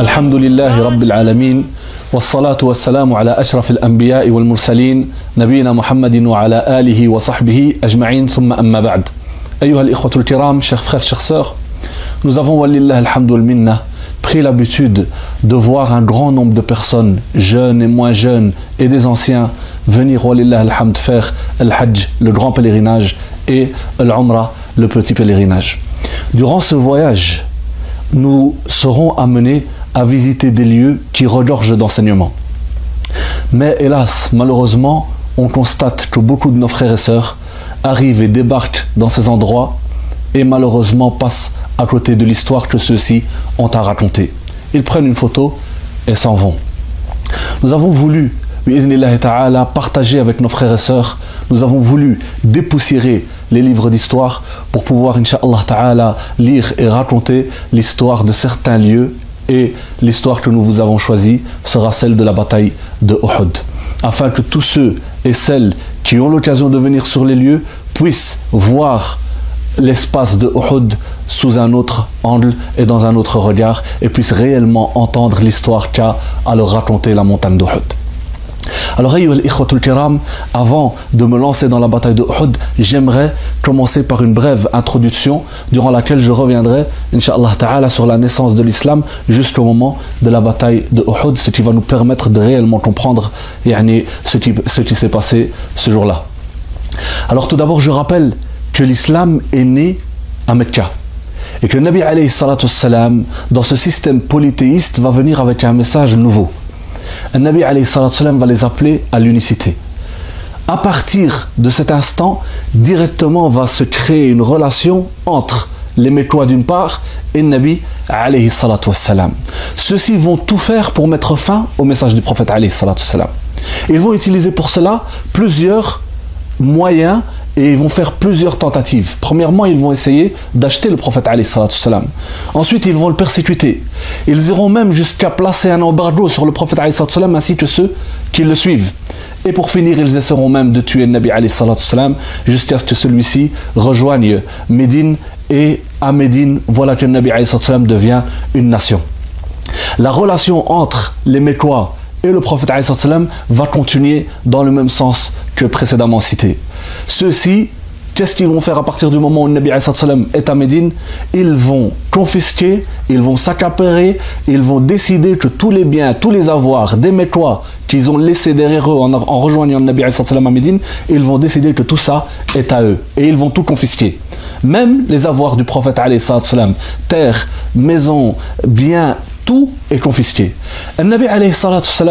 الحمد لله رب العالمين والصلاة والسلام على أشرف الأنبياء والمرسلين نبينا محمد وعلى آله وصحبه أجمعين ثم أما بعد أيها الإخوة الكرام chers frères chers sœurs nous avons walillah alhamdul minna pris l'habitude de voir un grand nombre de personnes jeunes et moins jeunes et des anciens venir walillah alhamd faire al-hajj le grand pèlerinage et al-umrah le petit pèlerinage durant ce voyage nous serons amenés à visiter des lieux qui regorgent d'enseignements. Mais hélas, malheureusement, on constate que beaucoup de nos frères et sœurs arrivent et débarquent dans ces endroits et malheureusement passent à côté de l'histoire que ceux-ci ont à raconter. Ils prennent une photo et s'en vont. Nous avons voulu partager avec nos frères et sœurs. Nous avons voulu dépoussiérer les livres d'histoire pour pouvoir, Inch'Allah Ta'ala, lire et raconter l'histoire de certains lieux. Et l'histoire que nous vous avons choisie sera celle de la bataille de Uhud. Afin que tous ceux et celles qui ont l'occasion de venir sur les lieux puissent voir l'espace de Uhud sous un autre angle et dans un autre regard et puissent réellement entendre l'histoire qu'a à leur raconter la montagne d'Uhud. Alors, avant de me lancer dans la bataille de Uhud, j'aimerais commencer par une brève introduction durant laquelle je reviendrai, Inch'Allah Ta'ala, sur la naissance de l'islam jusqu'au moment de la bataille de Uhud, ce qui va nous permettre de réellement comprendre ce qui, ce qui s'est passé ce jour-là. Alors, tout d'abord, je rappelle que l'islam est né à Mecca. Et que le Nabi dans ce système polythéiste, va venir avec un message nouveau. Nabi va les appeler à l'unicité. À partir de cet instant, directement va se créer une relation entre les Mécois d'une part et Nabi alayhi Ceux-ci vont tout faire pour mettre fin au message du prophète alayhi Ils vont utiliser pour cela plusieurs moyens et ils vont faire plusieurs tentatives. Premièrement, ils vont essayer d'acheter le prophète salam. Ensuite, ils vont le persécuter. Ils iront même jusqu'à placer un embargo sur le prophète salam ainsi que ceux qui le suivent. Et pour finir, ils essaieront même de tuer le Nabi salam jusqu'à ce que celui-ci rejoigne Médine et à Médine, voilà que le Nabi salam devient une nation. La relation entre les Mécois et le prophète va continuer dans le même sens que précédemment cité. Ceux-ci, qu'est-ce qu'ils vont faire à partir du moment où le Nabi est à Médine? Ils vont confisquer, ils vont s'accaparer, ils vont décider que tous les biens, tous les avoirs des Mécois qu'ils ont laissés derrière eux en, rejoignant le Nabi à Médine, ils vont décider que tout ça est à eux et ils vont tout confisquer. Même les avoirs du prophète terre, maison, biens, tout est confisqué. Le Nabi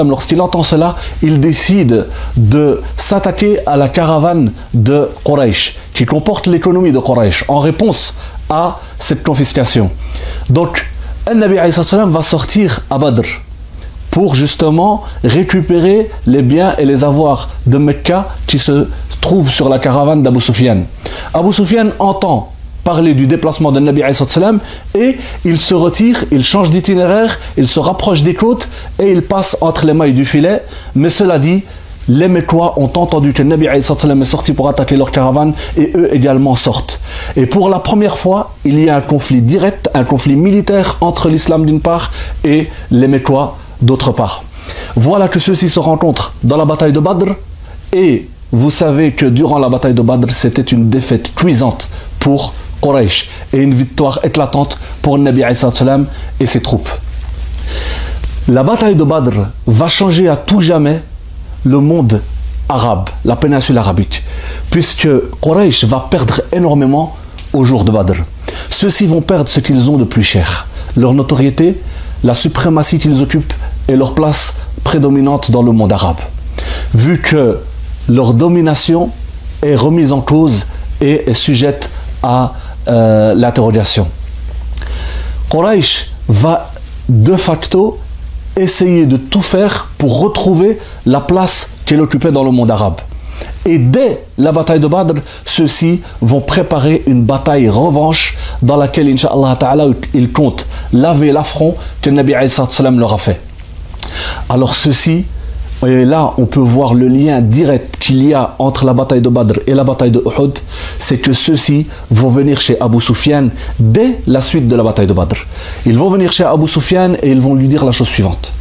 lorsqu'il entend cela, il décide de s'attaquer à la caravane de Quraysh, qui comporte l'économie de Quraysh, en réponse à cette confiscation. Donc, le Nabi va sortir à Badr pour justement récupérer les biens et les avoirs de Mecca qui se trouvent sur la caravane d'Abu Sufyan. Abu Sufyan entend parler du déplacement de Nabi salam et il se retire, il change d'itinéraire, il se rapproche des côtes et il passe entre les mailles du filet. Mais cela dit, les Mécois ont entendu que Nabi salam est sorti pour attaquer leur caravane et eux également sortent. Et pour la première fois, il y a un conflit direct, un conflit militaire entre l'islam d'une part et les Mécois d'autre part. Voilà que ceux-ci se rencontrent dans la bataille de Badr et vous savez que durant la bataille de Badr, c'était une défaite cuisante pour Quraysh et une victoire éclatante pour Nabi salam et ses troupes. La bataille de Badr va changer à tout jamais le monde arabe, la péninsule arabique, puisque Quraysh va perdre énormément au jour de Badr. Ceux-ci vont perdre ce qu'ils ont de plus cher, leur notoriété, la suprématie qu'ils occupent et leur place prédominante dans le monde arabe. Vu que leur domination est remise en cause et est sujette à euh, l'interrogation. Quraysh va de facto essayer de tout faire pour retrouver la place qu'elle occupait dans le monde arabe. Et dès la bataille de Badr, ceux-ci vont préparer une bataille revanche dans laquelle, Inch'Allah Ta'ala, ils comptent laver l'affront que le Nabi sallam leur a fait. Alors ceux-ci Et là, on peut voir le lien direct qu'il y a entre la bataille de Badr et la bataille de Uhud, c'est que ceux-ci vont venir chez Abu Sufyan dès la suite de la bataille de Badr. Ils vont venir chez Abu Sufyan et ils vont lui dire la chose suivante.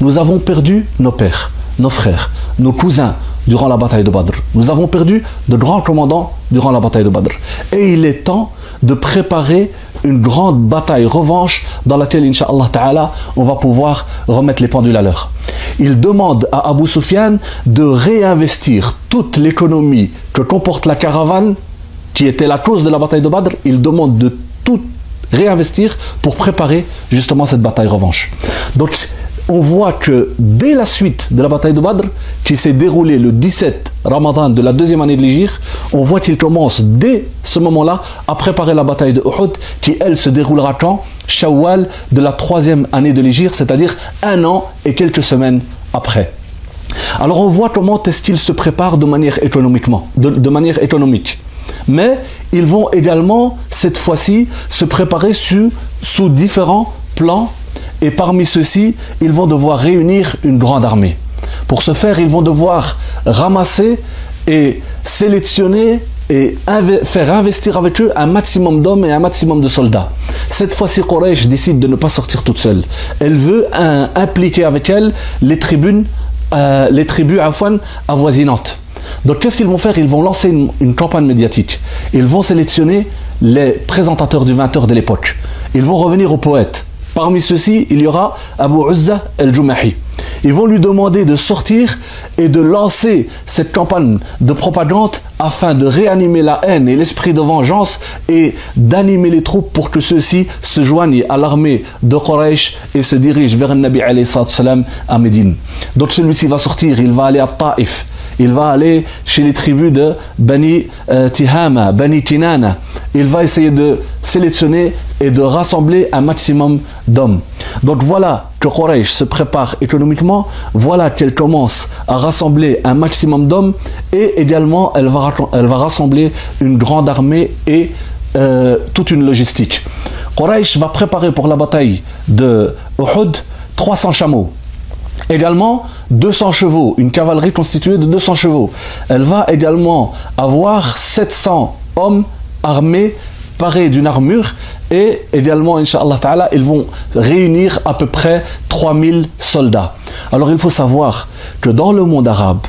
Nous avons perdu nos pères, nos frères, nos cousins durant la bataille de Badr. Nous avons perdu de grands commandants durant la bataille de Badr. Et il est temps de préparer une grande bataille revanche dans laquelle, Inch'Allah on va pouvoir remettre les pendules à l'heure. Il demande à Abu Sufyan de réinvestir toute l'économie que comporte la caravane, qui était la cause de la bataille de Badr. Il demande de tout réinvestir pour préparer justement cette bataille revanche. Donc, on voit que dès la suite de la bataille de Badr, qui s'est déroulée le 17 Ramadan de la deuxième année de l'Égypte, on voit qu'il commence dès ce moment-là à préparer la bataille de Uhud, qui elle se déroulera quand? Shawwal de la troisième année de l'Égypte, c'est-à-dire un an et quelques semaines après. Alors on voit comment est-ce qu'ils se préparent de manière économiquement, de, manière économique. Mais ils vont également, cette fois-ci, se préparer sous différents plans et parmi ceux-ci, ils vont devoir réunir une grande armée. Pour ce faire, ils vont devoir ramasser et sélectionner et faire investir avec eux un maximum d'hommes et un maximum de soldats. Cette fois-ci, Quraysh décide de ne pas sortir toute seule. Elle veut impliquer avec elle les tribunes, euh, les tribus avoisinantes. Donc qu'est-ce qu'ils vont faire? Ils vont lancer une, une, campagne médiatique. Ils vont sélectionner les présentateurs du 20h de l'époque. Ils vont revenir aux poètes. Parmi ceux-ci, il y aura Abu Uzza el-Jumahi. Ils vont lui demander de sortir et de lancer cette campagne de propagande afin de réanimer la haine et l'esprit de vengeance et d'animer les troupes pour que ceux-ci se joignent à l'armée de Quraysh et se dirigent vers le Nabi à Médine. Donc celui-ci va sortir, il va aller à Taif il va aller chez les tribus de Bani euh, Tihama, Bani Tinana. Il va essayer de sélectionner et de rassembler un maximum d'hommes. Donc voilà que Quraysh se prépare économiquement, voilà qu'elle commence à rassembler un maximum d'hommes et également elle va, elle va rassembler une grande armée et euh, toute une logistique. Quraysh va préparer pour la bataille de Uhud 300 chameaux. Également 200 chevaux, une cavalerie constituée de 200 chevaux. Elle va également avoir 700 hommes armés, parés d'une armure, et également, Inch'Allah Ta'ala, ils vont réunir à peu près 3000 soldats. Alors il faut savoir que dans le monde arabe,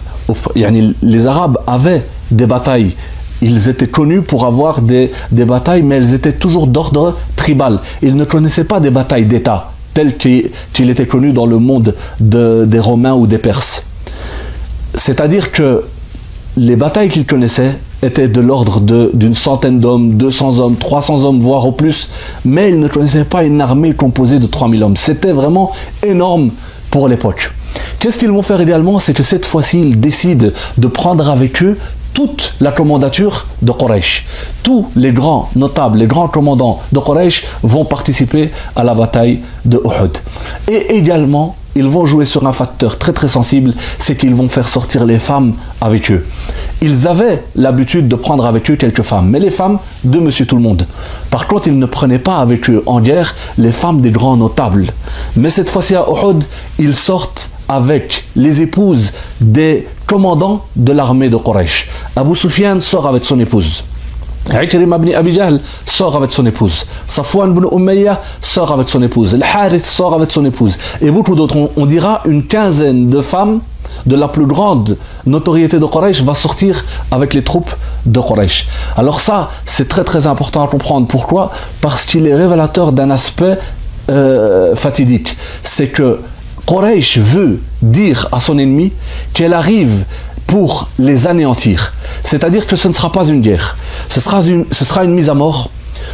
les Arabes avaient des batailles ils étaient connus pour avoir des, des batailles, mais elles étaient toujours d'ordre tribal. Ils ne connaissaient pas des batailles d'État tel qu'il était connu dans le monde des Romains ou des Perses. C'est-à-dire que les batailles qu'il connaissait étaient de l'ordre d'une centaine d'hommes, 200 hommes, 300 hommes, voire au plus, mais il ne connaissait pas une armée composée de 3000 hommes. C'était vraiment énorme pour l'époque. Qu'est-ce qu'ils vont faire également? C'est que cette fois-ci, ils décident de prendre avec eux toute la commandature de Quraysh. Tous les grands notables, les grands commandants de Quraysh vont participer à la bataille de Uhud. Et également, ils vont jouer sur un facteur très très sensible, c'est qu'ils vont faire sortir les femmes avec eux. Ils avaient l'habitude de prendre avec eux quelques femmes, mais les femmes de Monsieur Tout le Monde. Par contre, ils ne prenaient pas avec eux en guerre les femmes des grands notables. Mais cette fois-ci à Uhud, ils sortent avec les épouses des commandants de l'armée de Quraysh. Abu Sufyan sort avec son épouse. Ikrim ibn Abi Jahl sort avec son épouse. Safwan ibn Umayya sort avec son épouse. El Harith sort avec son épouse. Et beaucoup d'autres, on, dira une quinzaine de femmes de la plus grande notoriété de Quraysh va sortir avec les troupes de Quraysh. Alors ça, c'est très très important à comprendre. Pourquoi? Parce qu'il est révélateur d'un aspect euh, fatidique. C'est que Quraysh veut dire à son ennemi qu'elle arrive pour les anéantir. C'est-à-dire que ce ne sera pas une guerre. Ce sera une, mise à mort.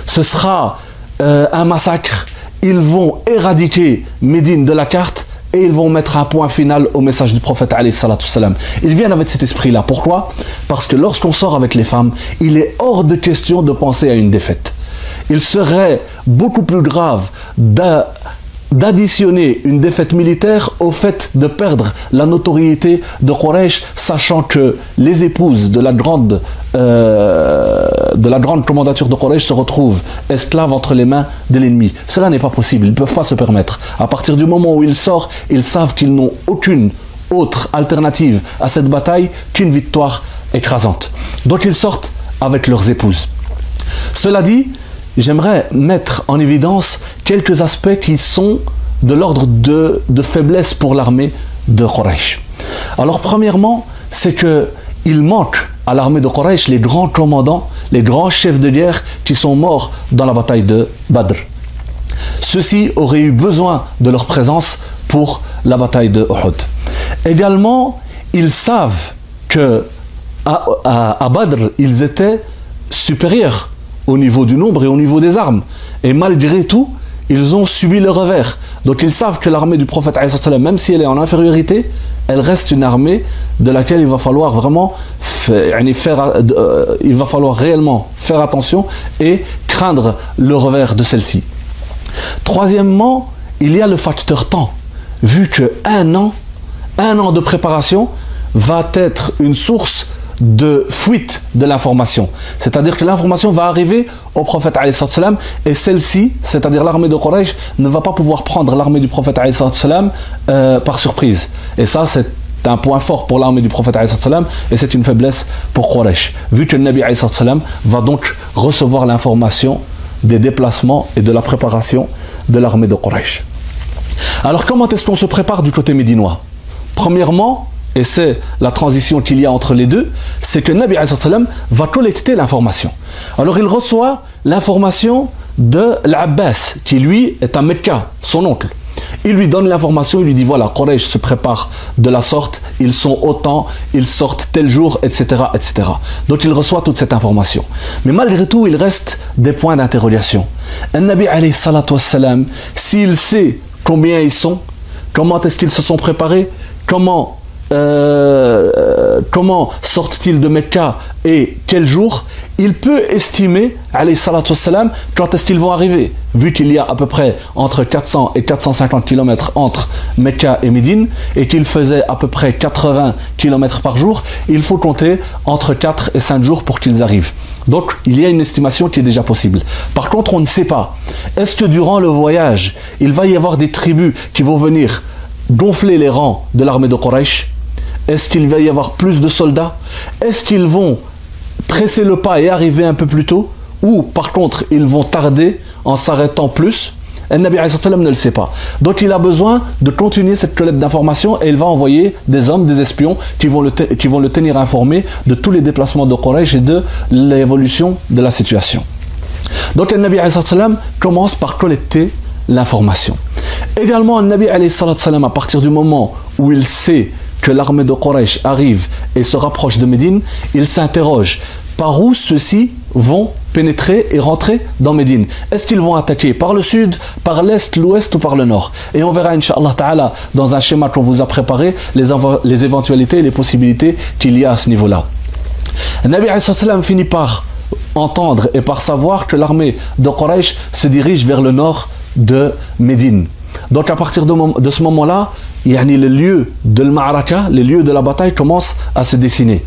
Ce sera euh, un massacre. Ils vont éradiquer Médine de la carte et ils vont mettre un point final au message du prophète Ils viennent avec cet esprit-là. Pourquoi? Parce que lorsqu'on sort avec les femmes, il est hors de question de penser à une défaite. Il serait beaucoup plus grave d'additionner une défaite militaire au fait de perdre la notoriété de Quraysh, sachant que les épouses de la grande, euh, de la grande commandature de Quraysh se retrouvent esclaves entre les mains de l'ennemi. Cela n'est pas possible, ils ne peuvent pas se permettre. À partir du moment où ils sortent, ils savent qu'ils n'ont aucune autre alternative à cette bataille qu'une victoire écrasante. Donc ils sortent avec leurs épouses. Cela dit, j'aimerais mettre en évidence quelques aspects qui sont de l'ordre de, faiblesse pour l'armée de Quraysh. Alors premièrement, c'est que il manque à l'armée de Quraysh les grands commandants, les grands chefs de guerre qui sont morts dans la bataille de Badr. Ceux-ci auraient eu besoin de leur présence pour la bataille de Uhud. Également, ils savent que à Badr, ils étaient supérieurs au niveau du nombre et au niveau des armes. Et malgré tout, ils ont subi le revers. Donc ils savent que l'armée du prophète, même si elle est en infériorité, elle reste une armée de laquelle il va falloir vraiment faire, euh, il va falloir réellement faire attention et craindre le revers de celle-ci. Troisièmement, il y a le facteur temps. Vu que un an, un an de préparation va être une source de fuite de l'information. C'est-à-dire que l'information va arriver au prophète et celle-ci, c'est-à-dire l'armée de Quraysh, ne va pas pouvoir prendre l'armée du prophète euh, par surprise. Et ça, c'est un point fort pour l'armée du prophète et c'est une faiblesse pour Quraysh. Vu que le Nabi va donc recevoir l'information des déplacements et de la préparation de l'armée de Quraysh. Alors comment est-ce qu'on se prépare du côté médinois? Premièrement, et c'est la transition qu'il y a entre les deux, c'est que Nabi va collecter l'information. Alors il reçoit l'information de l'Abbas, qui lui est un Mecca, son oncle. Il lui donne l'information, il lui dit voilà, Quraysh se prépare de la sorte, ils sont autant, ils sortent tel jour, etc. etc. Donc il reçoit toute cette information. Mais malgré tout, il reste des points d'interrogation. Un Nabi s'il sait combien ils sont, comment est-ce qu'ils se sont préparés, comment euh, comment sortent-ils de Mecca et quel jour, il peut estimer, salam, quand est-ce qu'ils vont arriver. Vu qu'il y a à peu près entre 400 et 450 km entre Mecca et Médine, et qu'il faisait à peu près 80 km par jour, il faut compter entre 4 et 5 jours pour qu'ils arrivent. Donc, il y a une estimation qui est déjà possible. Par contre, on ne sait pas. Est-ce que durant le voyage, il va y avoir des tribus qui vont venir gonfler les rangs de l'armée de Quraysh? Est-ce qu'il va y avoir plus de soldats? Est-ce qu'ils vont presser le pas et arriver un peu plus tôt? Ou par contre, ils vont tarder en s'arrêtant plus? Le Nabi ne le sait pas. Donc il a besoin de continuer cette collecte d'informations et il va envoyer des hommes, des espions qui vont le, qui tenir informé de tous les déplacements de Quraysh et de l'évolution de la situation. Donc le Nabi commence par collecter l'information. Également, le Nabi à partir du moment où il sait que l'armée de Quraysh arrive et se rapproche de Médine, il s'interroge par où ceux-ci vont pénétrer et rentrer dans Médine? Est-ce qu'ils vont attaquer par le sud, par l'est, l'ouest ou par le nord? Et on verra, Inch'Allah Ta'ala, dans un schéma qu'on vous a préparé, les, éventualités et les possibilités qu'il y a à ce niveau-là. Nabi finit par entendre et par savoir que l'armée de Quraysh se dirige vers le nord de Médine. Donc à partir de, ce moment-là, les lieux de l'Ma'araka, les lieux de la bataille commencent à se dessiner.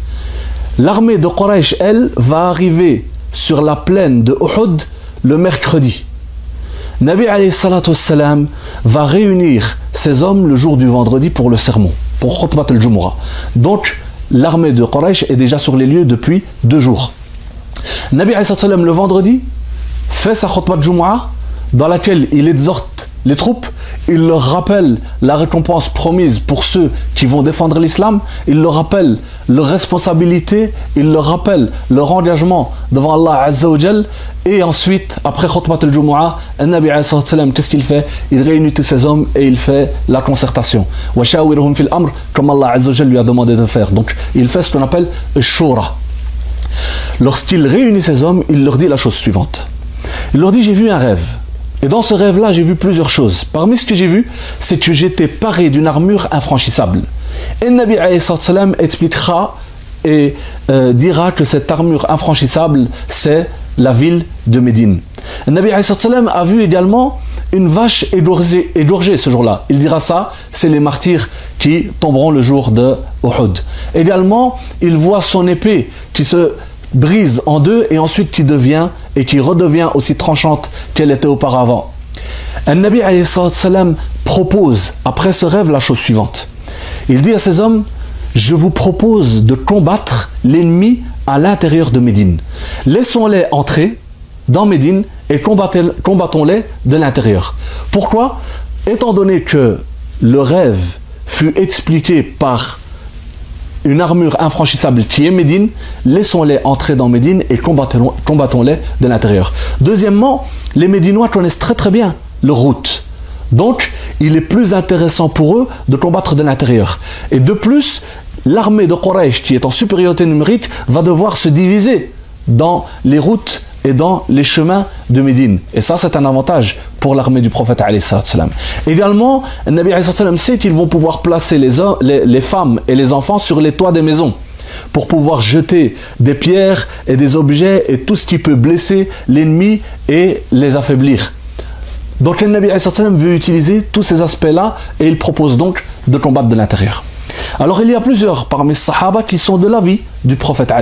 L'armée de Quraysh, elle, va arriver sur la plaine de Uhud le mercredi. Nabi salam va réunir ses hommes le jour du vendredi pour le sermon, pour Khutbat al-Jumu'ah. Donc, l'armée de Quraysh est déjà sur les lieux depuis deux jours. Nabi salam le vendredi fait sa Khutbat al-Jumu'ah dans laquelle il exhorte les troupes, il leur rappelle la récompense promise pour ceux qui vont défendre l'islam, il leur rappelle leur responsabilité, il leur rappelle leur engagement devant Allah Azza wa et ensuite, après Khutbat al-Jumu'ah, Nabi qu'est-ce qu'il fait? Il réunit tous ses hommes et il fait la concertation. fil amr, comme Allah Azza lui a demandé de faire. Donc, il fait ce qu'on appelle shura. Lorsqu'il réunit ses hommes, il leur dit la chose suivante. Il leur dit, j'ai vu un rêve. Et dans ce rêve-là, j'ai vu plusieurs choses. Parmi ce que j'ai vu, c'est que j'étais paré d'une armure infranchissable. Et Nabi salam expliquera et euh, dira que cette armure infranchissable, c'est la ville de Médine. Le Nabi salam a vu également une vache égorgée, égorgée ce jour-là. Il dira ça, c'est les martyrs qui tomberont le jour de Uhud. Également, il voit son épée qui se brise en deux et ensuite qui devient et qui redevient aussi tranchante qu'elle était auparavant. Un Nabi salam propose après ce rêve la chose suivante. Il dit à ces hommes, je vous propose de combattre l'ennemi à l'intérieur de Médine. Laissons-les entrer dans Médine et combattons-les de l'intérieur. Pourquoi? Étant donné que le rêve fut expliqué par une armure infranchissable qui est Médine, laissons-les entrer dans Médine et combattons-les de l'intérieur. Deuxièmement, les Médinois connaissent très très bien leur route. Donc, il est plus intéressant pour eux de combattre de l'intérieur. Et de plus, l'armée de Quraysh, qui est en supériorité numérique, va devoir se diviser dans les routes et dans les chemins de Médine. Et ça, c'est un avantage pour l'armée du prophète. Également, le Nabi sait qu'ils vont pouvoir placer les, les, femmes et les enfants sur les toits des maisons pour pouvoir jeter des pierres et des objets et tout ce qui peut blesser l'ennemi et les affaiblir. Donc le Nabi veut utiliser tous ces aspects-là et il propose donc de combattre de l'intérieur. Alors il y a plusieurs parmi les sahaba qui sont de l'avis du prophète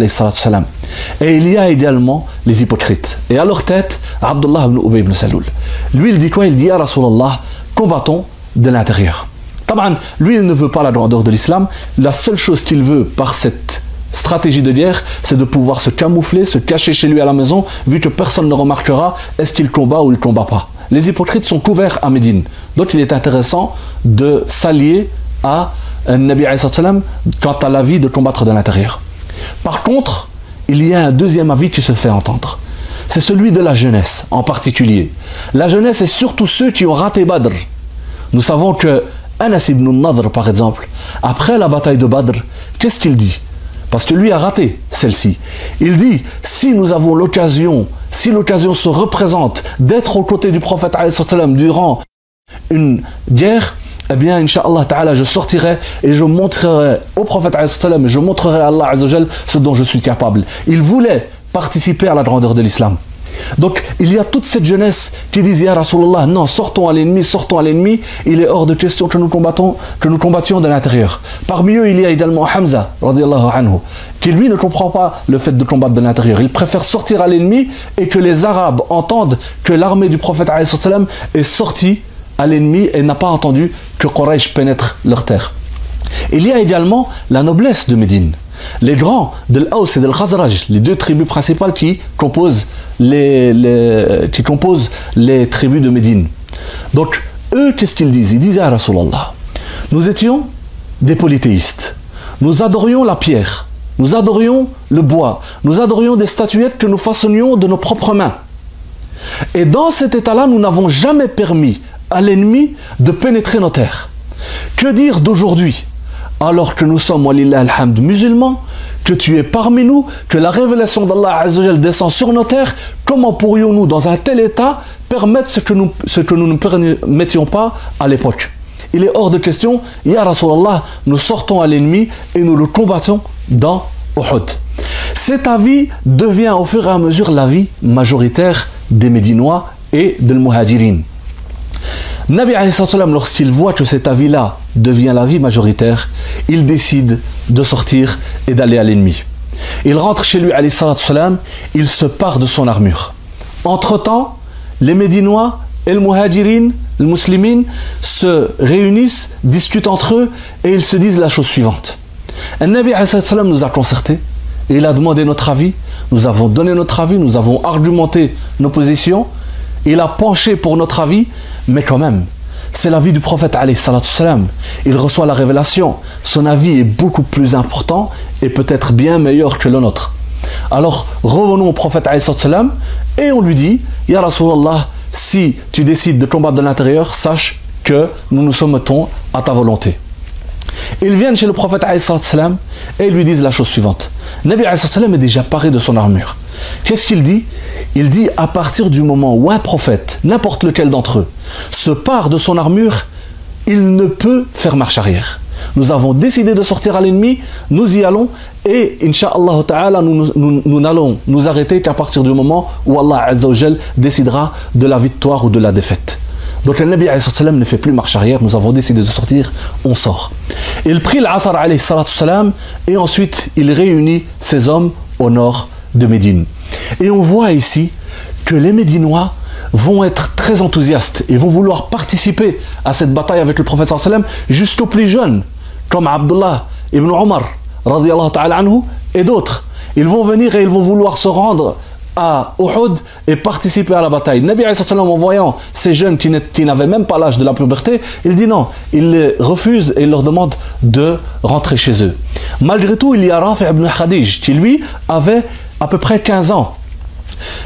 Et il y a également les hypocrites. Et à leur tête, Abdullah ibn Ubay ibn Saloul. Lui il dit quoi? Il dit à combattons de l'intérieur. Taban, lui il ne veut pas la grandeur de l'islam. La seule chose qu'il veut par cette stratégie de guerre, c'est de pouvoir se camoufler, se cacher chez lui à la maison, vu que personne ne remarquera est-ce qu'il combat ou il combat pas? Les hypocrites sont couverts à Médine. Donc il est intéressant de s'allier à Nabi quant à l'avis de combattre de l'intérieur. Par contre, il y a un deuxième avis qui se fait entendre. C'est celui de la jeunesse en particulier. La jeunesse est surtout ceux qui ont raté Badr. Nous savons que Anas ibn Nadr, par exemple, après la bataille de Badr, qu'est-ce qu'il dit? Parce que lui a raté celle-ci. Il dit si nous avons l'occasion, si l'occasion se représente d'être aux côtés du prophète durant une guerre, eh bien, Inch'Allah Ta'ala, je sortirai et je montrerai au prophète et je montrerai à Allah ce dont je suis capable. Il voulait participer à la grandeur de l'islam. Donc, il y a toute cette jeunesse qui dit, Ya Rasulallah, non, sortons à l'ennemi, sortons à l'ennemi, il est hors de question que nous combattons, que nous combattions de l'intérieur. Parmi eux, il y a également Hamza, anhu, qui lui ne comprend pas le fait de combattre de l'intérieur. Il préfère sortir à l'ennemi et que les Arabes entendent que l'armée du prophète est sortie à l'ennemi et n'a pas entendu que Quraysh pénètre leur terre. Il y a également la noblesse de Médine. Les grands de l'Aus et de l'Khazraj, les deux tribus principales qui composent les, qui composent les tribus de Médine. Donc, eux, qu'est-ce qu'ils disent? Ils disaient à Rasulallah Nous étions des polythéistes. Nous adorions la pierre. Nous adorions le bois. Nous adorions des statuettes que nous façonnions de nos propres mains. Et dans cet état-là, nous n'avons jamais permis l'ennemi de pénétrer nos terres. Que dire d'aujourd'hui alors que nous sommes, alhamd, musulmans, que tu es parmi nous, que la révélation d'Allah descend sur nos terres, comment pourrions-nous, dans un tel état, permettre ce que nous, ce que nous ne permettions pas à l'époque? Il est hors de question, Ya Rasulallah, nous sortons à l'ennemi et nous le combattons dans Uhud. Cet avis devient au fur et à mesure l'avis majoritaire des Médinois et des Muhajirin. Nabi lorsqu'il voit que cet avis-là devient l'avis majoritaire, il décide de sortir et d'aller à l'ennemi. Il rentre chez lui, il se part de son armure. Entre-temps, les Médinois et le Muhajirin, les Muslimines, se réunissent, discutent entre eux et ils se disent la chose suivante. Un Nabi nous a concertés et il a demandé notre avis. Nous avons donné notre avis, nous avons argumenté nos positions. Il a penché pour notre avis mais quand même, c'est l'avis du prophète Il reçoit la révélation. Son avis est beaucoup plus important et peut-être bien meilleur que le nôtre. Alors revenons au prophète et on lui dit Ya Rasulallah, si tu décides de combattre de l'intérieur, sache que nous nous soumettons à ta volonté. Ils viennent chez le prophète et lui disent la chose suivante. Nabi est déjà paré de son armure. Qu'est-ce qu'il dit? Il dit à partir du moment où un prophète, n'importe lequel d'entre eux, se part de son armure, il ne peut faire marche arrière. Nous avons décidé de sortir à l'ennemi, nous y allons et Inch'Allah ta'ala nous, nous, n'allons nous arrêter qu'à partir du moment où Allah décidera de la victoire ou de la défaite. Donc le Nabi ne fait plus marche arrière, nous avons décidé de sortir, on sort. Il prit l'Asr et ensuite il réunit ses hommes au nord de Médine. Et on voit ici que les Médinois vont être très enthousiastes et vont vouloir participer à cette bataille avec le prophète sallam jusqu'aux plus jeunes comme Abdullah ibn Omar, anhu, et d'autres. Ils vont venir et ils vont vouloir se rendre à Uhud et participer à la bataille. Nabi en voyant ces jeunes qui n'avaient même pas l'âge de la puberté, il dit non, il les refuse et il leur demande de rentrer chez eux. Malgré tout, il y a Rafi ibn Khadij qui lui avait à peu près 15 ans.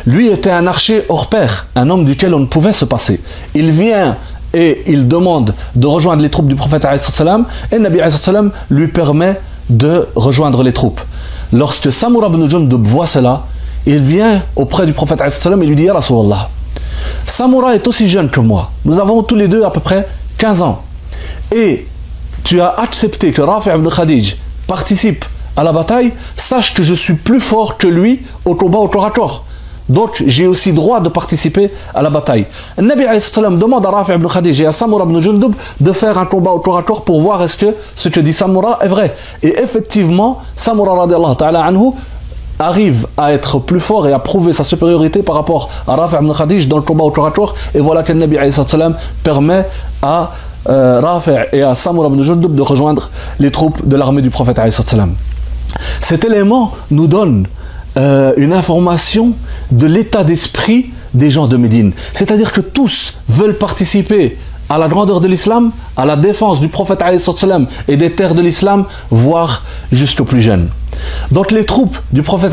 Lui était un archer hors pair, un homme duquel on ne pouvait se passer. Il vient et il demande de rejoindre les troupes du prophète et Nabi lui permet de rejoindre les troupes. Lorsque Samura ibn Jundub voit cela, il vient auprès du prophète et lui dit Rasulallah, Samura est aussi jeune que moi. Nous avons tous les deux à peu près 15 ans. Et tu as accepté que Rafi ibn Khadij participe à la bataille, sache que je suis plus fort que lui au combat au corps à corps. Donc j'ai aussi droit de participer à la bataille. Le Nabi demande à Rafi ibn Khadij et à Samura ibn Jundub de faire un combat au corps à corps pour voir est-ce que ce que dit Samura est vrai. Et effectivement, ta'ala anhu arrive à être plus fort et à prouver sa supériorité par rapport à Rafi ibn Khadij dans le combat au corps à corps. Et voilà que le Nabi permet à euh, Rafi et à Samura ibn Jundub de rejoindre les troupes de l'armée du prophète. Cet élément nous donne euh, une information de l'état d'esprit des gens de Médine. C'est-à-dire que tous veulent participer à la grandeur de l'islam, à la défense du prophète et des terres de l'islam, voire jusqu'aux plus jeunes. Donc les troupes du prophète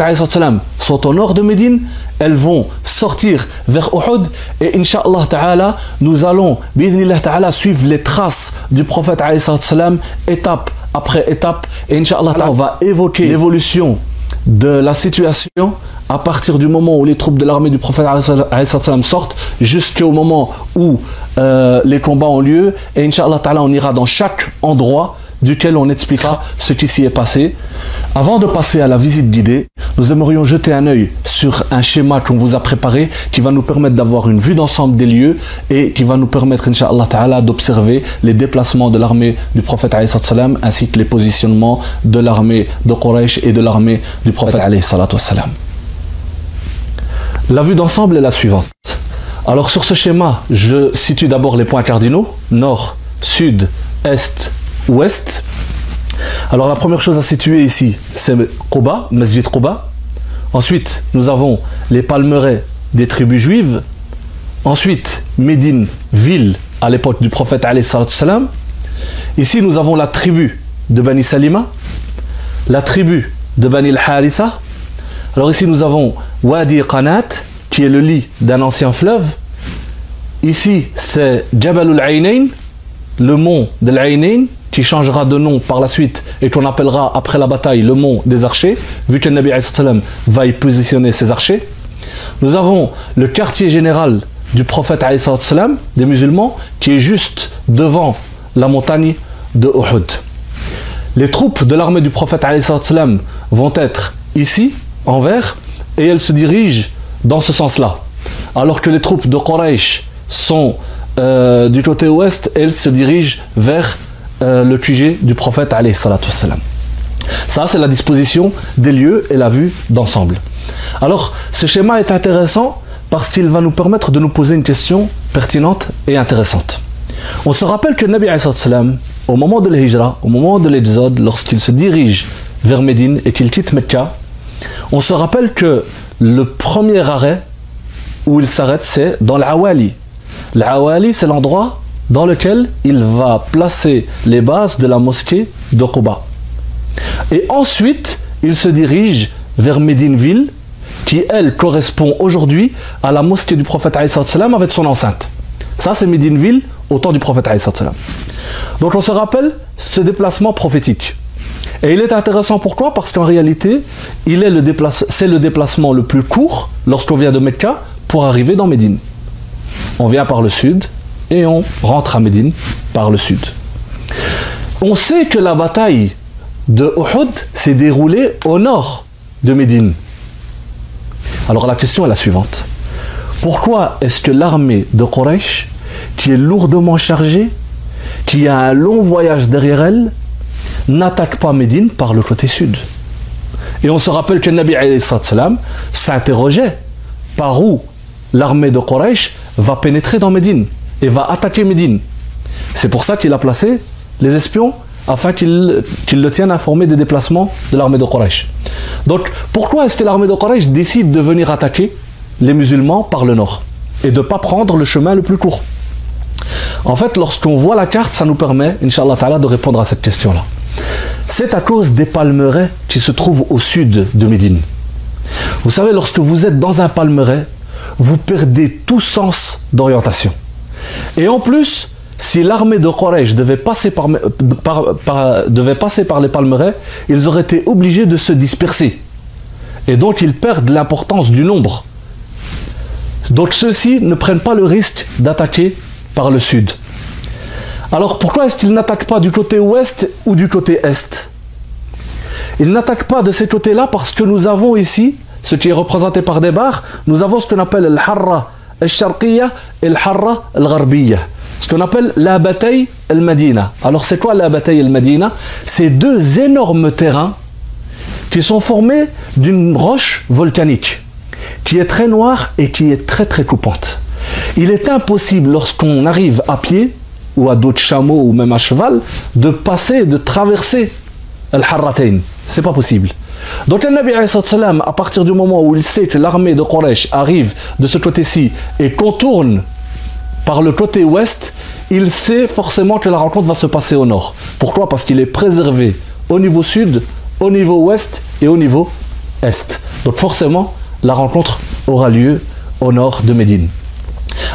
sont au nord de Médine, elles vont sortir vers Uhud et Inch'Allah Ta'ala, nous allons ta'ala, suivre les traces du prophète étape après étape. Et Inch'Allah on va évoquer l'évolution de la situation à partir du moment où les troupes de l'armée du prophète sortent jusqu'au moment où euh, les combats ont lieu et Inch'Allah on ira dans chaque endroit duquel on expliquera ce qui s'y est passé. Avant de passer à la visite guidée, nous aimerions jeter un œil sur un schéma qu'on vous a préparé qui va nous permettre d'avoir une vue d'ensemble des lieux et qui va nous permettre, Inch'Allah d'observer les déplacements de l'armée du prophète ainsi que les positionnements de l'armée de Quraysh et de l'armée du prophète La vue d'ensemble est la suivante. Alors sur ce schéma, je situe d'abord les points cardinaux, nord, sud, est, ouest. Alors la première chose à situer ici, c'est Quba, Masjid Quba. Ensuite, nous avons les palmeraies des tribus juives. Ensuite, Médine, ville à l'époque du prophète salam. Ici, nous avons la tribu de Bani Salima, la tribu de Bani al-Haritha. Alors ici, nous avons Wadi Qanat, qui est le lit d'un ancien fleuve. Ici, c'est Jabal al-Ainain, le mont de l'Ainain, qui changera de nom par la suite et qu'on appellera après la bataille le mont des archers, vu que le Nabi va y positionner ses archers. Nous avons le quartier général du prophète des musulmans, qui est juste devant la montagne de Uhud. Les troupes de l'armée du prophète vont être ici, en vert, et elles se dirigent dans ce sens-là. Alors que les troupes de Quraysh sont euh, du côté ouest, elles se dirigent vers euh, le QG du prophète Ça, c'est la disposition des lieux et la vue d'ensemble. Alors, ce schéma est intéressant parce qu'il va nous permettre de nous poser une question pertinente et intéressante. On se rappelle que Nabi au moment de l'Hijra, au moment de l'Exode, lorsqu'il se dirige vers Médine et qu'il quitte Mecca, on se rappelle que le premier arrêt où il s'arrête, c'est dans l'Awali. L'Awali, c'est l'endroit dans lequel il va placer les bases de la mosquée de. Et ensuite, il se dirige vers Médineville, qui elle correspond aujourd'hui à la mosquée du prophète avec son enceinte. Ça, c'est Médineville au temps du prophète. Donc on se rappelle ce déplacement prophétique. Et il est intéressant pourquoi? Parce qu'en réalité, le c'est le déplacement le plus court lorsqu'on vient de Mecca pour arriver dans Médine. On vient par le sud, et on rentre à Médine par le sud. On sait que la bataille de Uhud s'est déroulée au nord de Médine. Alors la question est la suivante. Pourquoi est-ce que l'armée de Quraysh, qui est lourdement chargée, qui a un long voyage derrière elle, n'attaque pas Médine par le côté sud? Et on se rappelle que Nabi s'interrogeait par où l'armée de Quraysh va pénétrer dans Médine et va attaquer Médine. C'est pour ça qu'il a placé les espions afin qu'ils le tiennent informé des déplacements de l'armée de Quraysh. Donc, pourquoi est-ce que l'armée de Quraysh décide de venir attaquer les musulmans par le nord et de ne pas prendre le chemin le plus court? En fait, lorsqu'on voit la carte, ça nous permet, Inch'Allah de répondre à cette question-là. C'est à cause des palmeraies qui se trouvent au sud de Médine. Vous savez, lorsque vous êtes dans un palmeraie, vous perdez tout sens d'orientation. Et en plus, si l'armée de Quraysh devait passer par, les palmeraies, ils auraient été obligés de se disperser. Et donc ils perdent l'importance du nombre. Donc ceux-ci ne prennent pas le risque d'attaquer par le sud. Alors pourquoi est-ce qu'ils n'attaquent pas du côté ouest ou du côté est? Ils n'attaquent pas de ces côtés-là parce que nous avons ici, ce qui est représenté par des barres, nous avons ce qu'on appelle le harra al-sharqiyya et le harra al-gharbiyya ce qu'on appelle la bataille al-Madina. Alors c'est quoi la bataille al-Madina? C'est deux énormes terrains qui sont formés d'une roche volcanique qui est très noire et qui est très très coupante. Il est impossible lorsqu'on arrive à pied ou à d'autres chameaux ou même à cheval de passer, de traverser al-Harratain. C'est pas possible. Donc le Nabi à partir du moment où il sait que l'armée de Quraysh arrive de ce côté-ci et contourne par le côté ouest, il sait forcément que la rencontre va se passer au nord. Pourquoi? Parce qu'il est préservé au niveau sud, au niveau ouest et au niveau est. Donc forcément, la rencontre aura lieu au nord de Médine.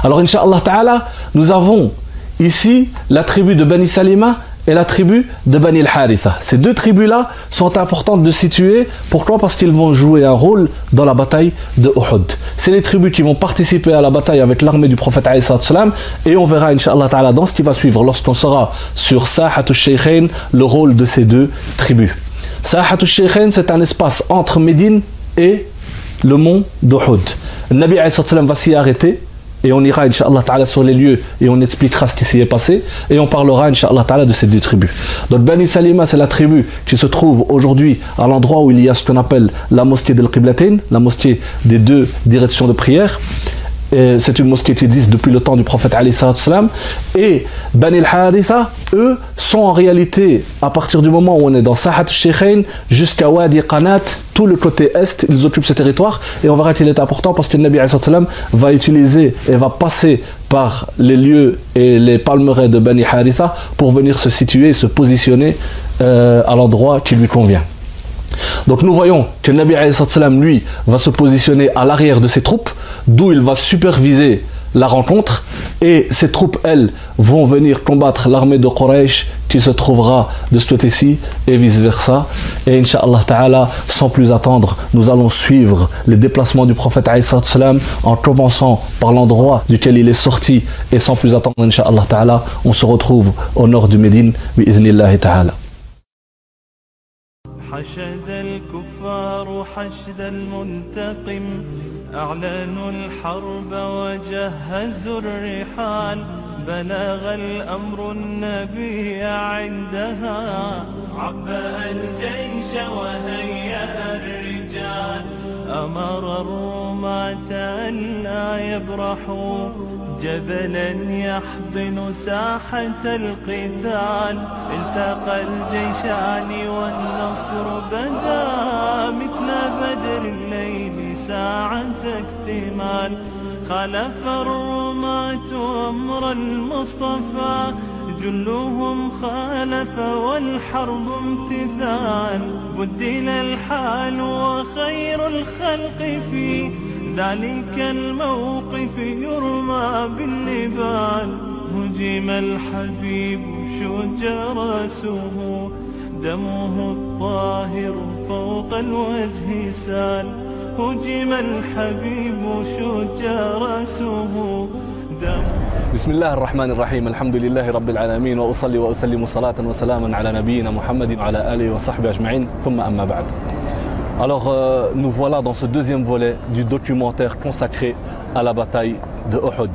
Alors, Inch'Allah Ta'ala, nous avons ici la tribu de Bani Salima et la tribu de Bani al-Haritha. Ces deux tribus-là sont importantes de situer. Pourquoi? Parce qu'ils vont jouer un rôle dans la bataille de Uhud. C'est les tribus qui vont participer à la bataille avec l'armée du prophète et on verra, Inch'Allah Ta'ala, dans ce qui va suivre, lorsqu'on sera sur Sahatul Sheikhain, le rôle de ces deux tribus. Sahatul Sheikhain, c'est un espace entre Médine et le mont d'Uhud. Le Nabi va s'y arrêter et on ira, Inch'Allah Ta'ala, sur les lieux et on expliquera ce qui s'y est passé et on parlera, Inch'Allah Ta'ala, de ces deux tribus. Donc, Bani Salima, c'est la tribu qui se trouve aujourd'hui à l'endroit où il y a ce qu'on appelle la mosquée del Qiblatin, la mosquée des deux directions de prière c'est une mosquée qui existe depuis le temps du prophète Ali et Bani al-Haritha, eux, sont en réalité, à partir du moment où on est dans Sahat al jusqu'à Wadi Qanat, tout le côté est, ils occupent ce territoire, et on verra qu'il est important parce que le Nabi va utiliser et va passer par les lieux et les palmeraies de Bani Haritha pour venir se situer se positionner euh, à l'endroit qui lui convient. Donc nous voyons que Nabi lui va se positionner à l'arrière de ses troupes, d'où il va superviser la rencontre et ses troupes, elles, vont venir combattre l'armée de Quraysh qui se trouvera de ce côté-ci et vice-versa. Et Inch'Allah Ta'ala, sans plus attendre, nous allons suivre les déplacements du prophète en commençant par l'endroit duquel il est sorti et sans plus attendre, Inch'Allah Ta'ala, on se retrouve au nord du Médine, Ta'ala. حشد المنتقم أعلنوا الحرب وجهزوا الرحال. بلغ الأمر النبي عندها. عبأ الجيش وهيأ الرجال. أمر الرماة ألا يبرحوا. جبلا يحضن ساحة القتال التقى الجيشان والنصر بدا مثل بدر الليل ساعة اكتمال. خلف الرماة أمر المصطفى جلهم خالف والحرب امتثال. بدل الحال وخير الخلق في ذلك الموقف يرمى بالنبال هجم الحبيب شج رأسه. دمه الطاهر فوق الوجه سال. هجم الحبيب شج رأسه. بسم الله الرحمن الرحيم. الحمد لله رب العالمين. وأصلي وأسلم صلاة وسلاما على نبينا محمد وعلى آله وصحبه أجمعين. ثم أما بعد. Alors euh, nous voilà dans ce deuxième volet du documentaire consacré à la bataille de Uhud.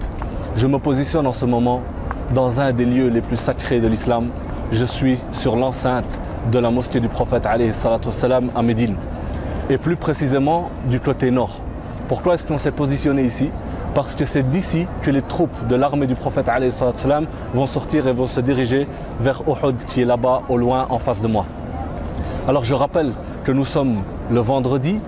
Je me positionne en ce moment dans un des lieux les plus sacrés de l'islam. Je suis sur l'enceinte de la mosquée du prophète à Médine et plus précisément du côté nord. Pourquoi est-ce qu'on s'est positionné ici? Parce que c'est d'ici que les troupes de l'armée du prophète salam vont sortir et vont se diriger vers Uhud qui est là-bas au loin en face de moi. Alors je rappelle que nous sommes le vendredi,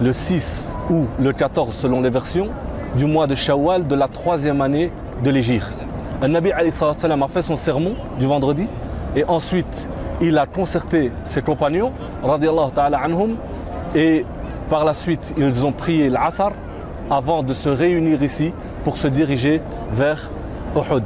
le 6 ou le 14 selon les versions, du mois de Shawwal de la troisième année de l'Égypte. Le Nabi a fait son sermon du vendredi et ensuite il a concerté ses compagnons, ta'ala anhum, et par la suite ils ont prié l'Asr avant de se réunir ici pour se diriger vers Uhud.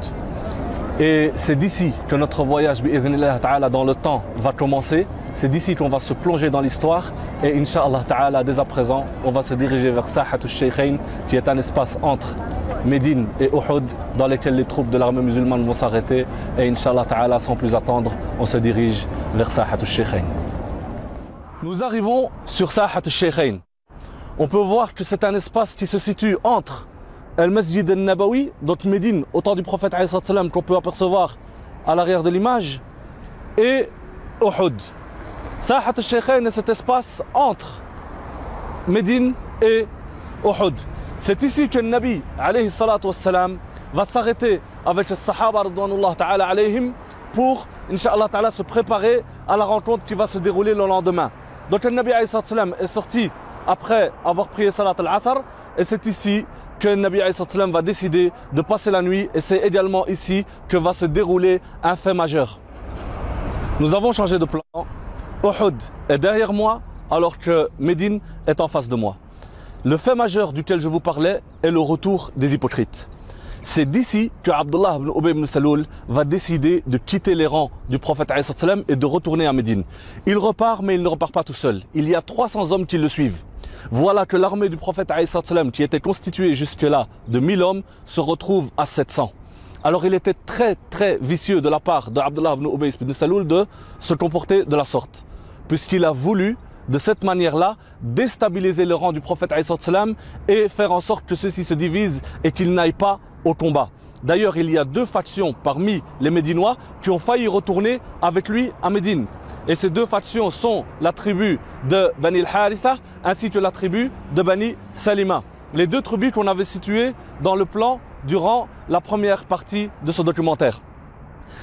Et c'est d'ici que notre voyage dans le temps va commencer. C'est d'ici qu'on va se plonger dans l'histoire et Inch'Allah Ta'ala, dès à présent, on va se diriger vers Sahat al-Shaykhain qui est un espace entre Médine et Uhud dans lequel les troupes de l'armée musulmane vont s'arrêter et Inch'Allah Ta'ala, sans plus attendre, on se dirige vers Sahat al-Shaykhain. Nous arrivons sur Sahat al-Shaykhain on peut voir que c'est un espace qui se situe entre El Masjid al-Nabawi, donc Médine, au temps du prophète qu'on peut apercevoir à l'arrière de l'image, et Uhud. Sahat al-Shaykhain est cet espace entre Médine et Uhud. C'est ici que le Nabi alayhi va s'arrêter avec les Sahaba ta'ala alayhim pour, Inch'Allah ta'ala, se préparer à la rencontre qui va se dérouler le lendemain. Donc le Nabi alayhi est sorti après avoir prié Salat al-Asr. Et c'est ici que le Nabi va décider de passer la nuit. Et c'est également ici que va se dérouler un fait majeur. Nous avons changé de plan. Uhud est derrière moi alors que Médine est en face de moi. Le fait majeur duquel je vous parlais est le retour des hypocrites. C'est d'ici que Abdullah ibn Ubay ibn Saloul va décider de quitter les rangs du prophète et de retourner à Médine. Il repart, mais il ne repart pas tout seul. Il y a 300 hommes qui le suivent. Voilà que l'armée du prophète qui était constituée jusque-là de 1000 hommes se retrouve à 700. Alors il était très très vicieux de la part d'Abdullah ibn Ubay ibn Saloul de se comporter de la sorte. Puisqu'il a voulu de cette manière-là, déstabiliser le rang du prophète et faire en sorte que ceux-ci se divisent et qu'ils n'aillent pas au combat. D'ailleurs, il y a deux factions parmi les Médinois qui ont failli retourner avec lui à Médine. Et ces deux factions sont la tribu de Bani al-Haritha ainsi que la tribu de Bani Salima. Les deux tribus qu'on avait situées dans le plan durant la première partie de ce documentaire.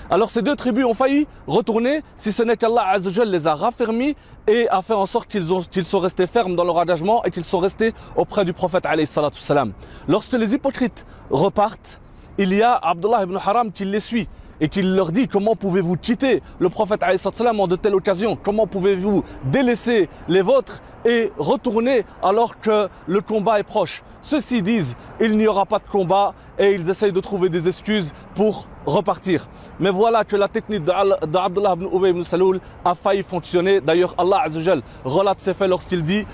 Alors ces deux tribus ont failli retourner si ce n'est qu'Allah les a raffermis et a fait en sorte qu'ils sont restés fermes dans leur engagement et qu'ils sont restés auprès du prophète Lorsque les hypocrites repartent, il y a Abdullah ibn Haram qui les suit et qui leur dit comment pouvez-vous quitter le prophète en de telles occasions? Comment pouvez-vous délaisser les vôtres et retourner alors que le combat est proche? Ceux-ci disent il n'y aura pas de combat et ils essayent de trouver des excuses pour repartir. Mais voilà que la technique d'Abdullah ibn Ubay ibn Saloul a failli fonctionner. D'ailleurs, Allah Azzajal relate ces faits lorsqu'il dit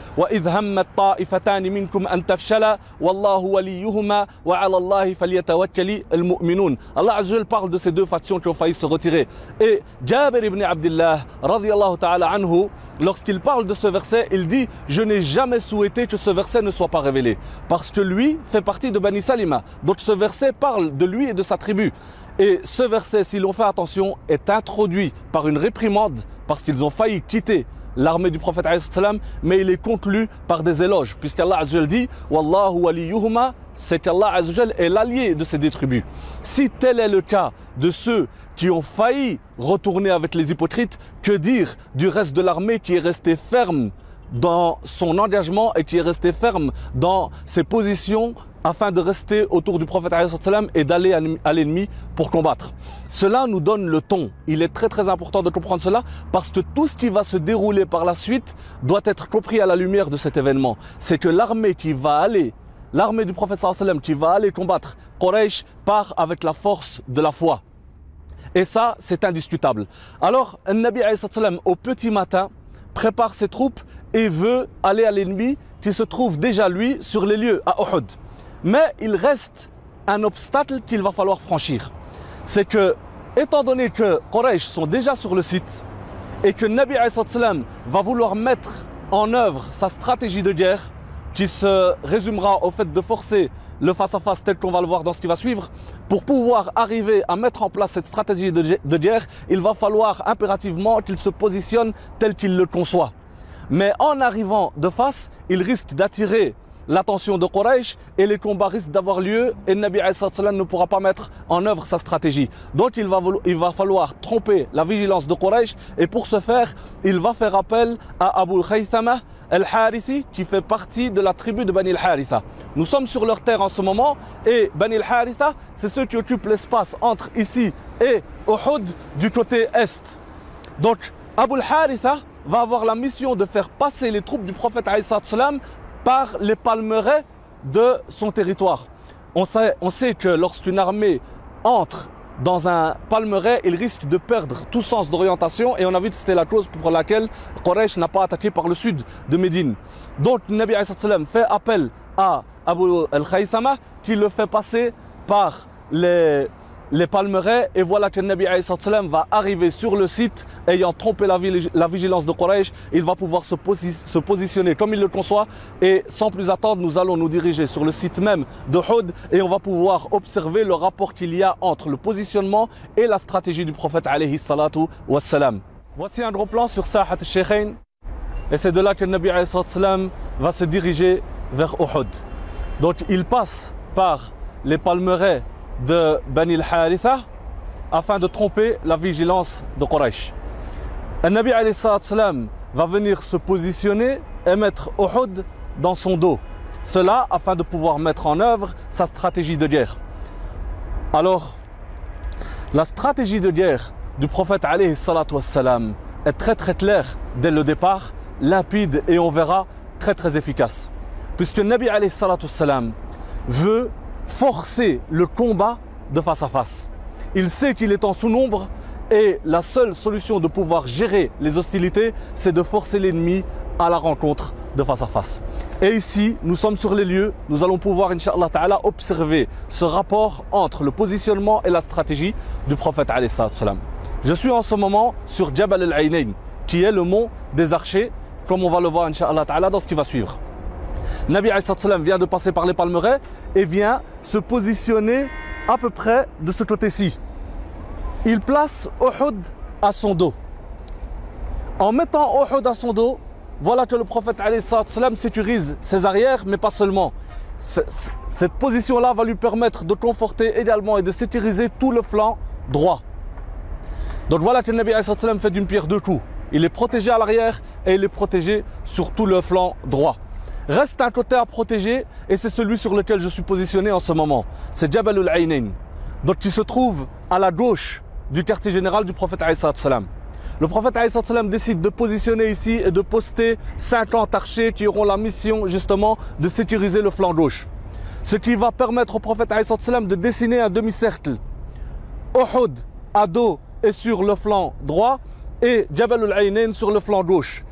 Allah Azzajal parle de ces deux factions qui ont failli se retirer. Et Jabir ibn Abdullah, ta'ala anhu, lorsqu'il parle de ce verset, il dit Je n'ai jamais souhaité que ce verset ne soit pas révélé. Parce que lui fait partie de Bani Salima. Donc ce verset parle de lui et de sa tribu. Et ce verset, si l'on fait attention, est introduit par une réprimande parce qu'ils ont failli quitter l'armée du prophète mais il est conclu par des éloges, puisqu'Allah dit Wallahu waliyuhuma, c'est qu'Allah est l'allié de ces deux tribus. Si tel est le cas de ceux qui ont failli retourner avec les hypocrites, que dire du reste de l'armée qui est resté ferme dans son engagement et qui est resté ferme dans ses positions afin de rester autour du prophète et d'aller à l'ennemi pour combattre. Cela nous donne le ton. Il est très très important de comprendre cela parce que tout ce qui va se dérouler par la suite doit être compris à la lumière de cet événement. C'est que l'armée qui va aller, l'armée du prophète qui va aller combattre Quraysh part avec la force de la foi. Et ça, c'est indiscutable. Alors, un Nabi au petit matin prépare ses troupes et veut aller à l'ennemi qui se trouve déjà lui sur les lieux à Uhud. Mais il reste un obstacle qu'il va falloir franchir. C'est que, étant donné que Quraysh sont déjà sur le site et que Nabi va vouloir mettre en œuvre sa stratégie de guerre qui se résumera au fait de forcer le face-à-face tel qu'on va le voir dans ce qui va suivre, pour pouvoir arriver à mettre en place cette stratégie de guerre, il va falloir impérativement qu'il se positionne tel qu'il le conçoit. Mais en arrivant de face, il risque d'attirer l'attention de Quraysh et les combats risquent d'avoir lieu et Nabi ne pourra pas mettre en œuvre sa stratégie. Donc il va, il va falloir tromper la vigilance de Quraysh et pour ce faire, il va faire appel à Abu Khaythama al-Harisi qui fait partie de la tribu de Bani al-Harisa. Nous sommes sur leur terre en ce moment et Bani al-Harisa, c'est ceux qui occupent l'espace entre ici et Uhud du côté est. Donc Abu al-Harisa va avoir la mission de faire passer les troupes du prophète par les palmeraies de son territoire. On sait, on sait que lorsqu'une armée entre dans un palmeret, il risque de perdre tout sens d'orientation et on a vu que c'était la cause pour laquelle Quraysh n'a pas attaqué par le sud de Médine. Donc Nabi fait appel à Abu al-Khaythama qui le fait passer par les, les palmeraies et voilà que Nabi va arriver sur le site ayant trompé la, la vigilance de Quraysh, il va pouvoir se, positionner comme il le conçoit et sans plus attendre nous allons nous diriger sur le site même de Houd et on va pouvoir observer le rapport qu'il y a entre le positionnement et la stratégie du prophète alayhi salatu wassalam. Voici un gros plan sur Sahat al-Sheikhain et c'est de là que Nabi va se diriger vers Uhud. Donc il passe par les palmeraies de Bani al-Haritha afin de tromper la vigilance de Quraysh. Le Nabi va venir se positionner et mettre Uhud dans son dos. Cela afin de pouvoir mettre en œuvre sa stratégie de guerre. Alors, la stratégie de guerre du prophète est très très claire dès le départ, limpide et on verra très très efficace. Puisque le Nabi veut forcer le combat de face à face. Il sait qu'il est en sous-nombre et la seule solution de pouvoir gérer les hostilités, c'est de forcer l'ennemi à la rencontre de face à face. Et ici, nous sommes sur les lieux, nous allons pouvoir, Inch'Allah Ta'ala, observer ce rapport entre le positionnement et la stratégie du prophète Je suis en ce moment sur Jabal al-Ainain, qui est le mont des archers, comme on va le voir, Inch'Allah Ta'ala, dans ce qui va suivre. Nabi vient de passer par les palmeraies et vient se positionner à peu près de ce côté-ci. Il place Uhud à son dos. En mettant Uhud à son dos, voilà que le prophète sécurise ses arrières, mais pas seulement. Cette position-là va lui permettre de conforter également et de sécuriser tout le flanc droit. Donc voilà que Nabi fait d'une pierre deux coups. Il est protégé à l'arrière et il est protégé sur tout le flanc droit. Reste un côté à protéger et c'est celui sur lequel je suis positionné en ce moment. C'est Jabal al-Ainain, donc qui se trouve à la gauche du quartier général du prophète salam. Le prophète salam décide de positionner ici et de poster 50 archers qui auront la mission justement de sécuriser le flanc gauche. Ce qui va permettre au prophète salam de dessiner un demi-cercle. Uhud à dos et sur le flanc droit et Jabal al-Ainain sur le flanc gauche.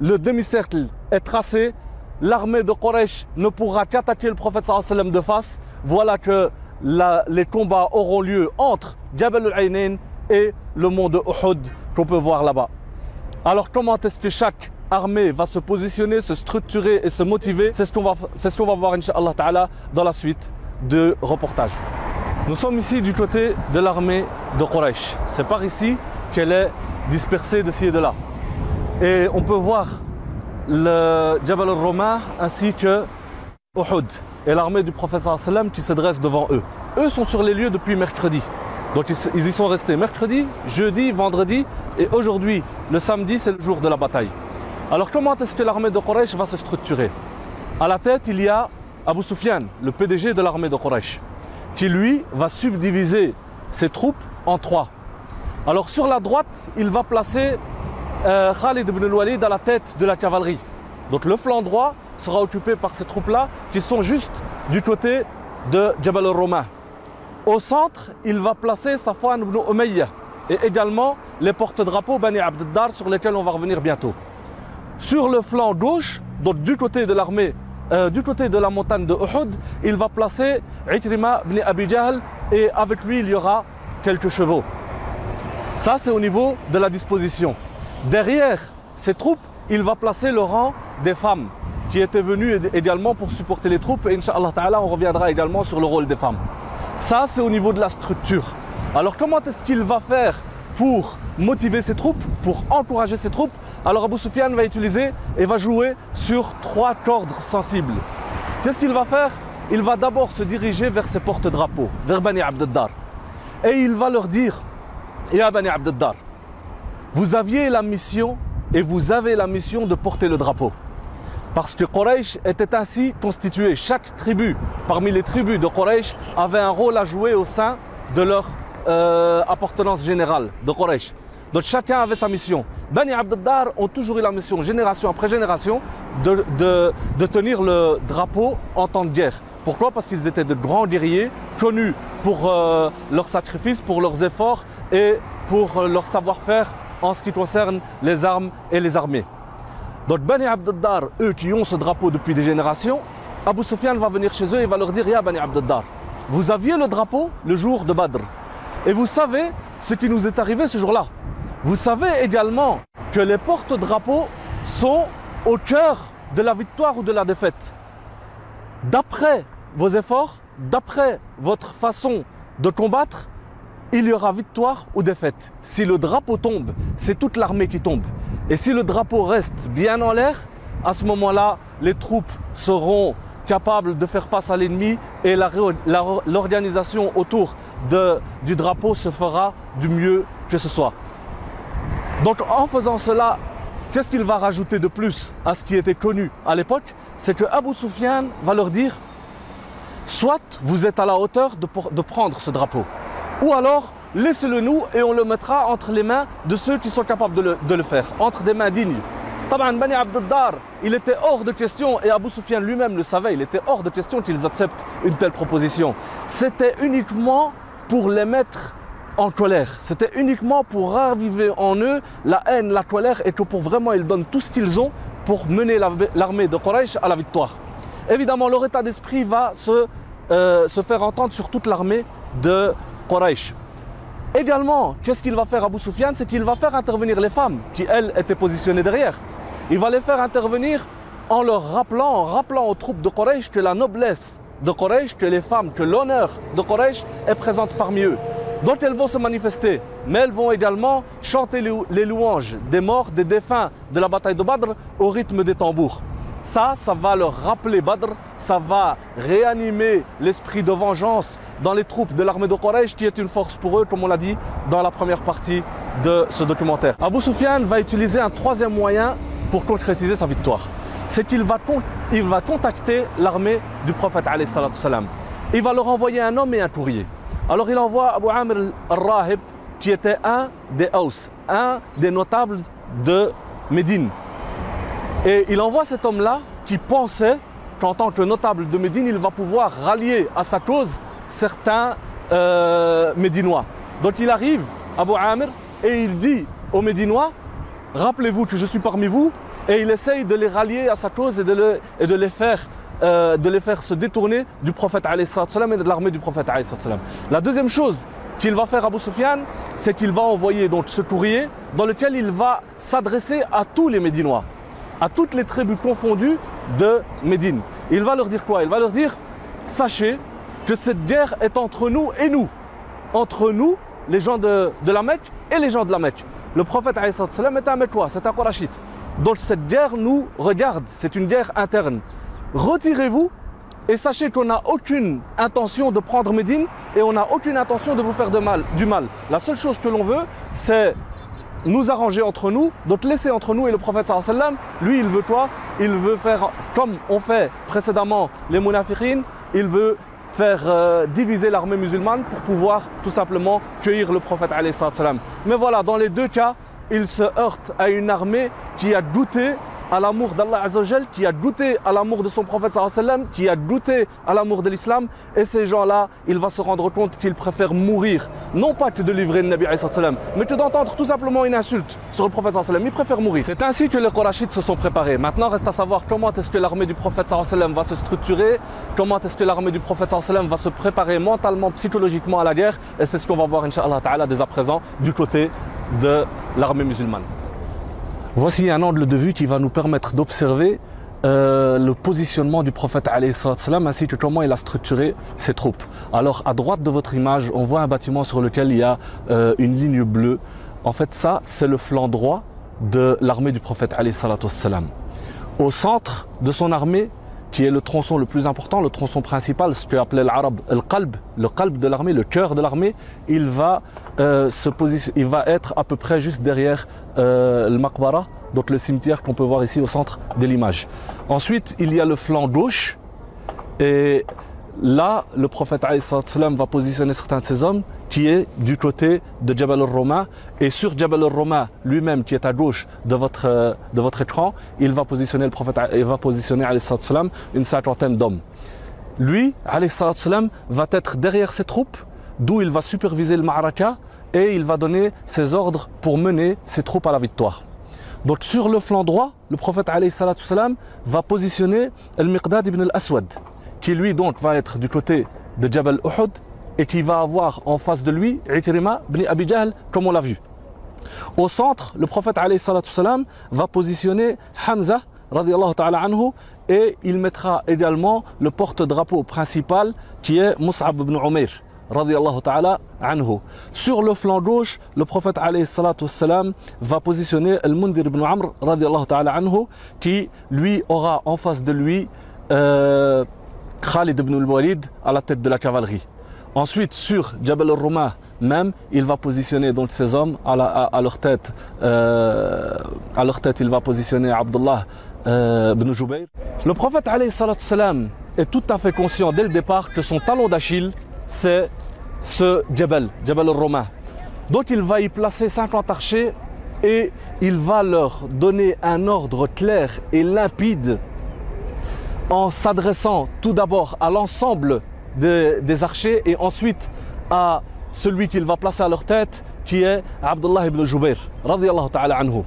Le demi-cercle est tracé l'armée de Quraysh ne pourra qu'attaquer le prophète sallam de face. Voilà que les combats auront lieu entre Jabal al-Ainain et le mont de Uhud qu'on peut voir là-bas. Alors comment est-ce que chaque armée va se positionner, se structurer et se motiver? C'est ce qu'on va, ce qu'on va voir Inch'Allah Ta'ala dans la suite de reportage. Nous sommes ici du côté de l'armée de Quraysh. C'est par ici qu'elle est dispersée de ci et de là. Et on peut voir le Jabal al-Roma ainsi que Uhud et l'armée du prophète sallam qui se dresse devant eux. Eux sont sur les lieux depuis mercredi. Donc ils y sont restés mercredi, jeudi, vendredi et aujourd'hui, le samedi, c'est le jour de la bataille. Alors comment est-ce que l'armée de Quraysh va se structurer? À la tête, il y a Abu Sufyan, le PDG de l'armée de Quraysh, qui lui va subdiviser ses troupes en trois. Alors sur la droite, il va placer euh, Khalid ibn al-Walid à la tête de la cavalerie. Donc le flanc droit sera occupé par ces troupes-là qui sont juste du côté de Jabal al-Roma. Au centre, il va placer Safwan ibn Umayya et également les porte-drapeaux Bani Abd sur lesquels on va revenir bientôt. Sur le flanc gauche, donc du côté de l'armée, euh, du côté de la montagne de Uhud, il va placer Ikrima ibn Abi Jahl et avec lui il y aura quelques chevaux. Ça c'est au niveau de la disposition. Derrière ces troupes, il va placer le rang des femmes qui étaient venues également pour supporter les troupes. Et Inch'Allah Ta'ala, on reviendra également sur le rôle des femmes. Ça, c'est au niveau de la structure. Alors comment est-ce qu'il va faire pour motiver ses troupes, pour encourager ses troupes? Alors Abu Sufyan va utiliser et va jouer sur trois cordes sensibles. Qu'est-ce qu'il va faire? Il va d'abord se diriger vers ses porte-drapeaux, vers Bani Abdeddar. Et il va leur dire, Ya Bani Abdeddar, vous aviez la mission et vous avez la mission de porter le drapeau. Parce que Quraysh était ainsi constitué. Chaque tribu, parmi les tribus de Quraysh, avait un rôle à jouer au sein de leur euh, appartenance générale de Quraysh. Donc chacun avait sa mission. Bani Abdeddar ont toujours eu la mission, génération après génération, de, tenir le drapeau en temps de guerre. Pourquoi? Parce qu'ils étaient de grands guerriers, connus pour euh, leurs sacrifices, pour leurs efforts et pour euh, leur savoir-faire en ce qui concerne les armes et les armées. Donc Bani Abdeddar, eux qui ont ce drapeau depuis des générations, Abu Sufyan va venir chez eux et va leur dire Ya Bani Abdeddar, vous aviez le drapeau le jour de Badr. Et vous savez ce qui nous est arrivé ce jour-là. Vous savez également que les porte-drapeaux sont au cœur de la victoire ou de la défaite. D'après vos efforts, d'après votre façon de combattre, il y aura victoire ou défaite. Si le drapeau tombe, c'est toute l'armée qui tombe. Et si le drapeau reste bien en l'air, à ce moment-là, les troupes seront capables de faire face à l'ennemi et l'organisation autour du drapeau se fera du mieux que ce soit. Donc en faisant cela, qu'est-ce qu'il va rajouter de plus à ce qui était connu à l'époque? C'est que Abu Sufyan va leur dire soit vous êtes à la hauteur de prendre ce drapeau, ou alors laissez-le nous et on le mettra entre les mains de ceux qui sont capables de le, faire, entre des mains dignes. Taban Bani Abdeddar, il était hors de question, et Abu Sufyan lui-même le savait, il était hors de question qu'ils acceptent une telle proposition. C'était uniquement pour les mettre en colère. C'était uniquement pour raviver en eux la haine, la colère et que pour vraiment ils donnent tout ce qu'ils ont pour mener l'armée de Quraysh à la victoire. Évidemment, leur état d'esprit va se, euh, se faire entendre sur toute l'armée de Également, qu'est-ce qu'il va faire Abu Sufyan C'est qu'il va faire intervenir les femmes qui, elles, étaient positionnées derrière. Il va les faire intervenir en leur rappelant, en rappelant aux troupes de Quraysh que la noblesse de Quraysh, que les femmes, que l'honneur de Quraysh est présente parmi eux. Donc elles vont se manifester, mais elles vont également chanter les louanges des morts, des défunts de la bataille de Badr au rythme des tambours. Ça, ça va leur rappeler Badr, ça va réanimer l'esprit de vengeance dans les troupes de l'armée de Quraysh qui est une force pour eux, comme on l'a dit dans la première partie de ce documentaire. Abu Sufyan va utiliser un troisième moyen pour concrétiser sa victoire. C'est qu'il va, il va contacter l'armée du prophète salam. Il va leur envoyer un homme et un courrier. Alors il envoie Abu Amr al-Rahib, qui était un des Haus, un des notables de Médine. Et il envoie cet homme-là qui pensait qu'en tant que notable de Médine, il va pouvoir rallier à sa cause certains euh, Médinois. Donc il arrive, Abu Amr, et il dit aux Médinois, rappelez-vous que je suis parmi vous, et il essaye de les rallier à sa cause et de, euh, les faire se détourner du prophète salam et de l'armée du prophète salam. La deuxième chose qu'il va faire Abu Sufyan, c'est qu'il va envoyer donc ce courrier dans lequel il va s'adresser à tous les Médinois, à toutes les tribus confondues de Médine. Il va leur dire quoi? Il va leur dire sachez que cette guerre est entre nous et nous, entre nous, les gens de, de la Mecque et les gens de la Mecque. Le prophète est un Mecquois, c'est un Qurashite. Donc cette guerre nous regarde, c'est une guerre interne retirez-vous et sachez qu'on n'a aucune intention de prendre Médine et on n'a aucune intention de vous faire du mal. La seule chose que l'on veut, c'est nous arranger entre nous, donc laisser entre nous et le prophète sallam. Lui, il veut quoi? Il veut faire comme on fait précédemment les munafiqin, il veut faire euh, diviser l'armée musulmane pour pouvoir tout simplement cueillir le prophète sallam. Mais voilà, dans les deux cas, il se heurte à une armée qui a douté à l'amour d'Allah Azzawajal, qui a goûté à l'amour de son prophète sallam, qui a goûté à l'amour de l'islam. Et ces gens-là, il va se rendre compte qu'ils préfèrent mourir, non pas que de livrer le Nabi sallam, mais que d'entendre tout simplement une insulte sur le prophète sallam. Ils préfèrent mourir. C'est ainsi que les Qurashites se sont préparés. Maintenant, reste à savoir comment est-ce que l'armée du prophète sallam va se structurer, comment est-ce que l'armée du prophète sallam va se préparer mentalement, psychologiquement à la guerre. Et c'est ce qu'on va voir, Inch'Allah Ta'ala, dès à présent, du côté de l'armée musulmane. Voici un angle de vue qui va nous permettre d'observer euh, le positionnement du prophète ainsi que comment il a structuré ses troupes. Alors à droite de votre image, on voit un bâtiment sur lequel il y a euh, une ligne bleue. En fait, ça, c'est le flanc droit de l'armée du prophète. Au centre de son armée, qui est le tronçon le plus important, le tronçon principal, ce que appelait l'arabe le qalb, le qalb de l'armée, le cœur de l'armée, il va euh, se il va être à peu près juste derrière euh, le maqbara, donc le cimetière qu'on peut voir ici au centre de l'image. Ensuite, il y a le flanc gauche et là, le prophète va positionner certains de ses hommes qui est du côté de Jabal al-Roma et sur Jabal al-Roma lui-même qui est à gauche de votre, euh, de votre écran, il va positionner le prophète il va positionner une cinquantaine d'hommes. Lui, va être derrière ses troupes, d'où il va superviser le Ma'araka et il va donner ses ordres pour mener ses troupes à la victoire. Donc sur le flanc droit, le prophète va positionner Al-Miqdad ibn al-Aswad, qui lui donc va être du côté de Jabal Uhud et qui va avoir en face de lui Ikrima ibn Abi Jahl, comme on l'a vu. Au centre, le prophète va positionner Hamza ta'ala anhu, et il mettra également le porte-drapeau principal qui est Mus'ab ibn Umair ta'ala anhu. Sur le flanc gauche, le prophète va positionner Al-Mundir ibn Amr ta'ala anhu qui lui aura en face de lui euh, Khalid ibn al-Walid à la tête de la cavalerie. Ensuite, sur Jabal al-Ruma même, il va positionner donc ses hommes à, leur tête. Euh, à leur tête, il va positionner Abdullah euh, ibn Jubayr. Le prophète salam, est tout à fait conscient dès le départ que son talon d'Achille, c'est ce Jabal, Jabal al-Ruma. Donc il va y placer 50 archers et il va leur donner un ordre clair et limpide en s'adressant tout d'abord à l'ensemble des archers et ensuite à celui qu'il va placer à leur tête qui est Abdullah ibn Jubair anhu.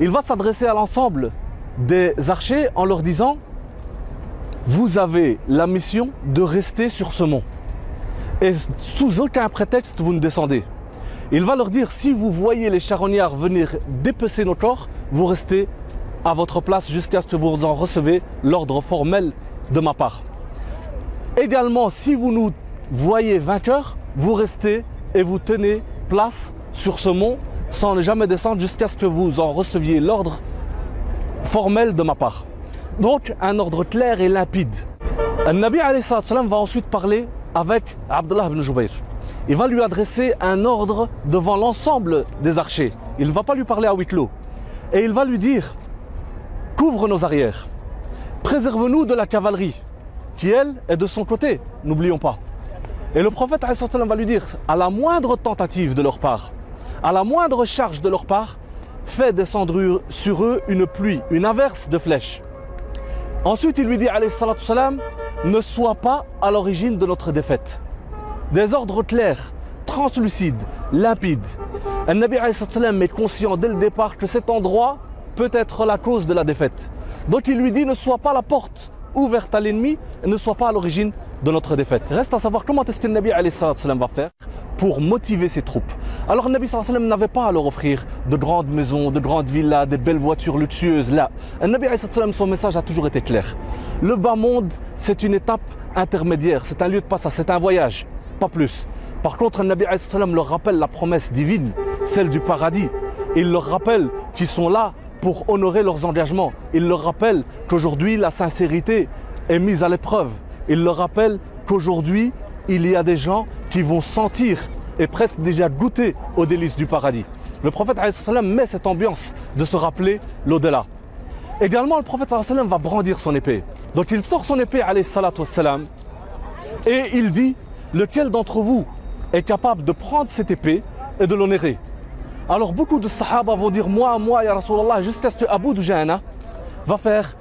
Il va s'adresser à l'ensemble des archers en leur disant vous avez la mission de rester sur ce mont et sous aucun prétexte vous ne descendez. Il va leur dire si vous voyez les charognards venir dépecer nos corps, vous restez à votre place jusqu'à ce que vous en recevez l'ordre formel de ma part. Également, si vous nous voyez vainqueurs, vous restez et vous tenez place sur ce mont sans ne jamais descendre jusqu'à ce que vous en receviez l'ordre formel de ma part. Donc, un ordre clair et limpide. Le Nabi va ensuite parler avec Abdullah ibn Jubayr. Il va lui adresser un ordre devant l'ensemble des archers. Il ne va pas lui parler à huis clos. Et il va lui dire couvre nos arrières. Préserve-nous de la cavalerie, qui elle est de son côté, n'oublions pas. Et le prophète va lui dire, à la moindre tentative de leur part, à la moindre charge de leur part, fais descendre sur eux une pluie, une averse de flèches. Ensuite, il lui dit, salam, ne sois pas à l'origine de notre défaite. Des ordres clairs, translucides, limpides. Un Nabi est conscient dès le départ que cet endroit peut être la cause de la défaite. Donc il lui dit ne sois pas la porte ouverte à l'ennemi et ne sois pas à l'origine de notre défaite. Reste à savoir comment est-ce que le Nabi va faire pour motiver ses troupes. Alors le Nabi n'avait pas à leur offrir de grandes maisons, de grandes villas, des belles voitures luxueuses. Là, le Nabi son message a toujours été clair. Le bas monde, c'est une étape intermédiaire, c'est un lieu de passage, c'est un voyage, pas plus. Par contre, le Nabi leur rappelle la promesse divine, celle du paradis. Il leur rappelle qu'ils sont là pour honorer leurs engagements. Il leur rappelle qu'aujourd'hui, la sincérité est mise à l'épreuve. Il leur rappelle qu'aujourd'hui, il y a des gens qui vont sentir et presque déjà goûter aux délices du paradis. Le prophète met cette ambiance de se rappeler l'au-delà. Également, le prophète va brandir son épée. Donc il sort son épée et il dit lequel d'entre vous est capable de prendre cette épée et de l'honorer? Alors beaucoup de sahaba vont dire moi, moi, ya Rasulallah, jusqu'à ce que Abu Dujana va faire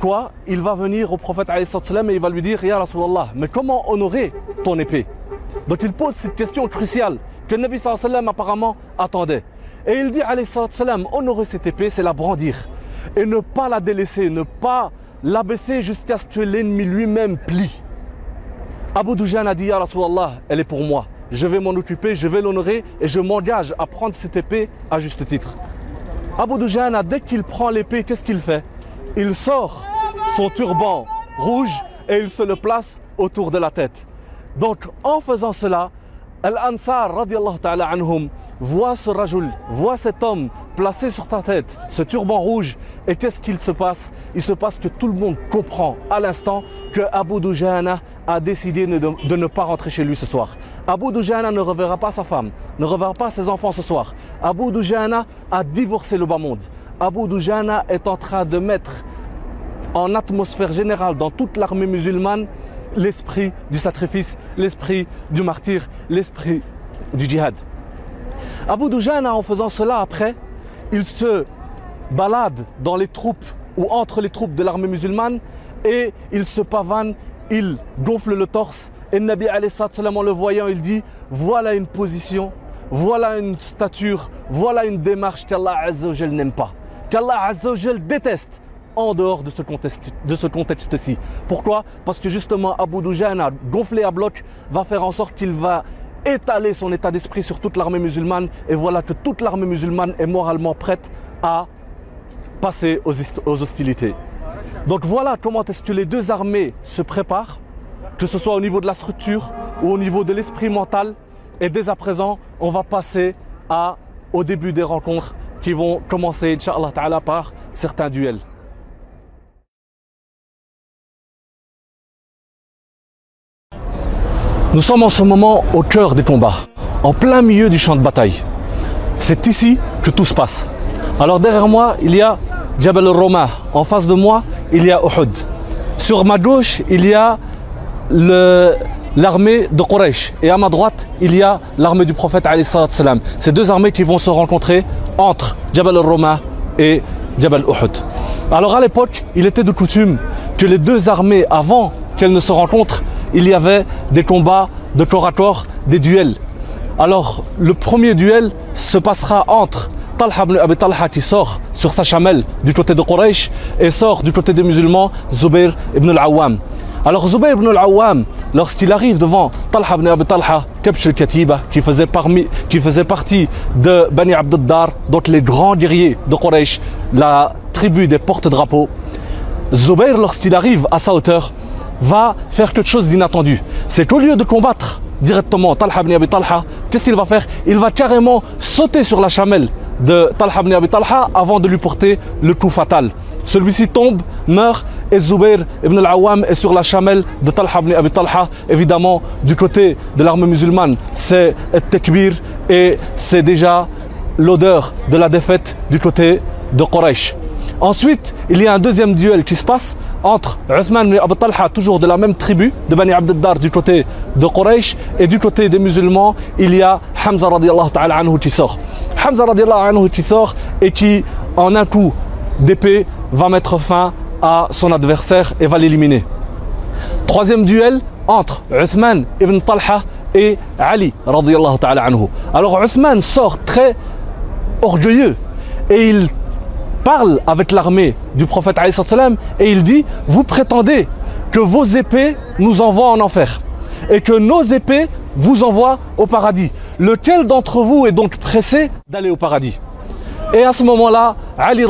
quoi? Il va venir au prophète et il va lui dire Ya Rasulallah, mais comment honorer ton épée? Donc il pose cette question cruciale que le Nabi apparemment attendait. Et il dit sallam, honorer cette épée, c'est la brandir et ne pas la délaisser, ne pas l'abaisser jusqu'à ce que l'ennemi lui-même plie. Abu Dujana dit Ya Rasulallah, elle est pour moi je vais m'en occuper, je vais l'honorer et je m'engage à prendre cette épée à juste titre. Abu Dujana, dès qu'il prend l'épée, qu'est-ce qu'il fait? Il sort son turban rouge et il se le place autour de la tête. Donc en faisant cela, Al-Ansar ta'ala anhum voit ce rajoul, voit cet homme placé sur ta tête, ce turban rouge, et qu'est-ce qu'il se passe? Il se passe que tout le monde comprend à l'instant que Abu Dujana a décidé de, de, ne pas rentrer chez lui ce soir. Abu Dujana ne reverra pas sa femme, ne reverra pas ses enfants ce soir. Abu Dujana a divorcé le bas monde. Abu Dujana est en train de mettre en atmosphère générale dans toute l'armée musulmane l'esprit du sacrifice, l'esprit du martyr, l'esprit du djihad. Abu Dujana, en faisant cela après, il se balade dans les troupes ou entre les troupes de l'armée musulmane et il se pavane, il gonfle le torse. Et Nabi salam en le voyant, il dit Voilà une position, voilà une stature, voilà une démarche qu'Allah n'aime pas, qu'Allah déteste en dehors de ce contexte-ci. Pourquoi? Parce que justement, Abu Dujana, gonflé à bloc, va faire en sorte qu'il va étaler son état d'esprit sur toute l'armée musulmane. Et voilà que toute l'armée musulmane est moralement prête à passer aux, hostilités. Donc voilà comment est-ce que les deux armées se préparent, que ce soit au niveau de la structure ou au niveau de l'esprit mental. Et dès à présent, on va passer au début des rencontres qui vont commencer, Inch'Allah Ta'ala, par certains duels. Nous sommes en ce moment au cœur des combats, en plein milieu du champ de bataille. C'est ici que tout se passe. Alors derrière moi, il y a Jabal al-Roma. En face de moi, il y a Uhud. Sur ma gauche, il y a l'armée de Quraysh. Et à ma droite, il y a l'armée du prophète. Ces deux armées qui vont se rencontrer entre Jabal al-Roma et Jabal Uhud. Alors à l'époque, il était de coutume que les deux armées, avant qu'elles ne se rencontrent, il y avait des combats de corps à corps, des duels. Alors, le premier duel se passera entre Talha ibn Abi Talha qui sort sur sa chamelle du côté de Quraysh et sort du côté des musulmans Zubair ibn al-Awwam. Alors Zubair ibn al-Awwam, lorsqu'il arrive devant Talha ibn Abi Talha, Kabsh al-Katiba, qui faisait, qui faisait partie de Bani Abd donc les grands guerriers de Quraysh, la tribu des porte-drapeaux, Zubair, lorsqu'il arrive à sa hauteur, va faire quelque chose d'inattendu. C'est qu'au lieu de combattre directement Talha ibn Abi Talha, qu'est-ce qu'il va faire? Il va carrément sauter sur la chamelle de Talha ibn Abi Talha avant de lui porter le coup fatal. Celui-ci tombe, meurt et Zubair ibn al-Awwam est sur la chamelle de Talha ibn Abi Talha. Évidemment, du côté de l'armée musulmane, c'est Tekbir et c'est déjà l'odeur de la défaite du côté de Quraysh. Ensuite, il y a un deuxième duel qui se passe entre Uthman et Abu Talha, toujours de la même tribu, de Bani Abd du côté de Quraysh, et du côté des musulmans, il y a Hamza radiallahu ta'ala anhu qui sort. Hamza radiallahu anhu qui sort et qui, en un coup d'épée, va mettre fin à son adversaire et va l'éliminer. Troisième duel entre Uthman ibn Talha et Ali radiallahu ta'ala. Alors Uthman sort très orgueilleux et il parle avec l'armée du prophète et il dit Vous prétendez que vos épées nous envoient en enfer et que nos épées vous envoient au paradis. Lequel d'entre vous est donc pressé d'aller au paradis? Et à ce moment-là, Ali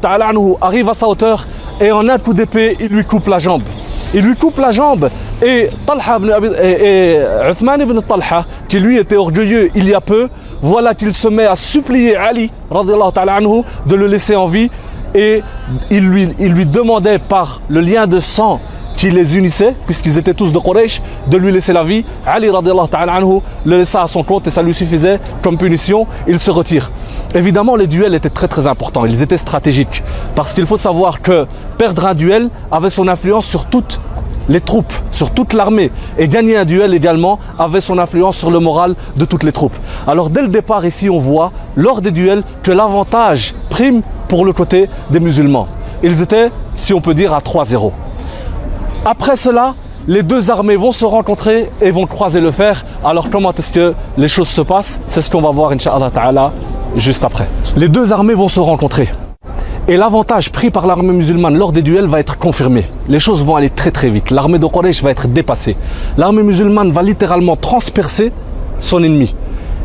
ta'ala anhu arrive à sa hauteur et en un coup d'épée, il lui coupe la jambe. Il lui coupe la jambe et, Talha et, Uthman ibn Talha, qui lui était orgueilleux il y a peu, voilà qu'il se met à supplier Ali anhu, de le laisser en vie et il lui, il lui demandait par le lien de sang qui les unissait, puisqu'ils étaient tous de Quraysh, de lui laisser la vie. Ali anhu, le laissa à son compte et ça lui suffisait comme punition. Il se retire. Évidemment, les duels étaient très très importants. Ils étaient stratégiques. Parce qu'il faut savoir que perdre un duel avait son influence sur toute les troupes, sur toute l'armée. Et gagner un duel également avait son influence sur le moral de toutes les troupes. Alors dès le départ ici, on voit lors des duels que l'avantage prime pour le côté des musulmans. Ils étaient, si on peut dire, à 3-0. Après cela, les deux armées vont se rencontrer et vont croiser le fer. Alors comment est-ce que les choses se passent? C'est ce qu'on va voir, Inch'Allah Ta'ala, juste après. Les deux armées vont se rencontrer. Et l'avantage pris par l'armée musulmane lors des duels va être confirmé. Les choses vont aller très très vite. L'armée de Quraysh va être dépassée. L'armée musulmane va littéralement transpercer son ennemi.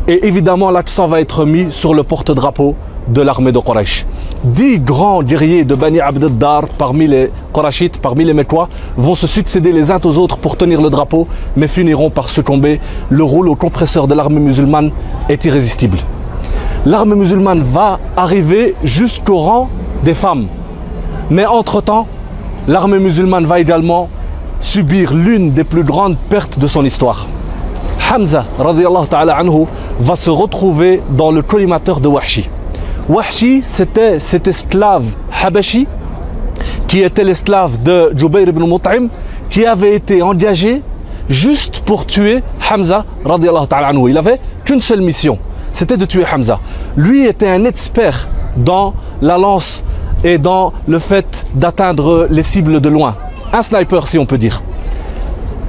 Et évidemment, l'accent va être mis sur le porte-drapeau de l'armée de Quraysh. Dix grands guerriers de Bani Abd-Dar parmi les Qurashites, parmi les Mekwa, vont se succéder les uns aux autres pour tenir le drapeau, mais finiront par succomber. Le rouleau compresseur de l'armée musulmane est irrésistible. L'armée musulmane va arriver jusqu'au rang des femmes. Mais entre-temps, l'armée musulmane va également subir l'une des plus grandes pertes de son histoire. Hamza ta'ala anhu, va se retrouver dans le collimateur de Wahshi. Wahshi, c'était cet esclave Habashi qui était l'esclave de Jubayr ibn Mut'im qui avait été engagé juste pour tuer Hamza ta'ala anhu. Il avait qu'une seule mission, c'était de tuer Hamza. Lui était un expert dans la lance et dans le fait d'atteindre les cibles de loin. Un sniper si on peut dire.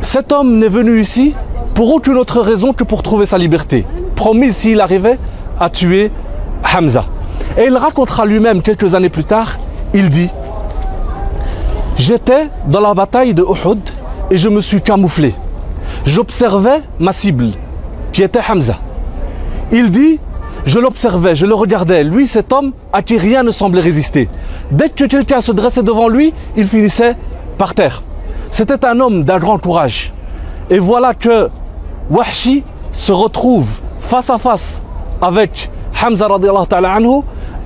Cet homme n'est venu ici pour aucune autre raison que pour trouver sa liberté. Promis s'il arrivait à tuer Hamza. Et il racontera lui-même quelques années plus tard, il dit J'étais dans la bataille de Uhud et je me suis camouflé. J'observais ma cible, qui était Hamza. Il dit Je l'observais, je le regardais. Lui, cet homme à qui rien ne semblait résister. Dès que quelqu'un se dressait devant lui, il finissait par terre. C'était un homme d'un grand courage. Et voilà que Wahshi se retrouve face à face avec Hamza ta'ala anhu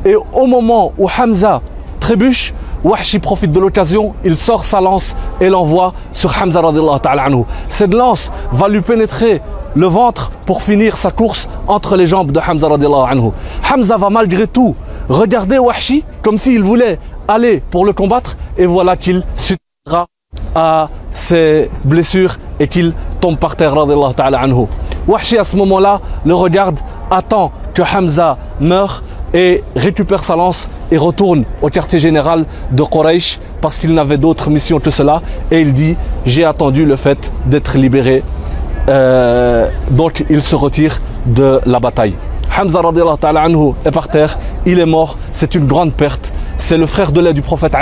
et au moment où Hamza trébuche, Wahshi profite de l'occasion, il sort sa lance et l'envoie sur Hamza ta'ala anhu. Cette lance va lui pénétrer le ventre pour finir sa course entre les jambes de Hamza anhu. Hamza va malgré tout regarder Wahshi comme s'il voulait aller pour le combattre et voilà qu'il succombrera à ses blessures et qu'il tombe par terre ta'ala anhu. Wahshi à ce moment-là le regarde, attend que Hamza meure et récupère sa lance et retourne au quartier général de Quraysh parce qu'il n'avait d'autre mission que cela et il dit j'ai attendu le fait d'être libéré euh, donc il se retire de la bataille. Hamza ta'ala anhu est par terre, il est mort, c'est une grande perte. C'est le frère de lait du prophète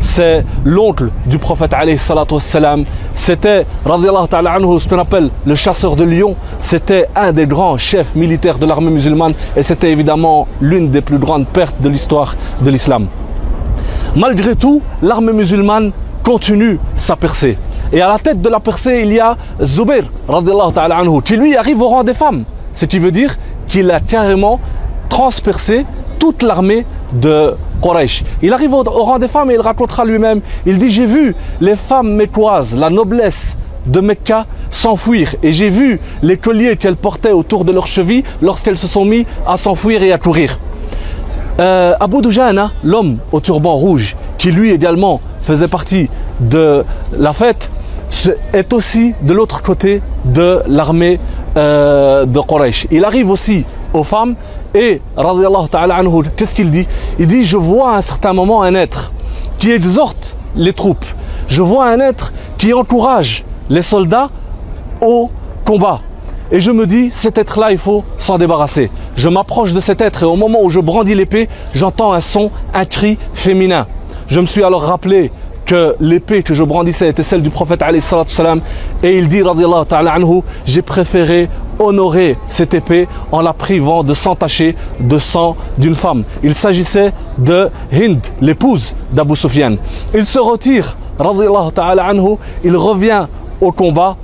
c'est l'oncle du prophète C'était ta'ala anhu ce qu'on appelle le chasseur de lions, c'était un des grands chefs militaires de l'armée musulmane et c'était évidemment l'une des plus grandes pertes de l'histoire de l'islam. Malgré tout, l'armée musulmane continue sa percée. Et à la tête de la percée, il y a Zubair, ta'ala qui lui arrive au rang des femmes. Ce qui veut dire qu'il a carrément transpercé toute l'armée de Quraysh. Il arrive au, rang des femmes et il racontera lui-même. Il dit J'ai vu les femmes mécoises, la noblesse de Mecca s'enfuir et j'ai vu les colliers qu'elles portaient autour de leurs chevilles lorsqu'elles se sont mis à s'enfuir et à courir. Euh, Abu Dujana, l'homme au turban rouge, qui lui également faisait partie de la fête, est aussi de l'autre côté de l'armée euh, de Quraysh. Il arrive aussi aux femmes et, ta'ala anhu, qu'est-ce qu'il dit? Il dit, je vois à un certain moment un être qui exhorte les troupes. Je vois un être qui encourage les soldats au combat. Et je me dis, cet être-là, il faut s'en débarrasser. Je m'approche de cet être et au moment où je brandis l'épée, j'entends un son, un cri féminin. Je me suis alors rappelé que l'épée que je brandissais était celle du prophète et il dit j'ai préféré honorer cette épée en la privant de s'entacher de sang d'une femme. Il s'agissait de Hind, l'épouse d'Abu Sufyan. Il se retire, il revient au combat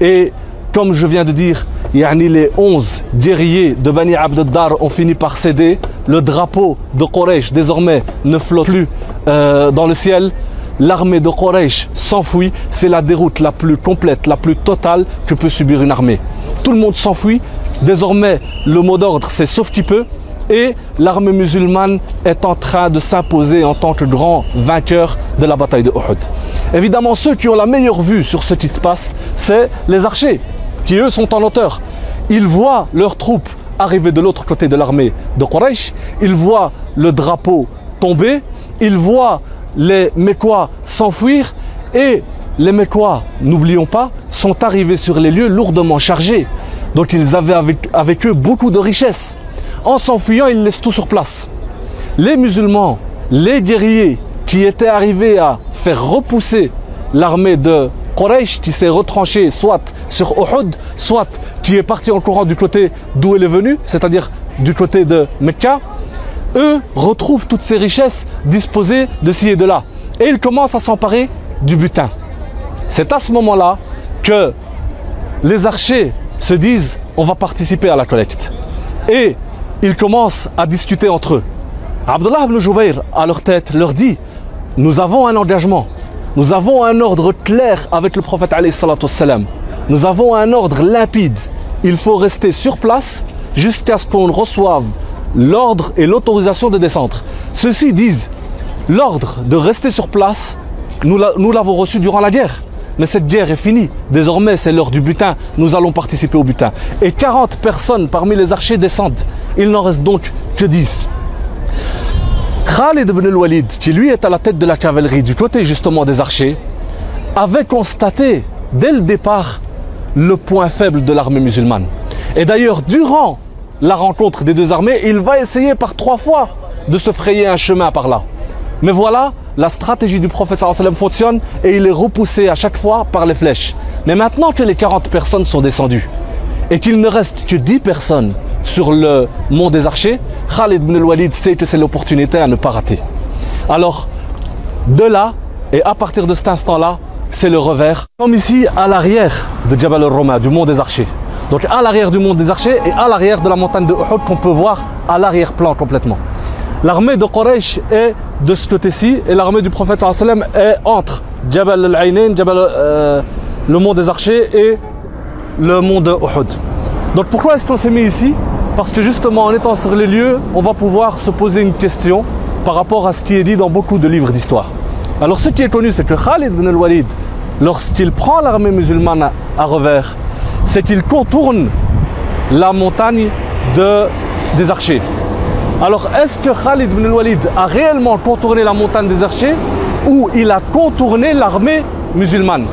et comme je viens de dire, les 11 guerriers de Bani Abd ont fini par céder. Le drapeau de Quraysh désormais ne flotte plus euh, dans le ciel l'armée de Quraysh s'enfuit, c'est la déroute la plus complète, la plus totale que peut subir une armée. Tout le monde s'enfuit. Désormais, le mot d'ordre, c'est sauf petit peu. Et l'armée musulmane est en train de s'imposer en tant que grand vainqueur de la bataille de Uhud. Évidemment, ceux qui ont la meilleure vue sur ce qui se passe, c'est les archers, qui eux sont en hauteur. Ils voient leurs troupes arriver de l'autre côté de l'armée de Quraysh, ils voient le drapeau tomber, ils voient les Mécois s'enfuir et les Mécois, n'oublions pas, sont arrivés sur les lieux lourdement chargés. Donc ils avaient avec, eux beaucoup de richesses. En s'enfuyant, ils laissent tout sur place. Les musulmans, les guerriers qui étaient arrivés à faire repousser l'armée de Quraysh qui s'est retranchée soit sur Uhud, soit qui est parti en courant du côté d'où elle est venue, c'est-à-dire du côté de Mecca, eux retrouvent toutes ces richesses disposées de ci et de là. Et ils commencent à s'emparer du butin. C'est à ce moment-là que les archers se disent on va participer à la collecte. Et ils commencent à discuter entre eux. Abdullah ibn Jubayr, à leur tête, leur dit Nous avons un engagement, nous avons un ordre clair avec le prophète. Nous avons un ordre limpide. Il faut rester sur place jusqu'à ce qu'on reçoive l'ordre et l'autorisation de descendre. Ceux-ci disent L'ordre de rester sur place, nous l'avons reçu durant la guerre. Mais cette guerre est finie. Désormais, c'est l'heure du butin. Nous allons participer au butin. Et 40 personnes parmi les archers descendent. Il n'en reste donc que 10. Khalid ibn al-Walid, qui lui est à la tête de la cavalerie du côté justement des archers, avait constaté dès le départ le point faible de l'armée musulmane. Et d'ailleurs, durant la rencontre des deux armées, il va essayer par trois fois de se frayer un chemin par là. Mais voilà, la stratégie du prophète sallam fonctionne et il est repoussé à chaque fois par les flèches. Mais maintenant que les 40 personnes sont descendues et qu'il ne reste que 10 personnes sur le mont des archers, Khalid ibn al-Walid sait que c'est l'opportunité à ne pas rater. Alors, de là, et à partir de cet instant-là, c'est le revers. Comme ici, à l'arrière de Jabal al-Roma, du mont des archers. Donc à l'arrière du mont des archers et à l'arrière de la montagne de Uhud qu'on peut voir à l'arrière-plan complètement. L'armée de Quraysh est de ce côté-ci et l'armée du prophète sallam est entre Jabal al-Ainain, Jabal, euh, le mont des archers et le mont de Uhud. Donc pourquoi est-ce qu'on s'est mis ici? Parce que justement, en étant sur les lieux, on va pouvoir se poser une question par rapport à ce qui est dit dans beaucoup de livres d'histoire. Alors ce qui est connu, c'est que Khalid ibn al-Walid, lorsqu'il prend l'armée musulmane à revers, c'est qu'il contourne la montagne de, des archers. Alors est-ce que Khalid ibn al-Walid a réellement contourné la montagne des archers ou il a contourné l'armée musulmane?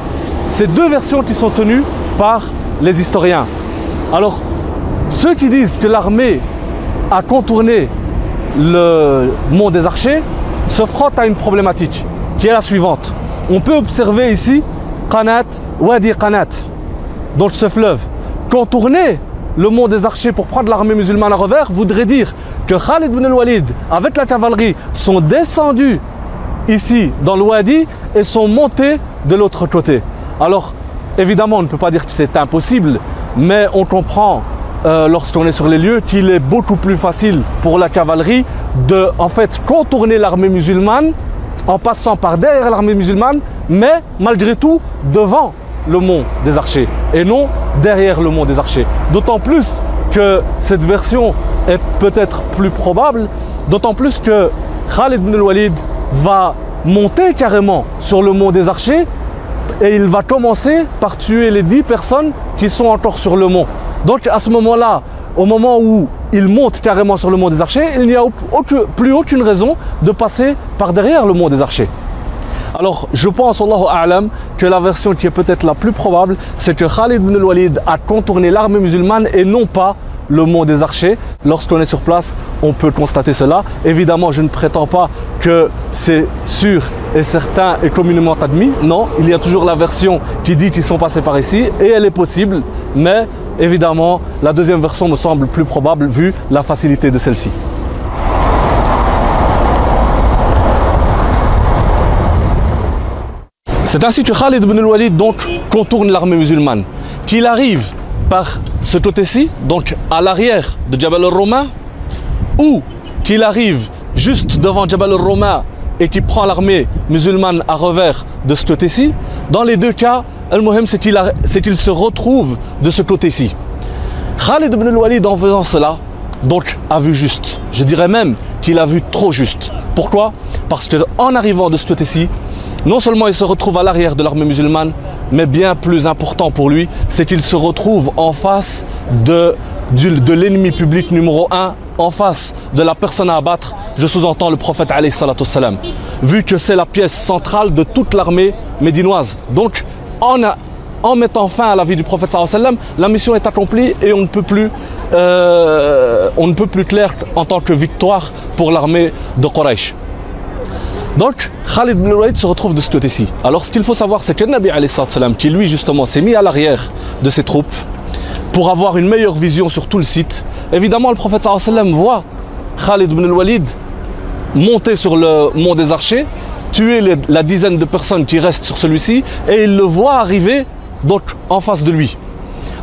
C'est deux versions qui sont tenues par les historiens. Alors ceux qui disent que l'armée a contourné le mont des archers se frottent à une problématique qui est la suivante. On peut observer ici Qanat, Wadi Qanat, dans ce fleuve. Contourner le mont des archers pour prendre l'armée musulmane à revers voudrait dire que Khalid ibn al-Walid, avec la cavalerie, sont descendus ici dans le et sont montés de l'autre côté. Alors, évidemment, on ne peut pas dire que c'est impossible, mais on comprend euh, lorsqu'on est sur les lieux qu'il est beaucoup plus facile pour la cavalerie de en fait contourner l'armée musulmane en passant par derrière l'armée musulmane, mais malgré tout devant le mont des archers et non derrière le mont des archers. D'autant plus que cette version est peut-être plus probable, d'autant plus que Khalid ibn al-Walid va monter carrément sur le mont des archers et il va commencer par tuer les dix personnes qui sont encore sur le mont. Donc à ce moment-là, au moment où il monte carrément sur le mont des archers, il n'y a plus aucune raison de passer par derrière le mont des archers. Alors je pense, Allahu A'lam, que la version qui est peut-être la plus probable, c'est que Khalid ibn al-Walid a contourné l'armée musulmane et non pas le mont des archers. Lorsqu'on est sur place, on peut constater cela. Évidemment, je ne prétends pas que c'est sûr et certain et communément admis. Non, il y a toujours la version qui dit qu'ils sont passés par ici et elle est possible, mais évidemment, la deuxième version me semble plus probable vu la facilité de celle-ci. C'est ainsi que Khalid ibn al-Walid donc contourne l'armée musulmane. Qu'il arrive par ce côté-ci, donc à l'arrière de Jabal al-Roma, ou qu'il arrive juste devant Jabal al-Roma et qu'il prend l'armée musulmane à revers de ce côté-ci, dans les deux cas, Al-Muhim, c'est qu'il se retrouve de ce côté-ci. Khalid ibn al-Walid, en faisant cela, donc a vu juste. Je dirais même qu'il a vu trop juste. Pourquoi? Parce qu'en arrivant de ce côté-ci, non seulement il se retrouve à l'arrière de l'armée musulmane, mais bien plus important pour lui, c'est qu'il se retrouve en face de, l'ennemi public numéro un, en face de la personne à abattre, je sous-entends le prophète salam, vu que c'est la pièce centrale de toute l'armée médinoise. Donc, en, mettant fin à la vie du prophète sallam, la mission est accomplie et on ne peut plus, euh, on clair en tant que victoire pour l'armée de Quraysh. Donc, Khalid ibn Walid se retrouve de ce côté-ci. Alors, ce qu'il faut savoir, c'est que Nabi salam, qui lui justement s'est mis à l'arrière de ses troupes pour avoir une meilleure vision sur tout le site, évidemment, le prophète voit Khalid ibn Walid monter sur le mont des archers, tuer la dizaine de personnes qui restent sur celui-ci, et il le voit arriver donc en face de lui.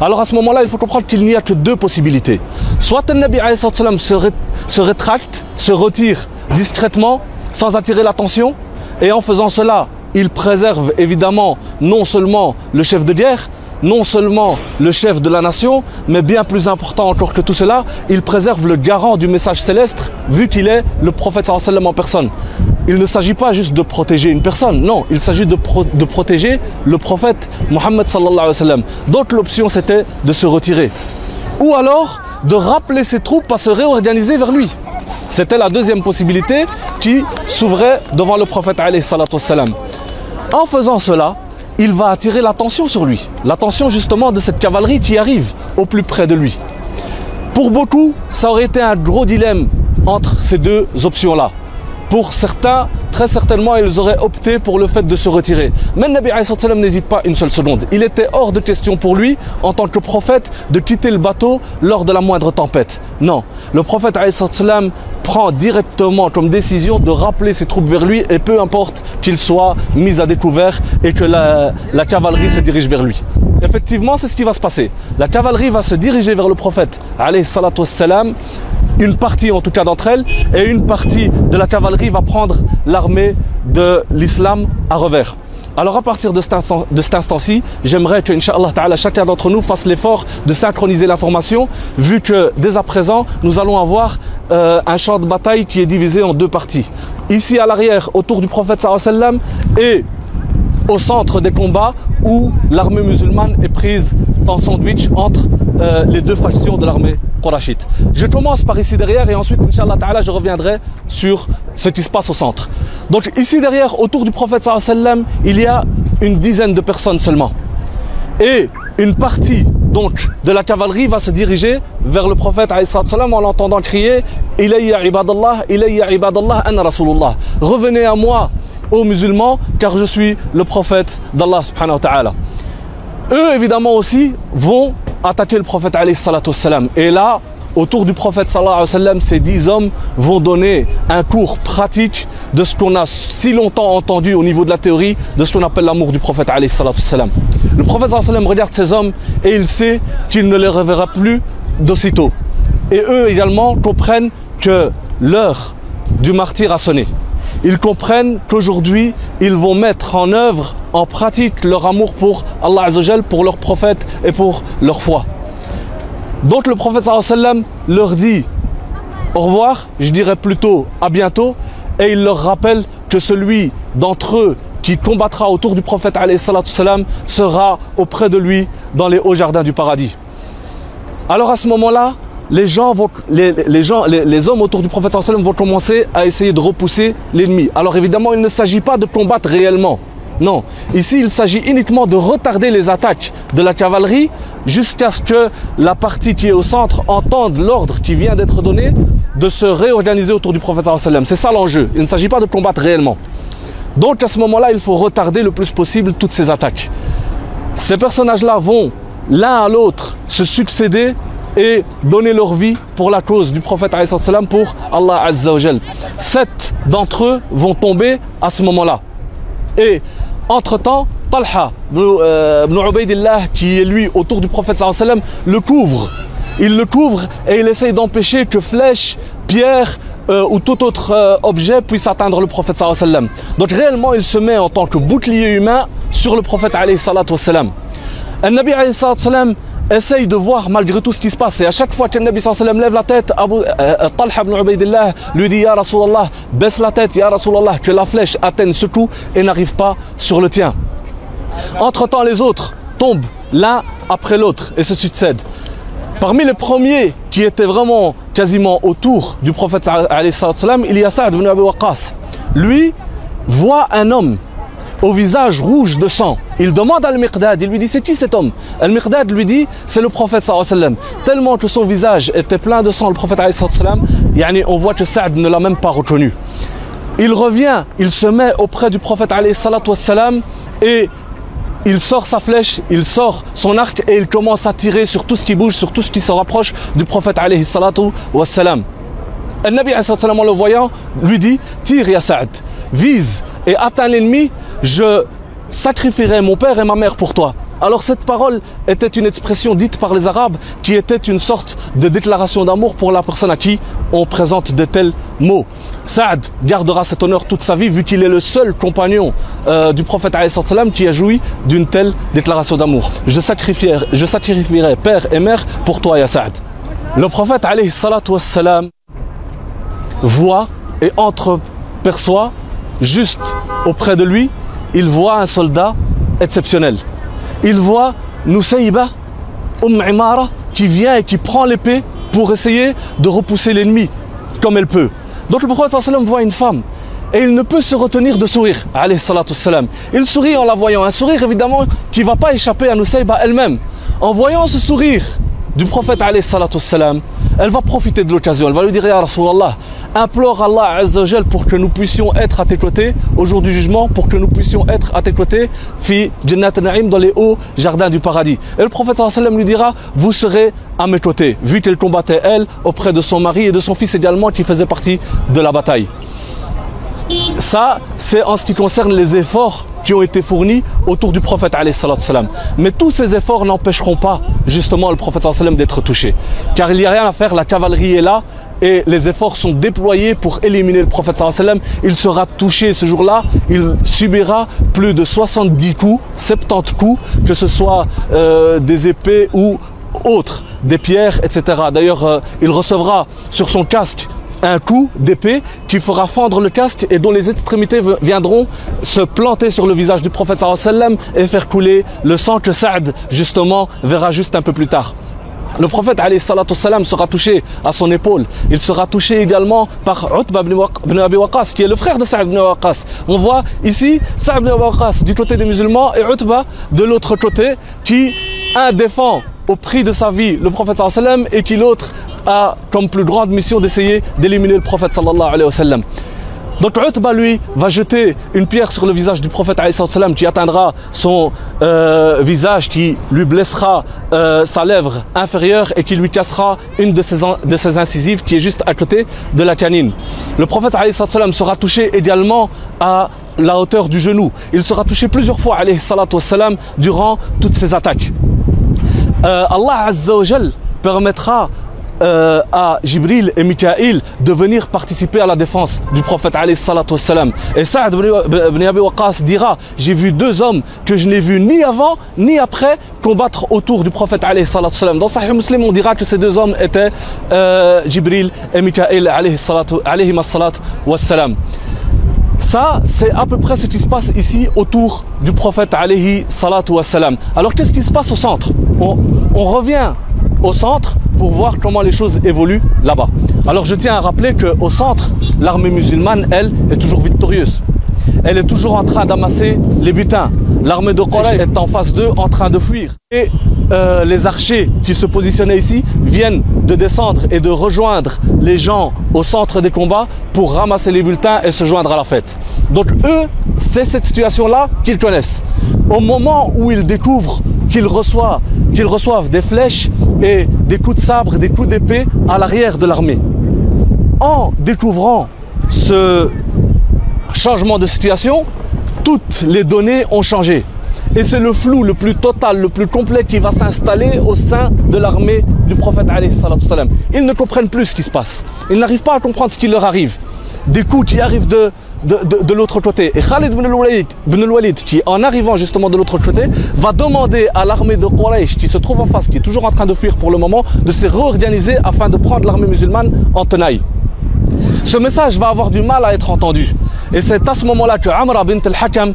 Alors à ce moment-là, il faut comprendre qu'il n'y a que deux possibilités. Soit le Nabi se, ré- se rétracte, se retire discrètement, sans attirer l'attention, et en faisant cela, il préserve évidemment non seulement le chef de guerre, non seulement le chef de la nation, mais bien plus important encore que tout cela, il préserve le garant du message céleste, vu qu'il est le prophète sallam en personne. Il ne s'agit pas juste de protéger une personne, non, il s'agit de, pro- de protéger le prophète Mohammed sallallahu alayhi wa. Donc l'option c'était de se retirer. Ou alors de rappeler ses troupes à se réorganiser vers lui. C'était la deuxième possibilité qui s'ouvrait devant le prophète. En faisant cela, il va attirer l'attention sur lui. L'attention justement de cette cavalerie qui arrive au plus près de lui. Pour beaucoup, ça aurait été un gros dilemme entre ces deux options-là. Pour certains, très certainement, ils auraient opté pour le fait de se retirer. Mais le Nabi n'hésite pas une seule seconde. Il était hors de question pour lui, en tant que prophète, de quitter le bateau lors de la moindre tempête. Non, le prophète prend directement comme décision de rappeler ses troupes vers lui et peu importe qu'il soit mis à découvert et que la, cavalerie se dirige vers lui. Effectivement, c'est ce qui va se passer. La cavalerie va se diriger vers le prophète wassalam une partie en tout cas d'entre elles, et une partie de la cavalerie va prendre l'armée de l'islam à revers. Alors à partir de cet, instant-ci, j'aimerais que, chacun d'entre nous fasse l'effort de synchroniser l'information, vu que dès à présent, nous allons avoir euh, un champ de bataille qui est divisé en deux parties. Ici à l'arrière, autour du prophète sallam, et au centre des combats où l'armée musulmane est prise en sandwich entre euh, les deux factions de l'armée Je commence par ici derrière et ensuite, Inch'Allah je reviendrai sur ce qui se passe au centre. Donc ici derrière, autour du prophète il y a une dizaine de personnes seulement. Et une partie donc de la cavalerie va se diriger vers le prophète en l'entendant crier Ilayya ibadallah, ilayya ibadallah, ana rasulullah. Revenez à moi, aux musulmans, car je suis le prophète d'Allah. Eux, évidemment aussi, vont attaquer le prophète alayhi. Et là, autour du prophète sallallahu ces dix hommes vont donner un cours pratique de ce qu'on a si longtemps entendu au niveau de la théorie, de ce qu'on appelle l'amour du prophète alayhi. Le prophète sallallahu regarde ces hommes et il sait qu'il ne les reverra plus d'aussitôt. Et eux également comprennent que l'heure du martyr a sonné. Ils comprennent qu'aujourd'hui, ils vont mettre en œuvre, en pratique leur amour pour Allah Azzawajal, pour leur prophète et pour leur foi. Donc le prophète leur dit au revoir, je dirais plutôt à bientôt, et il leur rappelle que celui d'entre eux qui combattra autour du prophète sera auprès de lui dans les hauts jardins du paradis. Alors à ce moment-là, les gens vont, les, les gens, les, les hommes autour du prophète sallam vont commencer à essayer de repousser l'ennemi. Alors évidemment, il ne s'agit pas de combattre réellement. Non, ici il s'agit uniquement de retarder les attaques de la cavalerie jusqu'à ce que la partie qui est au centre entende l'ordre qui vient d'être donné de se réorganiser autour du prophète sallam. C'est ça l'enjeu. Il ne s'agit pas de combattre réellement. Donc à ce moment-là, il faut retarder le plus possible toutes ces attaques. Ces personnages-là vont l'un à l'autre se succéder et donner leur vie pour la cause du prophète pour Allah Azza wa Jal. Sept d'entre eux vont tomber à ce moment-là. Et entre-temps, Talha ibn, euh, ibn Ubaydillah, qui est lui autour du prophète le couvre. Il le couvre et il essaye d'empêcher que flèches, pierres euh, ou tout autre euh, objet puisse atteindre le prophète. Donc réellement, il se met en tant que bouclier humain sur le prophète. Un Nabi sallam essaye de voir malgré tout ce qui se passe. Et à chaque fois que le Nabi sallam lève la tête, Abu, euh, Talha ibn Ubaydillah lui dit Ya Rasulallah, baisse la tête, Ya Rasulallah, que la flèche atteigne ce coup et n'arrive pas sur le tien. Entre-temps, les autres tombent l'un après l'autre et se succèdent. Parmi les premiers qui étaient vraiment quasiment autour du prophète il y a Saad ibn Abi. Lui voit un homme au visage rouge de sang. Il demande à Al-Miqdad, il lui dit c'est qui cet homme? Al-Miqdad lui dit c'est le prophète sallallahu alayhi. Tellement que son visage était plein de sang, le prophète alayhi salatu wa on voit que Saad ne l'a même pas reconnu. Il revient, il se met auprès du prophète alayhi wa et il sort sa flèche, il sort son arc et il commence à tirer sur tout ce qui bouge, sur tout ce qui se rapproche du prophète alayhi wa sallam. Le Nabi alayhi salatu wa sallam, en le voyant lui dit tire ya Saad, vise et atteins l'ennemi, je sacrifierai mon père et ma mère pour toi. Alors cette parole était une expression dite par les Arabes qui était une sorte de déclaration d'amour pour la personne à qui on présente de tels mots. Saad gardera cet honneur toute sa vie vu qu'il est le seul compagnon euh, du prophète qui a joui d'une telle déclaration d'amour. Je sacrifierai, je sacrifierai père et mère pour toi, ya Saad. Le prophète salam voit et entreperçoit juste auprès de lui, il voit un soldat exceptionnel. Il voit Nusayba, Umm Imara, qui vient et qui prend l'épée pour essayer de repousser l'ennemi comme elle peut. Donc le prophète voit une femme et il ne peut se retenir de sourire. Il sourit en la voyant. Un sourire évidemment qui ne va pas échapper à Nusayba elle-même. En voyant ce sourire du prophète elle va profiter de l'occasion. Elle va lui dire Ya Rasulallah, implore Allah Azzawajal pour que nous puissions être à tes côtés au jour du jugement, pour que nous puissions être à tes côtés, fi Jannat Na'im, dans les hauts jardins du paradis. Et le prophète sallam lui dira Vous serez à mes côtés, vu qu'elle combattait elle auprès de son mari et de son fils également qui faisait partie de la bataille. Ça, c'est en ce qui concerne les efforts qui ont été fournis autour du prophète Mais tous ces efforts n'empêcheront pas justement le prophète d'être touché. Car il n'y a rien à faire, la cavalerie est là et les efforts sont déployés pour éliminer le prophète Il sera touché ce jour-là, il subira plus de 70 coups, 70 coups, que ce soit euh, des épées ou autres, des pierres, etc. D'ailleurs, euh, il recevra sur son casque un coup d'épée qui fera fendre le casque et dont les extrémités viendront se planter sur le visage du prophète sallam et faire couler le sang que Saad justement verra juste un peu plus tard. Le prophète salam sera touché à son épaule. Il sera touché également par Utba ibn Abi Waqas, qui est le frère de Sa'd ibn Waqas. On voit ici Sa'd ibn Waqas du côté des musulmans et Utba de l'autre côté, qui un défend au prix de sa vie le prophète sallam et qui l'autre a comme plus grande mission d'essayer d'éliminer le prophète sallallahu alayhi wa sallam. Donc Utba lui va jeter une pierre sur le visage du prophète qui atteindra son euh, visage, qui lui blessera euh, sa lèvre inférieure et qui lui cassera une de ses, incisives qui est juste à côté de la canine. Le prophète sera touché également à la hauteur du genou. Il sera touché plusieurs fois durant toutes ces attaques. Euh, Allah Azza permettra euh, à Jibril et Mikaïl de venir participer à la défense du prophète Et Saad ibn Abi Waqas dira J'ai vu deux hommes que je n'ai vus ni avant ni après combattre autour du prophète Dans Sahih Muslim, on dira que ces deux hommes étaient euh, Jibril et Mikaïl ça, c'est à peu près ce qui se passe ici autour du prophète alayhi salatu Alors qu'est-ce qui se passe au centre? On revient au centre pour voir comment les choses évoluent là-bas. Alors je tiens à rappeler qu'au centre, l'armée musulmane, elle, est toujours victorieuse. Elle est toujours en train d'amasser les butins. L'armée de Quraysh est en face d'eux en train de fuir. Et euh, les archers qui se positionnaient ici viennent de descendre et de rejoindre les gens au centre des combats pour ramasser les bulletins et se joindre à la fête. Donc eux, c'est cette situation-là qu'ils connaissent. Au moment où ils découvrent qu'ils reçoivent, qu'ils reçoivent des flèches et des coups de sabre, des coups d'épée à l'arrière de l'armée. En découvrant ce changement de situation, toutes les données ont changé. Et c'est le flou le plus total, le plus complet qui va s'installer au sein de l'armée du prophète. Ils ne comprennent plus ce qui se passe. Ils n'arrivent pas à comprendre ce qui leur arrive. Des coups qui arrivent de, l'autre côté. Et Khalid ibn al-Walid, qui en arrivant justement de l'autre côté, va demander à l'armée de Quraysh, qui se trouve en face, qui est toujours en train de fuir pour le moment, de se réorganiser afin de prendre l'armée musulmane en tenaille. Ce message va avoir du mal à être entendu. Et c'est à ce moment-là que Amra bint al-Hakam,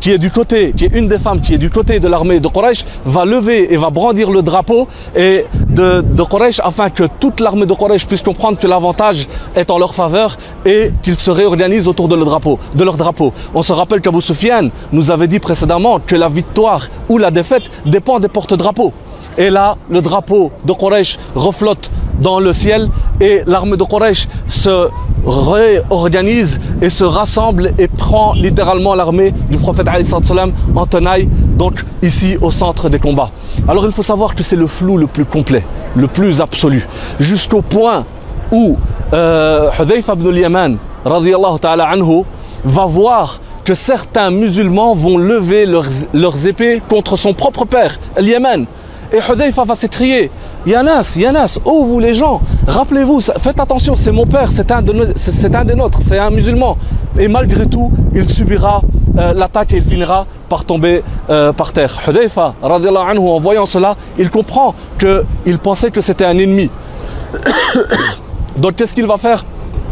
qui est du côté, qui une des femmes qui est du côté de l'armée de Quraysh, va lever et va brandir le drapeau et de, de afin que toute l'armée de Quraysh puisse comprendre que l'avantage est en leur faveur et qu'ils se réorganisent autour de leur drapeau. On se rappelle qu'Abu Sufyan nous avait dit précédemment que la victoire ou la défaite dépend des porte-drapeaux. Et là, le drapeau de Quraysh reflotte dans le ciel et l'armée de Quraysh se réorganise et se rassemble et prend littéralement l'armée du prophète en tenaille, donc ici au centre des combats. Alors il faut savoir que c'est le flou le plus complet, le plus absolu, jusqu'au point où euh, Hudayfa ibn al-Yaman, ta'ala anhu, va voir que certains musulmans vont lever leurs, leurs épées contre son propre père, Yémen. Et Hudayfa va s'écrier Yanas, Yanas, oh vous les gens, rappelez-vous, faites attention, c'est mon père, c'est un, un des nôtres, c'est un musulman. Et malgré tout, il subira euh, l'attaque et il finira par tomber euh, par terre. Hudayfa, anhu, en voyant cela, il comprend qu'il pensait que c'était un ennemi. Donc qu'est-ce qu'il va faire?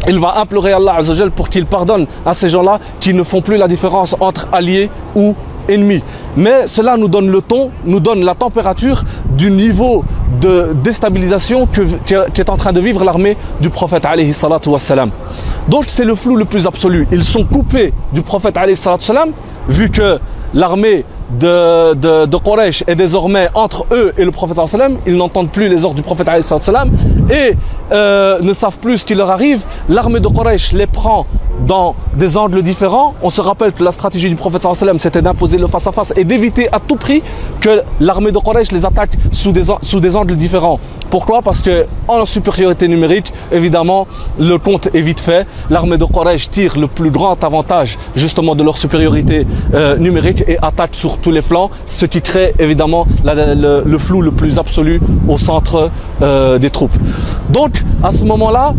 Il va implorer Allah pour qu'il pardonne à ces gens-là qui ne font plus la différence entre alliés ou ennemis. Mais cela nous donne le ton, nous donne la température du niveau de déstabilisation que, que- qu'est en train de vivre l'armée du prophète alayhi. Donc c'est le flou le plus absolu. Ils sont coupés du prophète alayhi vu que l'armée de, de, est désormais entre eux et le prophète sallam. Ils n'entendent plus les ordres du prophète sallam et euh, ne savent plus ce qui leur arrive. L'armée de Quraysh les prend dans des angles différents. On se rappelle que la stratégie du prophète sallam c'était d'imposer le face-à-face et d'éviter à tout prix que l'armée de Quraysh les attaque sous des, an- sous des angles différents. Pourquoi? Parce que en supériorité numérique, évidemment, le compte est vite fait. L'armée de Quraysh tire le plus grand avantage justement de leur supériorité euh, numérique et attaque sur tous les flancs, ce qui crée évidemment le, flou le plus absolu au centre euh, des troupes. Donc, à ce moment-là,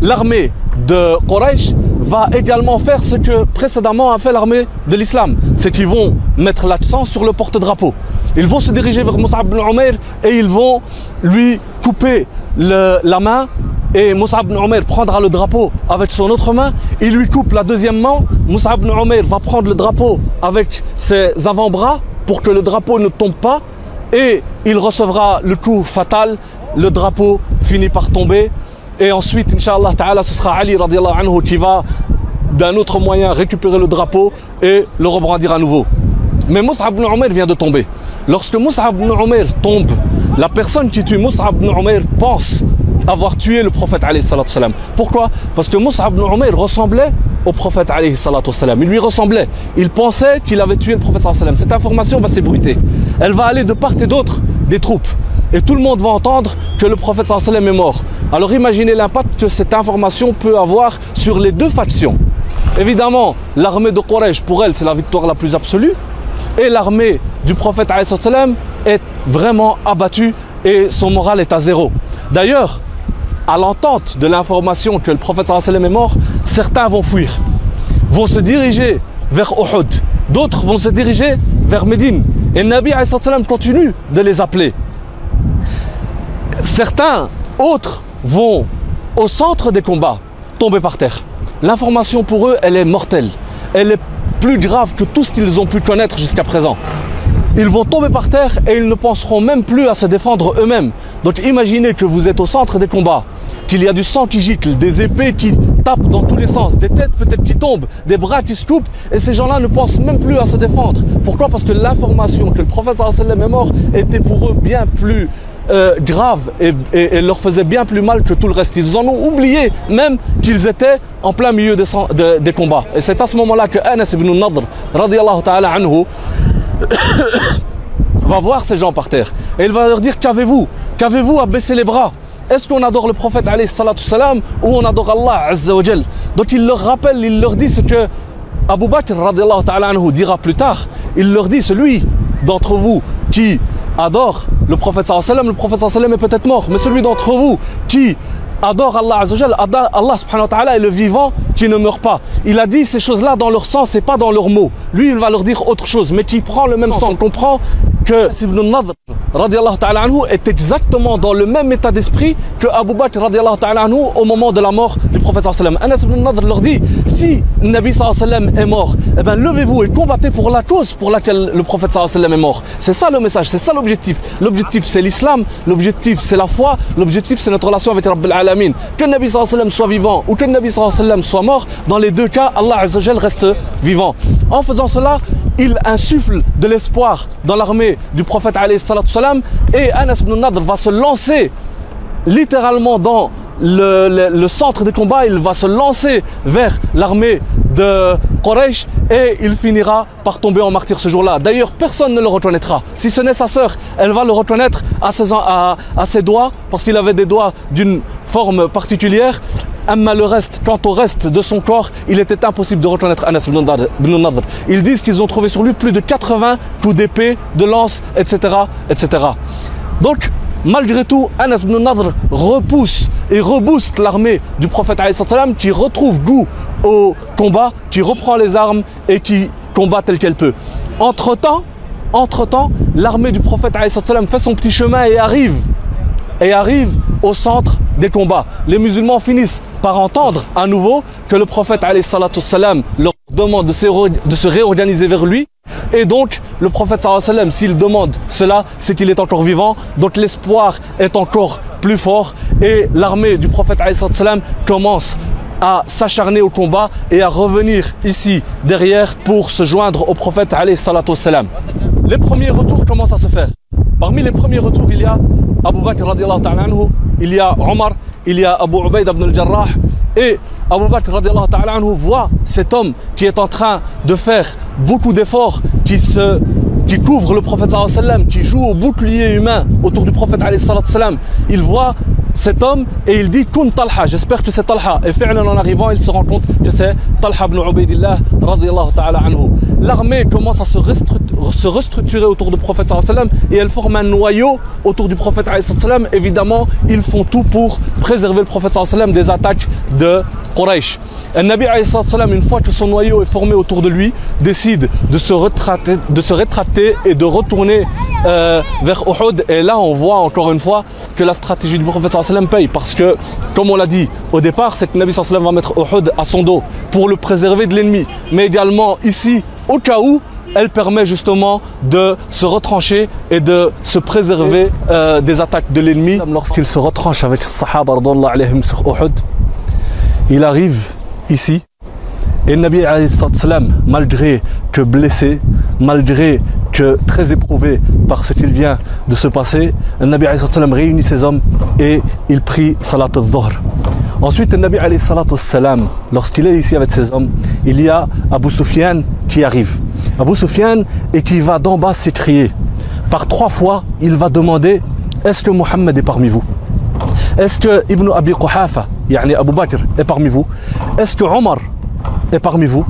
l'armée de Quraysh va également faire ce que précédemment a fait l'armée de l'islam. C'est qu'ils vont mettre l'accent sur le porte-drapeau. Ils vont se diriger vers Mus'ab ibn Umair et ils vont lui couper la main et Mus'ab ibn Umair prendra le drapeau avec son autre main. Il lui coupe la deuxième main. Mus'ab ibn Umair va prendre le drapeau avec ses avant-bras pour que le drapeau ne tombe pas et il recevra le coup fatal. Le drapeau finit par tomber et ensuite, Inch'Allah Ta'ala, ce sera Ali radiallahu anhu qui va d'un autre moyen récupérer le drapeau et le rebrandir à nouveau. Mais Mus'ab ibn Umair vient de tomber. Lorsque Mus'ab ibn Umair tombe, la personne qui tue Mus'ab ibn Umair pense avoir tué le prophète salam. Pourquoi? Parce que Mus'ab ibn Umair ressemblait au prophète alayhi salam. Il lui ressemblait. Il pensait qu'il avait tué le prophète sallam. Cette information va s'ébruiter. Elle va aller de part et d'autre des troupes. Et tout le monde va entendre que le prophète sallam est mort. Alors imaginez l'impact que cette information peut avoir sur les deux factions. Évidemment, l'armée de Quraysh, pour elle, c'est la victoire la plus absolue. Et l'armée du prophète salam est vraiment abattue et son moral est à zéro. D'ailleurs, à l'entente de l'information que le prophète sallam est mort, certains vont fuir, vont se diriger vers Uhud. D'autres vont se diriger vers Médine. Et Nabi salam continue de les appeler. Certains autres vont au centre des combats tomber par terre. L'information pour eux, elle est mortelle. Elle est plus grave que tout ce qu'ils ont pu connaître jusqu'à présent. Ils vont tomber par terre et ils ne penseront même plus à se défendre eux-mêmes. Donc imaginez que vous êtes au centre des combats, qu'il y a du sang qui gicle, des épées qui tapent dans tous les sens, des têtes peut-être qui tombent, des bras qui se coupent, et ces gens-là ne pensent même plus à se défendre. Pourquoi? Parce que l'information que le prophète sallam est mort était pour eux bien plus euh, grave et, leur faisait bien plus mal que tout le reste. Ils en ont oublié même qu'ils étaient en plein milieu des combats. Et c'est à ce moment-là que Anas ibn Nadr, radiallahu ta'ala anhu, va voir ces gens par terre et il va leur dire qu'avez-vous? Qu'avez-vous à baisser les bras? Est-ce qu'on adore le prophète salam ou on adore Allah azza wa jal? Donc il leur rappelle, il leur dit ce que Abu Bakr ta'ala dira plus tard. Il leur dit celui d'entre vous qui adore le prophète le prophète est peut-être mort, mais celui d'entre vous qui adore Allah Azza wa Jal, ada- Allah subhanahu wa ta'ala est le vivant qui ne meurt pas. Il a dit ces choses-là dans leur sens et pas dans leurs mots. Lui, il va leur dire autre chose, mais qui prend le même sens. On comprend que Ibn Nadr radiallahu ta'ala anhu est exactement dans le même état d'esprit que Abu Bakr radiallahu ta'ala anhu au moment de la mort du prophète sallam. Anas ibn Nadr leur dit, si Nabi sallam est mort, eh ben levez-vous et combattez pour la cause pour laquelle le prophète sallam est mort. C'est ça le message, c'est ça l'objectif. L'objectif c'est l'islam, l'objectif c'est la foi, l'objectif c'est notre relation avec Rabbil Alamin. Que le Nabi soit vivant ou que le Nabi soit mort, dans les deux cas, Allah Azza wa Jal reste vivant. En faisant cela, il insuffle de l'espoir dans l'armée du prophète salam et Anas ibn Nadr va se lancer littéralement dans le, centre des combats, il va se lancer vers l'armée de Quraysh et il finira par tomber en martyr ce jour-là. D'ailleurs, personne ne le reconnaîtra. Si ce n'est sa sœur, elle va le reconnaître à ses, à, ses doigts, parce qu'il avait des doigts d'une forme particulière. Amma le reste, quant au reste de son corps, il était impossible de reconnaître Anas ibn Nadr. Ils disent qu'ils ont trouvé sur lui plus de 80 coups d'épée, de lance, etc., etc. Donc, malgré tout, Anas ibn Nadr repousse et rebooste l'armée du prophète qui retrouve goût au combat, qui reprend les armes et qui combat tel qu'elle peut. Entre-temps, entre-temps, l'armée du prophète fait son petit chemin et arrive et arrive au centre des combats. Les musulmans finissent par entendre à nouveau que le prophète wassalam, leur demande de se, réorganiser vers lui. Et donc, le prophète s'il demande cela, c'est qu'il est encore vivant. Donc, l'espoir est encore plus fort. Et l'armée du prophète commence à s'acharner au combat et à revenir ici derrière pour se joindre au prophète. Les premiers retours commencent à se faire. Parmi les premiers retours, il y a Abu Bakr radiallahu ta'ala anhu, il y a Omar, il y a Abu Ubaid ibn al-Jarrah. Et Abu Bakr radiallahu ta'ala anhu voit cet homme qui est en train de faire beaucoup d'efforts, qui se qui couvre le prophète qui joue au bouclier humain autour du prophète. Il voit cet homme et il dit Kun Talha, j'espère que c'est Talha. Et fi'lan, en arrivant, il se rend compte que c'est Talha ibn Ubaidillah ta'ala anhu. L'armée commence à se, restru- se restructurer autour du prophète et elle forme un noyau autour du prophète. Évidemment, ils font tout pour préserver le prophète des attaques de Quraysh. Un Nabi une fois que son noyau est formé autour de lui, décide de se rétracter, de se rétracter et de retourner euh, vers Uhud. Et là, on voit encore une fois que la stratégie du prophète paye. Parce que, comme on l'a dit au départ, c'est que Nabi va mettre Uhud à son dos pour le préserver de l'ennemi. Mais également ici, au cas où, elle permet justement de se retrancher et de se préserver euh, des attaques de l'ennemi. Lorsqu'il se retranche avec les Sahaba sur Uhud, il arrive ici et Nabi salatu wassalam, malgré que blessé, malgré que très éprouvé par ce qu'il vient de se passer, le Nabi réunit ses hommes et il prie salat al-dhuhr. Ensuite, le Nabi lorsqu'il est ici avec ses hommes, il y a Abu Sufyan qui arrive. Abu Sufyan et qui va d'en bas s'écrier. Par trois fois, il va demander Est-ce que Mohammed est parmi vous? Est-ce que Ibn Abi Quhafa, yani Abu Bakr, est parmi vous Est-ce que Omar est parmi vous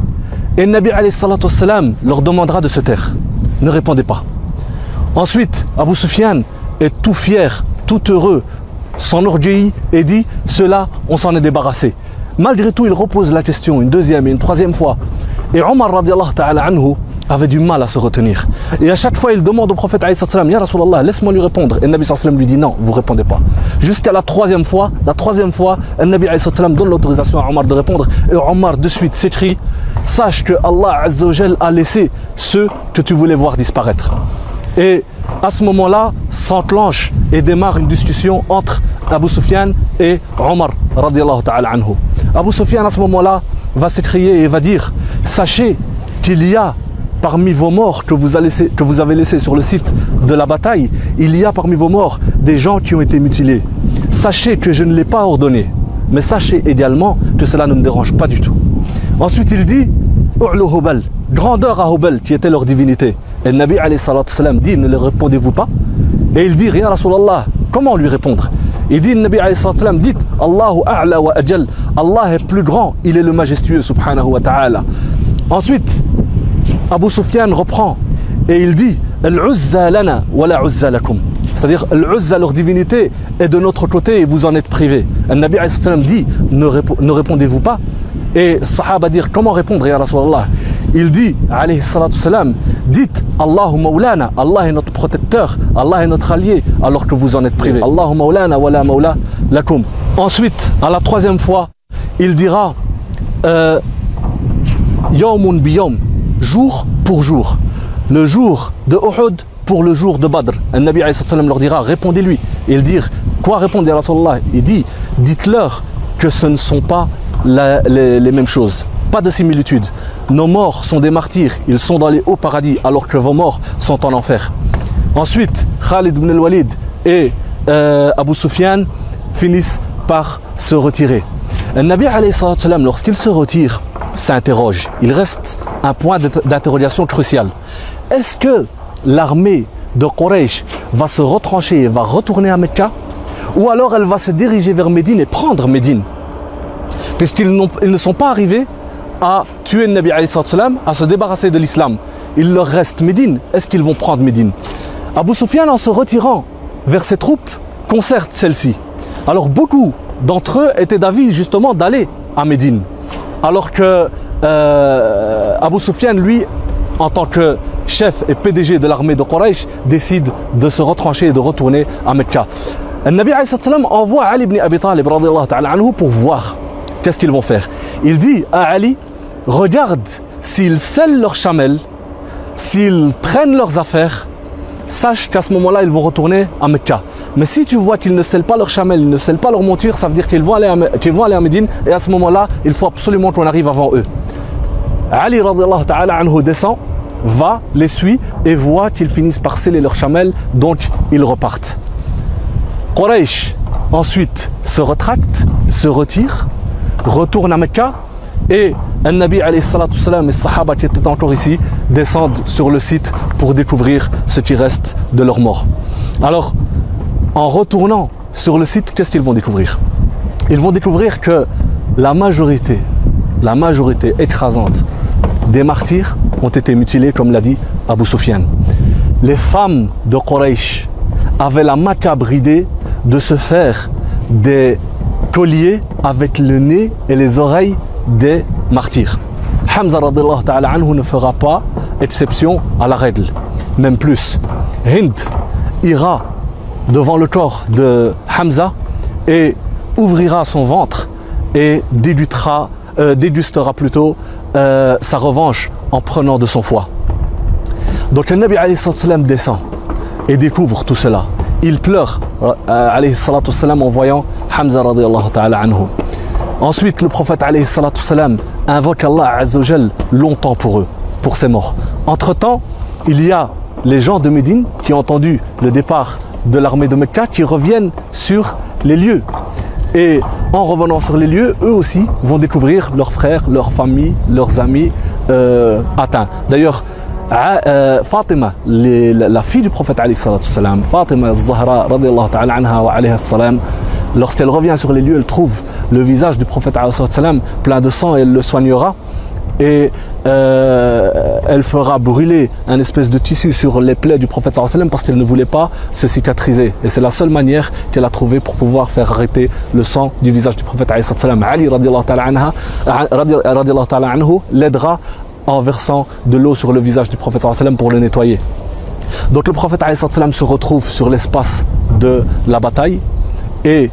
Et Nabi wassalam leur demandera de se taire? Ne répondez pas. Ensuite, Abu Sufyan est tout fier, tout heureux, s'enorgueillit et dit Cela, on s'en est débarrassé. Malgré tout, il repose la question une deuxième et une troisième fois. Et Omar ta'ala anhu avait du mal à se retenir. Et à chaque fois, il demande au prophète Ya Rasulallah, laisse-moi lui répondre. Et le Nabi lui dit non, vous répondez pas. Jusqu'à la troisième fois, la troisième fois, le Nabi donne l'autorisation à Omar de répondre. Et Omar de suite s'écrie, sache que Allah azza wa jal a laissé ceux que tu voulais voir disparaître. Et à ce moment-là, s'enclenche et démarre une discussion entre Abu Sufyan et Omar. Abu Sufyan à ce moment-là va s'écrier et va dire Sachez qu'il y a parmi vos morts que vous, avez laissés, sur le site de la bataille, il y a parmi vos morts des gens qui ont été mutilés. Sachez que je ne l'ai pas ordonné, mais sachez également que cela ne me dérange pas du tout. Ensuite, il dit Hubal, grandeur à Hubal, qui était leur divinité. Et le Nabi wassalam, dit Ne le répondez-vous pas? Et il dit Rien Rasulallah, comment lui répondre? Il dit Le Nabi wassalam, dites Allahu wa ajal, Allah est plus grand, il est le majestueux, subhanahu wa ta'ala. Ensuite, Abu Sufyan reprend et il dit Al-Uzza wa Uzza. C'est-à-dire, Al-Uzza, leur divinité, est de notre côté et vous en êtes privés. Le Nabi dit Ne, répo- ne répondez-vous pas Et Sahaba dire Comment répondre, Ya Rasulallah? Il dit alayhi wassalam, Dites Allahu Allah est notre protecteur, Allah est notre allié, alors que vous en êtes privés. Allahu Mawlana wa la Mawla lakum. Ensuite, à la troisième fois, il dira euh, Yawmun biyawm, jour pour jour. Le jour de Uhud pour le jour de Badr. Un Nabi leur dira répondez-lui. Et il dire quoi répondre ya Rasulallah? Il dit dites-leur que ce ne sont pas les, mêmes choses. Pas de similitude. Nos morts sont des martyrs, ils sont dans les hauts paradis alors que vos morts sont en enfer. Ensuite, Khalid ibn al-Walid et euh, Abu Sufyan finissent par se retirer. Le Nabi lorsqu'il se retire, s'interroge. Il reste un point d'int- d'interrogation crucial. Est-ce que l'armée de Quraysh va se retrancher et va retourner à Mecca? Ou alors elle va se diriger vers Médine et prendre Médine? Puisqu'ils ne sont pas arrivés à tuer le Nabi à se débarrasser de l'islam. Il leur reste Médine. Est-ce qu'ils vont prendre Médine? Abu Sufyan, en se retirant vers ses troupes, concerte celle-ci. Alors beaucoup d'entre eux étaient d'avis justement d'aller à Médine. Alors que euh, Abu Sufyan, lui, en tant que chef et PDG de l'armée de Quraysh, décide de se retrancher et de retourner à Mecca. Le Nabi envoie Ali ibn Abi Talib pour voir qu'est-ce qu'ils vont faire. Il dit à Ali, regarde s'ils scellent leurs chamelles, s'ils prennent leurs affaires, sache qu'à ce moment-là, ils vont retourner à Mecca. Mais si tu vois qu'ils ne scellent pas leurs chamelles, ils ne scellent pas leur monture, ça veut dire qu'ils vont aller à, Médine, et à ce moment-là, il faut absolument qu'on arrive avant eux. Ali ta'ala anhu descend, va, les suit et voit qu'ils finissent par sceller leurs chamelles, donc ils repartent. Quraysh ensuite se retracte, se retire, retourne à Mecca et un Nabi alayhi salam et Sahaba qui étaient encore ici descendent sur le site pour découvrir ce qui reste de leur mort. Alors, en retournant sur le site, qu'est-ce qu'ils vont découvrir? Ils vont découvrir que la majorité, la majorité écrasante des martyrs ont été mutilés, comme l'a dit Abu Sufyan. Les femmes de Quraysh avaient la macabre idée de se faire des colliers avec le nez et les oreilles des martyrs. Hamza ta'ala anhu ne fera pas exception à la règle, même plus. Hind ira devant le corps de Hamza et ouvrira son ventre et dégustera, euh, plutôt euh, sa revanche en prenant de son foie. Donc le Nabi descend et découvre tout cela. Il pleure euh, wassalam, en voyant Hamza ta'ala anhu. Ensuite, le prophète wassalam, invoque Allah azza wa jal longtemps pour eux, pour ses morts. Entre-temps, il y a les gens de Médine qui ont entendu le départ de l'armée de Mecca qui reviennent sur les lieux. Et en revenant sur les lieux, eux aussi vont découvrir leurs frères, leurs familles, leurs amis euh, atteints. D'ailleurs, euh, Fatima, la, fille du prophète alayhi wassalam, Fatima Zahra ta'ala anha wa alayha salam, lorsqu'elle revient sur les lieux, elle trouve le visage du prophète alayhi wassalam plein de sang et elle le soignera. Et euh, elle fera brûler un espèce de tissu sur les plaies du prophète sallam parce qu'elle ne voulait pas se cicatriser. Et c'est la seule manière qu'elle a trouvée pour pouvoir faire arrêter le sang du visage du prophète wassalam. Ali anhu l'aidera en versant de l'eau sur le visage du prophète sallam pour le nettoyer. Donc le prophète wassalam, se retrouve sur l'espace de la bataille et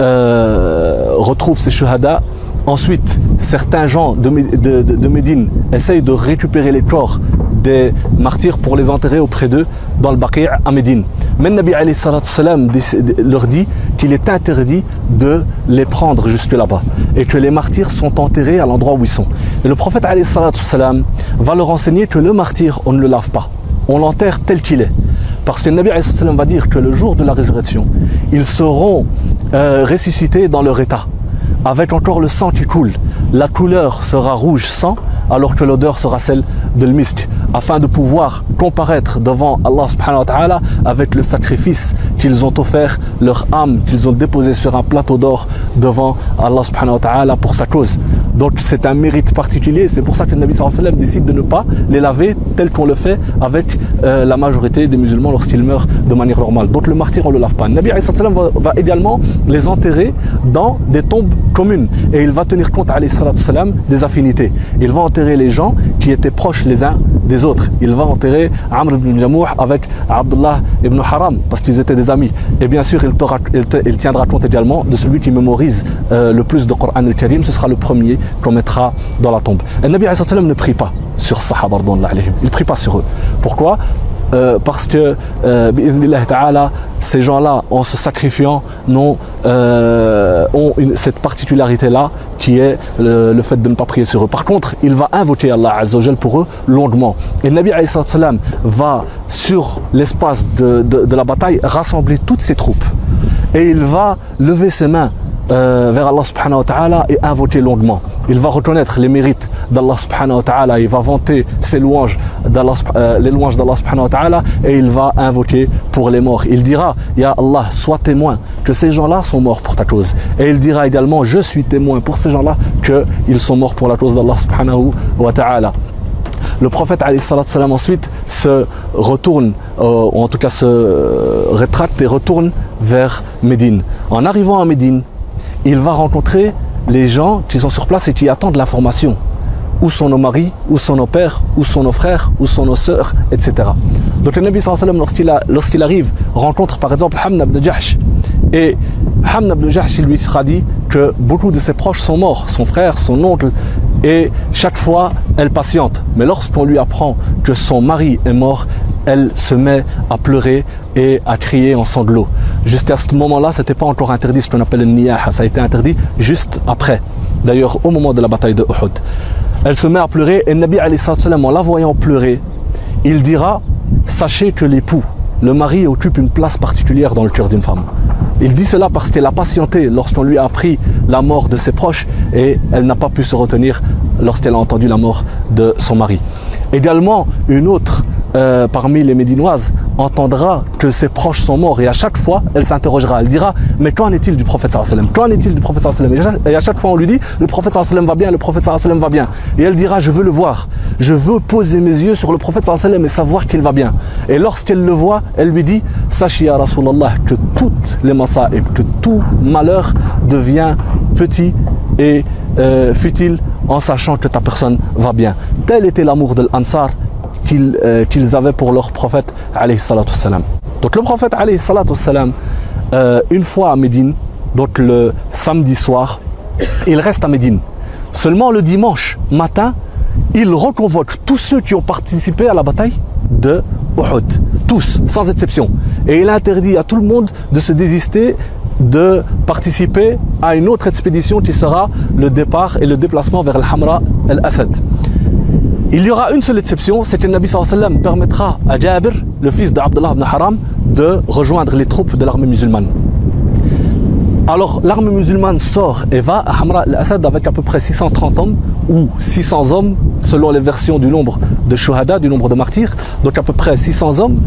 euh, retrouve ses shuhada. Ensuite, certains gens de, Mé- de, de- de Médine essayent de récupérer les corps des martyrs pour les enterrer auprès d'eux dans le Baqi' à Médine. Mais le Nabi déc- leur dit qu'il est interdit de les prendre jusque là-bas et que les martyrs sont enterrés à l'endroit où ils sont. Et le prophète wassalam, va leur enseigner que le martyr, on ne le lave pas. On l'enterre tel qu'il est. Parce que le Nabi wassalam va dire que le jour de la résurrection, ils seront euh, ressuscités dans leur état avec encore le sang qui coule. La couleur sera rouge sang, alors que l'odeur sera celle de l'misk, afin de pouvoir comparaître devant Allah subhanahu wa ta'ala avec le sacrifice qu'ils ont offert, leur âme qu'ils ont déposée sur un plateau d'or devant Allah subhanahu wa ta'ala pour sa cause. Donc c'est un mérite particulier, c'est pour ça que le Nabi sallallahu décide de ne pas les laver tel qu'on le fait avec euh, la majorité des musulmans lorsqu'ils meurent de manière normale. Donc le martyr on le lave pas. Le Nabi va, va également les enterrer dans des tombes communes et il va tenir compte sallam des affinités. Il va enterrer les gens qui étaient proches les uns des autres. Il va enterrer Amr ibn Jamouh avec Abdullah ibn Haram parce qu'ils étaient des amis. Et bien sûr, il, te- il tiendra compte également de celui qui mémorise euh, le plus de Coran al-Karim. Ce sera le premier qu'on mettra dans la tombe. Et le Nabi ne prie pas sur Sahaba. Il ne prie pas sur eux. Pourquoi? Euh, parce que euh, ces gens-là, en se sacrifiant, euh, ont cette particularité-là qui est le, fait de ne pas prier sur eux. Par contre, il va invoquer Allah Azza wa Jal pour eux longuement. Et le Nabi wassalam, va, sur l'espace de la bataille, rassembler toutes ses troupes. Et il va lever ses mains euh, vers Allah subhanahu wa ta'ala et invoquer longuement. Il va reconnaître les mérites d'Allah subhanahu wa ta'ala, il va vanter ses louanges euh, les louanges d'Allah subhanahu wa ta'ala et il va invoquer pour les morts. Il dira, Ya Allah, sois témoin que ces gens-là sont morts pour ta cause. Et il dira également, je suis témoin pour ces gens-là qu'ils sont morts pour la cause d'Allah subhanahu wa ta'ala. Le prophète salam, ensuite se retourne, euh, ou en tout cas se rétracte et retourne vers Médine. En arrivant à Médine, il va rencontrer les gens qui sont sur place et qui attendent l'information. Où sont nos maris, où sont nos pères, où sont nos frères, où sont nos sœurs, etc. Donc le Nabi sallam, lorsqu'il arrive, rencontre par exemple Hamna ibn. Et Hamna ibn il lui sera dit que beaucoup de ses proches sont morts, son frère, son oncle, et chaque fois, elle patiente. Mais lorsqu'on lui apprend que son mari est mort, elle se met à pleurer et à crier en sanglots. Jusqu'à ce moment-là, ce n'était pas encore interdit, ce qu'on appelle le niyaha. Ça a été interdit juste après. D'ailleurs, au moment de la bataille de Uhud. Elle se met à pleurer et Nabi en la voyant pleurer, il dira Sachez que l'époux, le mari occupe une place particulière dans le cœur d'une femme. Il dit cela parce qu'elle a patienté lorsqu'on lui a appris la mort de ses proches et elle n'a pas pu se retenir lorsqu'elle a entendu la mort de son mari. Également, une autre euh, parmi les Médinoises entendra que ses proches sont morts et à chaque fois elle s'interrogera, elle dira mais qu'en est-il du prophète sallam? Qu'en est-il du prophète sallam? Et à chaque fois on lui dit le prophète sallam va bien, le prophète sallam va bien. Et elle dira je veux le voir, je veux poser mes yeux sur le prophète sallam et savoir qu'il va bien. Et lorsqu'elle le voit, elle lui dit sachez à Rasulallah que toutes les et que tout malheur devient petit et euh, futile en sachant que ta personne va bien. Tel était l'amour de l'Ansar euh, qu'ils avaient pour leur prophète Donc le prophète euh, une fois à Médine, donc le samedi soir, il reste à Médine. Seulement le dimanche matin, il reconvoque tous ceux qui ont participé à la bataille de Uhud. Tous, sans exception. Et il interdit à tout le monde de se désister de participer à une autre expédition qui sera le départ et le déplacement vers Al-Hamra al-Assad. Il y aura une seule exception, c'est que le Nabi sallam permettra à Jabir, le fils d'Abdullah ibn Haram, de rejoindre les troupes de l'armée musulmane. Alors l'armée musulmane sort et va à Hamra al-Assad avec à peu près 630 hommes ou 600 hommes selon les versions du nombre de shuhada, du nombre de martyrs, donc à peu près 600 hommes.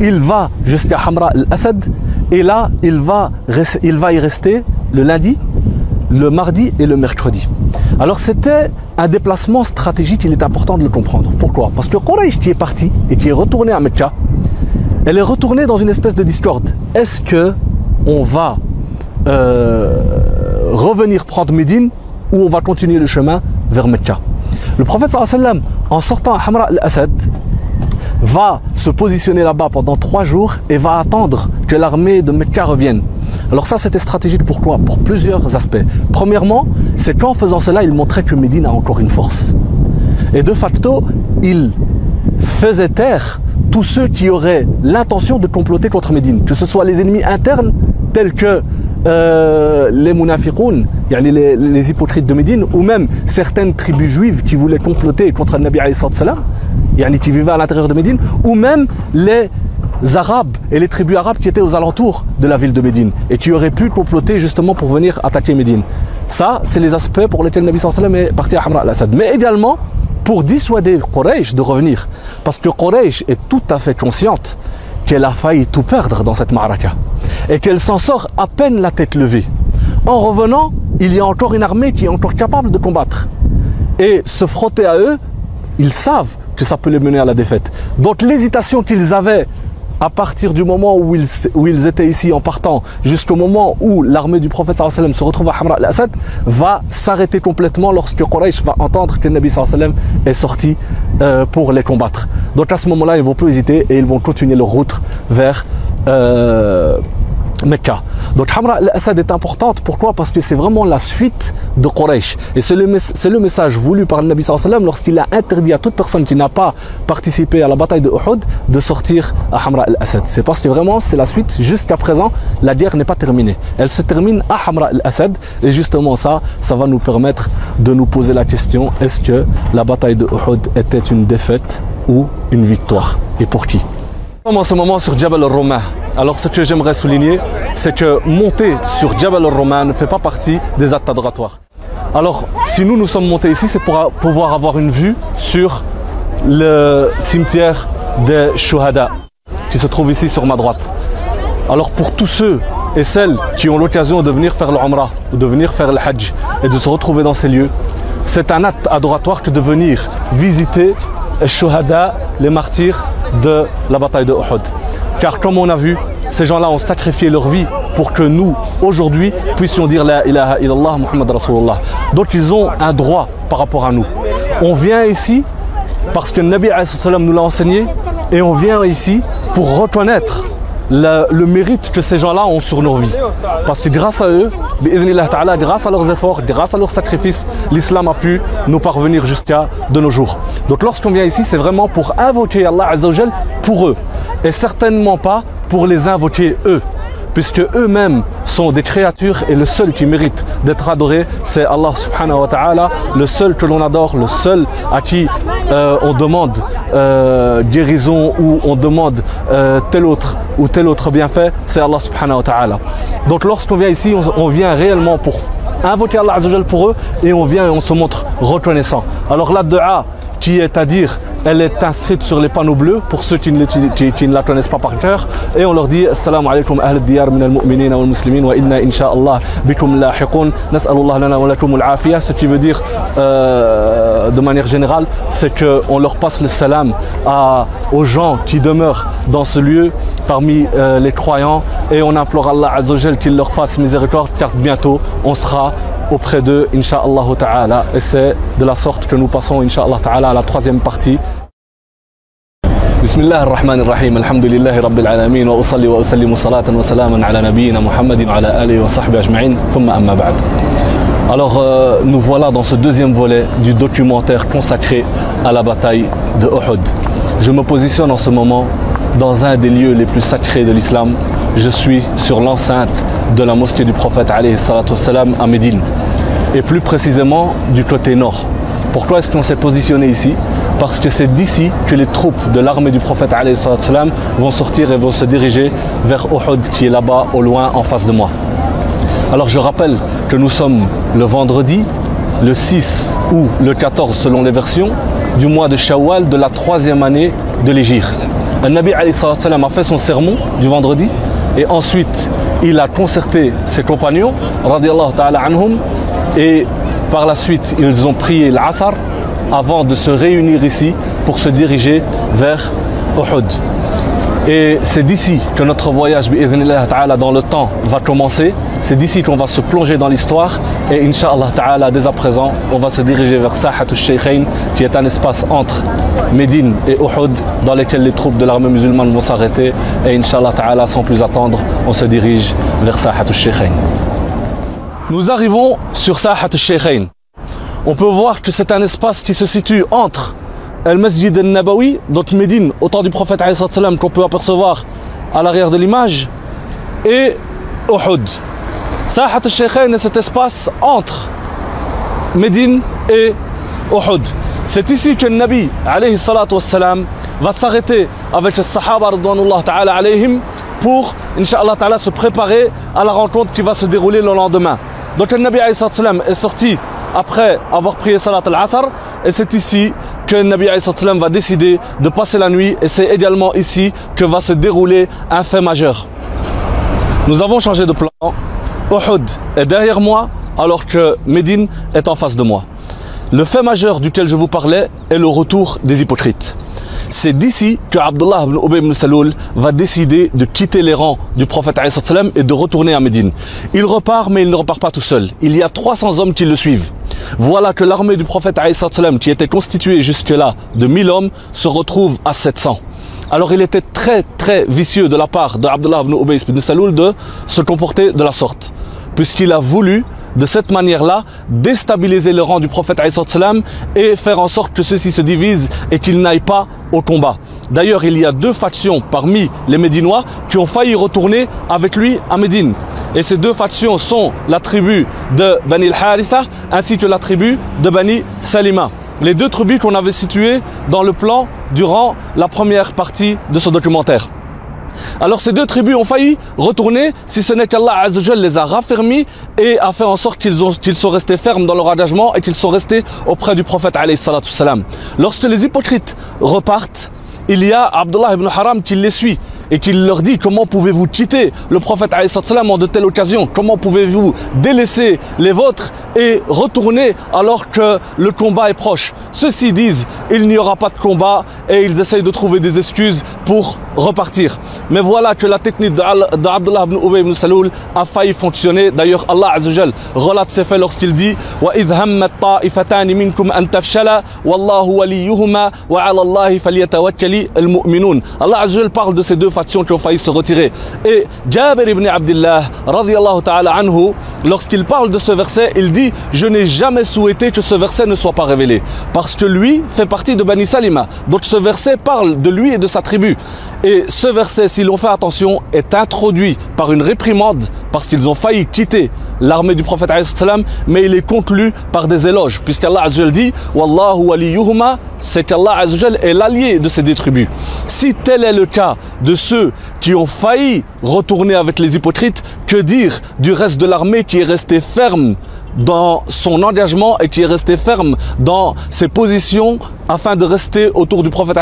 Il va jusqu'à Hamra al-Assad et là il va, il va y rester le lundi, le mardi et le mercredi. Alors c'était un déplacement stratégique, il est important de le comprendre. Pourquoi? Parce que Quraysh qui est parti et qui est retourné à Mecca, elle est retournée dans une espèce de discorde. Est-ce que on va euh, revenir prendre Médine ou on va continuer le chemin vers Mecca? Le prophète sallam, en sortant à Hamra al-Assad, va se positionner là-bas pendant trois jours et va attendre que l'armée de Mecca revienne. Alors ça, c'était stratégique pourquoi Pour plusieurs aspects. Premièrement, c'est qu'en faisant cela, il montrait que Médine a encore une force. Et de facto, il faisait taire tous ceux qui auraient l'intention de comploter contre Médine, que ce soit les ennemis internes tels que euh, les munafiqoun, les, hypocrites de Médine, ou même certaines tribus juives qui voulaient comploter contre le Nabi salam, qui vivaient à l'intérieur de Médine, ou même les Arabes et les tribus arabes qui étaient aux alentours de la ville de Médine et qui auraient pu comploter justement pour venir attaquer Médine. Ça, c'est les aspects pour lesquels le Nabi sallam est parti à Hamra al-Assad. Mais également pour dissuader Quraysh de revenir. Parce que Quraysh est tout à fait consciente qu'elle a failli tout perdre dans cette maraka et qu'elle s'en sort à peine la tête levée. En revenant, il y a encore une armée qui est encore capable de combattre. Et se frotter à eux, ils savent que ça peut les mener à la défaite. Donc l'hésitation qu'ils avaient à partir du moment où ils, étaient ici en partant jusqu'au moment où l'armée du prophète sallam se retrouve à Hamra al-Assad va s'arrêter complètement lorsque Quraysh va entendre que le Nabi sallam est sorti euh, pour les combattre. Donc à ce moment-là, ils vont plus hésiter et ils vont continuer leur route vers euh, Mecca. Donc Hamra al-Assad est importante. Pourquoi? Parce que c'est vraiment la suite de Quraysh. Et c'est le, message voulu par le Nabi sallam lorsqu'il a interdit à toute personne qui n'a pas participé à la bataille de Uhud de sortir à Hamra al-Assad. C'est parce que vraiment c'est la suite. Jusqu'à présent, la guerre n'est pas terminée. Elle se termine à Hamra al-Assad. Et justement ça, ça va nous permettre de nous poser la question, est-ce que la bataille de Uhud était une défaite ou une victoire? Et pour qui? En ce moment sur Jabal al-Romain. Alors ce que j'aimerais souligner, c'est que monter sur Jabal al-Romain ne fait pas partie des actes adoratoires. Alors si nous nous sommes montés ici, c'est pour pouvoir avoir une vue sur le cimetière des Shuhada qui se trouve ici sur ma droite. Alors pour tous ceux et celles qui ont l'occasion de venir faire le Umrah ou de venir faire le Hajj et de se retrouver dans ces lieux, c'est un acte adoratoire que de venir visiter Shuhada, les martyrs de la bataille de Uhud. Car comme on a vu, ces gens-là ont sacrifié leur vie pour que nous, aujourd'hui, puissions dire La ilaha illallah Muhammad Rasulullah. Donc ils ont un droit par rapport à nous. On vient ici parce que le Nabi nous l'a enseigné et on vient ici pour reconnaître le, mérite que ces gens-là ont sur nos vies. Parce que grâce à eux, grâce à leurs efforts, grâce à leurs sacrifices, l'islam a pu nous parvenir jusqu'à de nos jours. Donc lorsqu'on vient ici, c'est vraiment pour invoquer Allah Azzawajal pour eux. Et certainement pas pour les invoquer eux puisque eux-mêmes sont des créatures et le seul qui mérite d'être adoré, c'est Allah subhanahu wa ta'ala, le seul que l'on adore, le seul à qui euh, on demande euh, guérison ou on demande euh, tel autre ou tel autre bienfait, c'est Allah subhanahu wa ta'ala. Donc lorsqu'on vient ici, on, vient réellement pour invoquer Allah pour eux et on vient et on se montre reconnaissant. Alors la dua qui est à dire elle est inscrite sur les panneaux bleus pour ceux qui ne, la connaissent pas par cœur. Et on leur dit Assalamu alaikum ahl diyar min al-mu'minin wal muslimin wa inna insha'Allah bikum lahiqun. Nas'alullah lana wa al-afiyah. Ce qui veut dire euh, de manière générale, c'est qu'on leur passe le salam aux gens qui demeurent dans ce lieu parmi euh, les croyants et on implore Allah Azzawajal qu'il leur fasse miséricorde car bientôt on sera auprès d'eux, Inch'Allah Ta'ala. Et c'est de la sorte que nous passons, Inch'Allah Ta'ala, à la troisième partie. بسم الله الرحمن الرحيم الحمد لله رب العالمين وأصلي وأسلم صلاة وسلاما على نبينا محمد وعلى آله وصحبه أجمعين ثم أما بعد Alors euh, nous voilà dans ce deuxième volet du documentaire consacré à la bataille de Uhud. Je me positionne en ce moment dans un des lieux les plus sacrés de l'islam. Je suis sur l'enceinte de la mosquée du prophète salam, à Médine et plus précisément du côté nord. Pourquoi est-ce qu'on s'est positionné ici? Parce que c'est d'ici que les troupes de l'armée du prophète salam, vont sortir et vont se diriger vers Uhud qui est là-bas au loin en face de moi. Alors je rappelle que nous sommes le vendredi, le 6 ou le 14 selon les versions, du mois de Shawwal de la troisième année de l'Égypte. Le Nabi a fait son sermon du vendredi et ensuite il a concerté ses compagnons ta'ala anhum et par la suite ils ont prié l'Asr avant de se réunir ici pour se diriger vers Uhud. Et c'est d'ici que notre voyage dans le temps va commencer. C'est d'ici qu'on va se plonger dans l'histoire. Et Inch'Allah Ta'ala, dès à présent, on va se diriger vers Sahat al-Shaykhain, qui est un espace entre Médine et Uhud, dans lequel les troupes de l'armée musulmane vont s'arrêter. Et Inch'Allah Ta'ala, sans plus attendre, on se dirige vers Sahat al-Shaykhain. Nous arrivons sur Sahat al-Shaykhain. On peut voir que c'est un espace qui se situe entre Al-Masjid al-Nabawi, donc Médine, au temps du prophète qu'on peut apercevoir à l'arrière de l'image, et Uhud. Sahat al-Shaykhain est cet espace entre Médine et Uhud. C'est ici que le Nabi va s'arrêter avec les Sahaba pour, Inch'Allah ta'ala, se préparer à la rencontre qui va se dérouler le lendemain. Donc le Nabi alayhi est sorti après avoir prié Salat al-Asr et c'est ici que Nabi va décider de passer la nuit et c'est également ici que va se dérouler un fait majeur. Nous avons changé de plan. Uhud est derrière moi alors que Médine est en face de moi. Le fait majeur duquel je vous parlais est le retour des hypocrites. C'est d'ici que Abdullah ibn Ubay ibn Saloul va décider de quitter les rangs du prophète et de retourner à Médine. Il repart mais il ne repart pas tout seul. Il y a 300 hommes qui le suivent. Voilà que l'armée du prophète qui était constituée jusque-là de 1000 hommes se retrouve à 700. Alors il était très très vicieux de la part de Abdullah ibn Ubay ibn Saloul de se comporter de la sorte. Puisqu'il a voulu de cette manière-là déstabiliser le rang du prophète et faire en sorte que ceux-ci se divisent et qu'ils n'aillent pas au combat. D'ailleurs, il y a deux factions parmi les Médinois qui ont failli retourner avec lui à Médine. Et ces deux factions sont la tribu de Bani al ainsi que la tribu de Bani Salima. Les deux tribus qu'on avait situées dans le plan durant la première partie de ce documentaire. Alors ces deux tribus ont failli retourner si ce n'est qu'Allah Azzawajal les a raffermis et a fait en sorte qu'ils qu'ils sont restés fermes dans leur engagement et qu'ils sont restés auprès du prophète wassalam. Lorsque les hypocrites repartent, il y a Abdullah ibn Haram qui les suit et qui leur dit comment pouvez-vous cheater le prophète en de telles occasions? Comment pouvez-vous délaisser les vôtres et retourner alors que le combat est proche? Ceux-ci disent il n'y aura pas de combat et ils essayent de trouver des excuses pour repartir. Mais voilà que la technique d'Al- d'Abdullah ibn Ubay ibn Saloul a failli fonctionner. D'ailleurs, Allah Azzawajal relate ces faits lorsqu'il dit وَإِذْ هَمَّتْ طَائِفَتَانِ مِنْكُمْ أَن تَفْشَلَا وَاللَّهُ وَلِيُّهُمَا وَعَلَى اللَّهِ فَلْيَتَوَكَّلِ الْمُؤْمِنُونَ Allah Azzawajal parle de ces deux factions qui ont failli se retirer. Et Jabir ibn Abdullah, radiyallahu ta'ala anhu, lorsqu'il parle de ce verset, il dit Je n'ai jamais souhaité que ce verset ne soit pas révélé. Parce que lui fait partie de Bani Salima. Donc ce verset parle de lui et de sa tribu. Et ce verset, si l'on fait attention, est introduit par une réprimande parce qu'ils ont failli quitter l'armée du prophète mais il est conclu par des éloges, puisqu'Allah Azzawajal dit Wallahu waliyuhuma, c'est qu'Allah Azzawajal est l'allié de ces deux tribus. Si tel est le cas de ceux qui ont failli retourner avec les hypocrites, que dire du reste de l'armée qui est resté ferme dans son engagement et qui est resté ferme dans ses positions afin de rester autour du prophète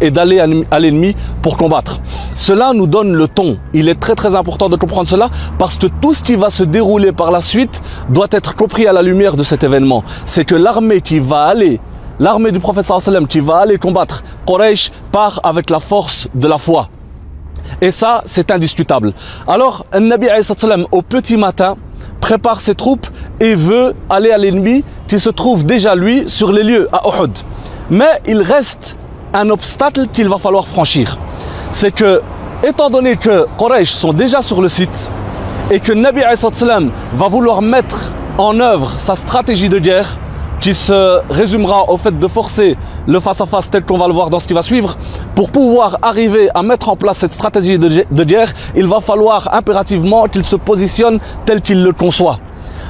et d'aller à l'ennemi pour combattre. Cela nous donne le ton. Il est très très important de comprendre cela parce que tout ce qui va se dérouler par la suite doit être compris à la lumière de cet événement. C'est que l'armée qui va aller L'armée du prophète sallam qui va aller combattre Quraysh part avec la force de la foi. Et ça, c'est indiscutable. Alors, un Nabi salam, au petit matin, prépare ses troupes et veut aller à l'ennemi qui se trouve déjà, lui, sur les lieux, à Uhud. Mais il reste un obstacle qu'il va falloir franchir. C'est que, étant donné que Quraysh sont déjà sur le site et que Nabi va vouloir mettre en œuvre sa stratégie de guerre, qui se résumera au fait de forcer le face-à-face tel qu'on va le voir dans ce qui va suivre. Pour pouvoir arriver à mettre en place cette stratégie de, gu- de guerre, il va falloir impérativement qu'il se positionne tel qu'il le conçoit.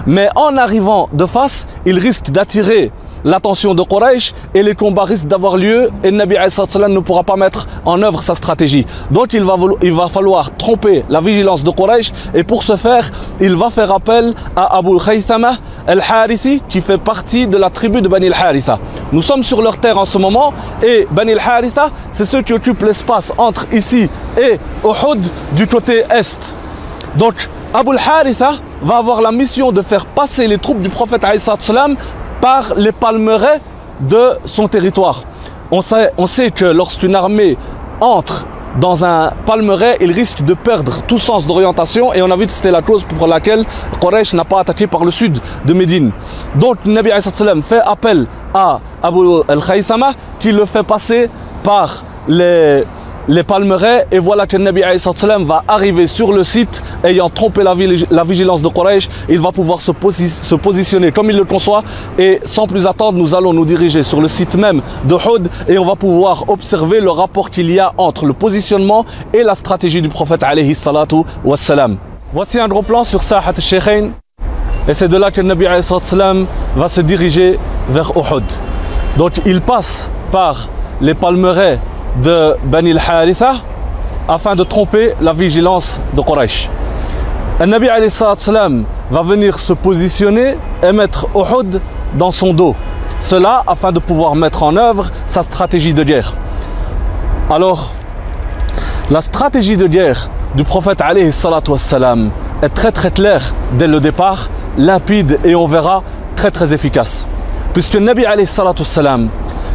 Mais en arrivant de face, il risque d'attirer l'attention de Quraysh et les combats risquent d'avoir lieu et Nabi salatu wassalam ne pourra pas mettre en œuvre sa stratégie. Donc il va, il va falloir tromper la vigilance de Quraysh et pour ce faire, il va faire appel à Abu Khaythama al-Harisi qui fait partie de la tribu de Bani al-Harisa. Nous sommes sur leur terre en ce moment et Bani al-Harisa, c'est ceux qui occupent l'espace entre ici et Uhud du côté est. Donc, Abu al-Haritha va avoir la mission de faire passer les troupes du prophète wassalam les palmeraies de son territoire. On sait, on sait que lorsqu'une armée entre dans un palmeret, il risque de perdre tout sens d'orientation et on a vu que c'était la cause pour laquelle Quraysh n'a pas attaqué par le sud de Médine. Donc Nabi fait appel à Abu al-Khaythama qui le fait passer par les, les palmeraies et voilà que Nabi salatu wassalam va arriver sur le site ayant trompé la, vigi- la vigilance de Quraysh. Il va pouvoir se, posi- se positionner comme il le conçoit. Et sans plus attendre nous allons nous diriger sur le site même de Houd et on va pouvoir observer le rapport qu'il y a entre le positionnement et la stratégie du prophète alayhi salatu wassalam. Voici un gros plan sur Sahat al-Sheikhain et c'est de là que le Nabi va se diriger vers Uhud. Donc il passe par les palmeraies de Bani al-Haritha afin de tromper la vigilance de Quraysh. Le Nabi va venir se positionner et mettre Uhud dans son dos. Cela afin de pouvoir mettre en œuvre sa stratégie de guerre. Alors, la stratégie de guerre du prophète wassalam est très très claire dès le départ, limpide et on verra très très efficace. Puisque Nabi alayhi salatu wassalam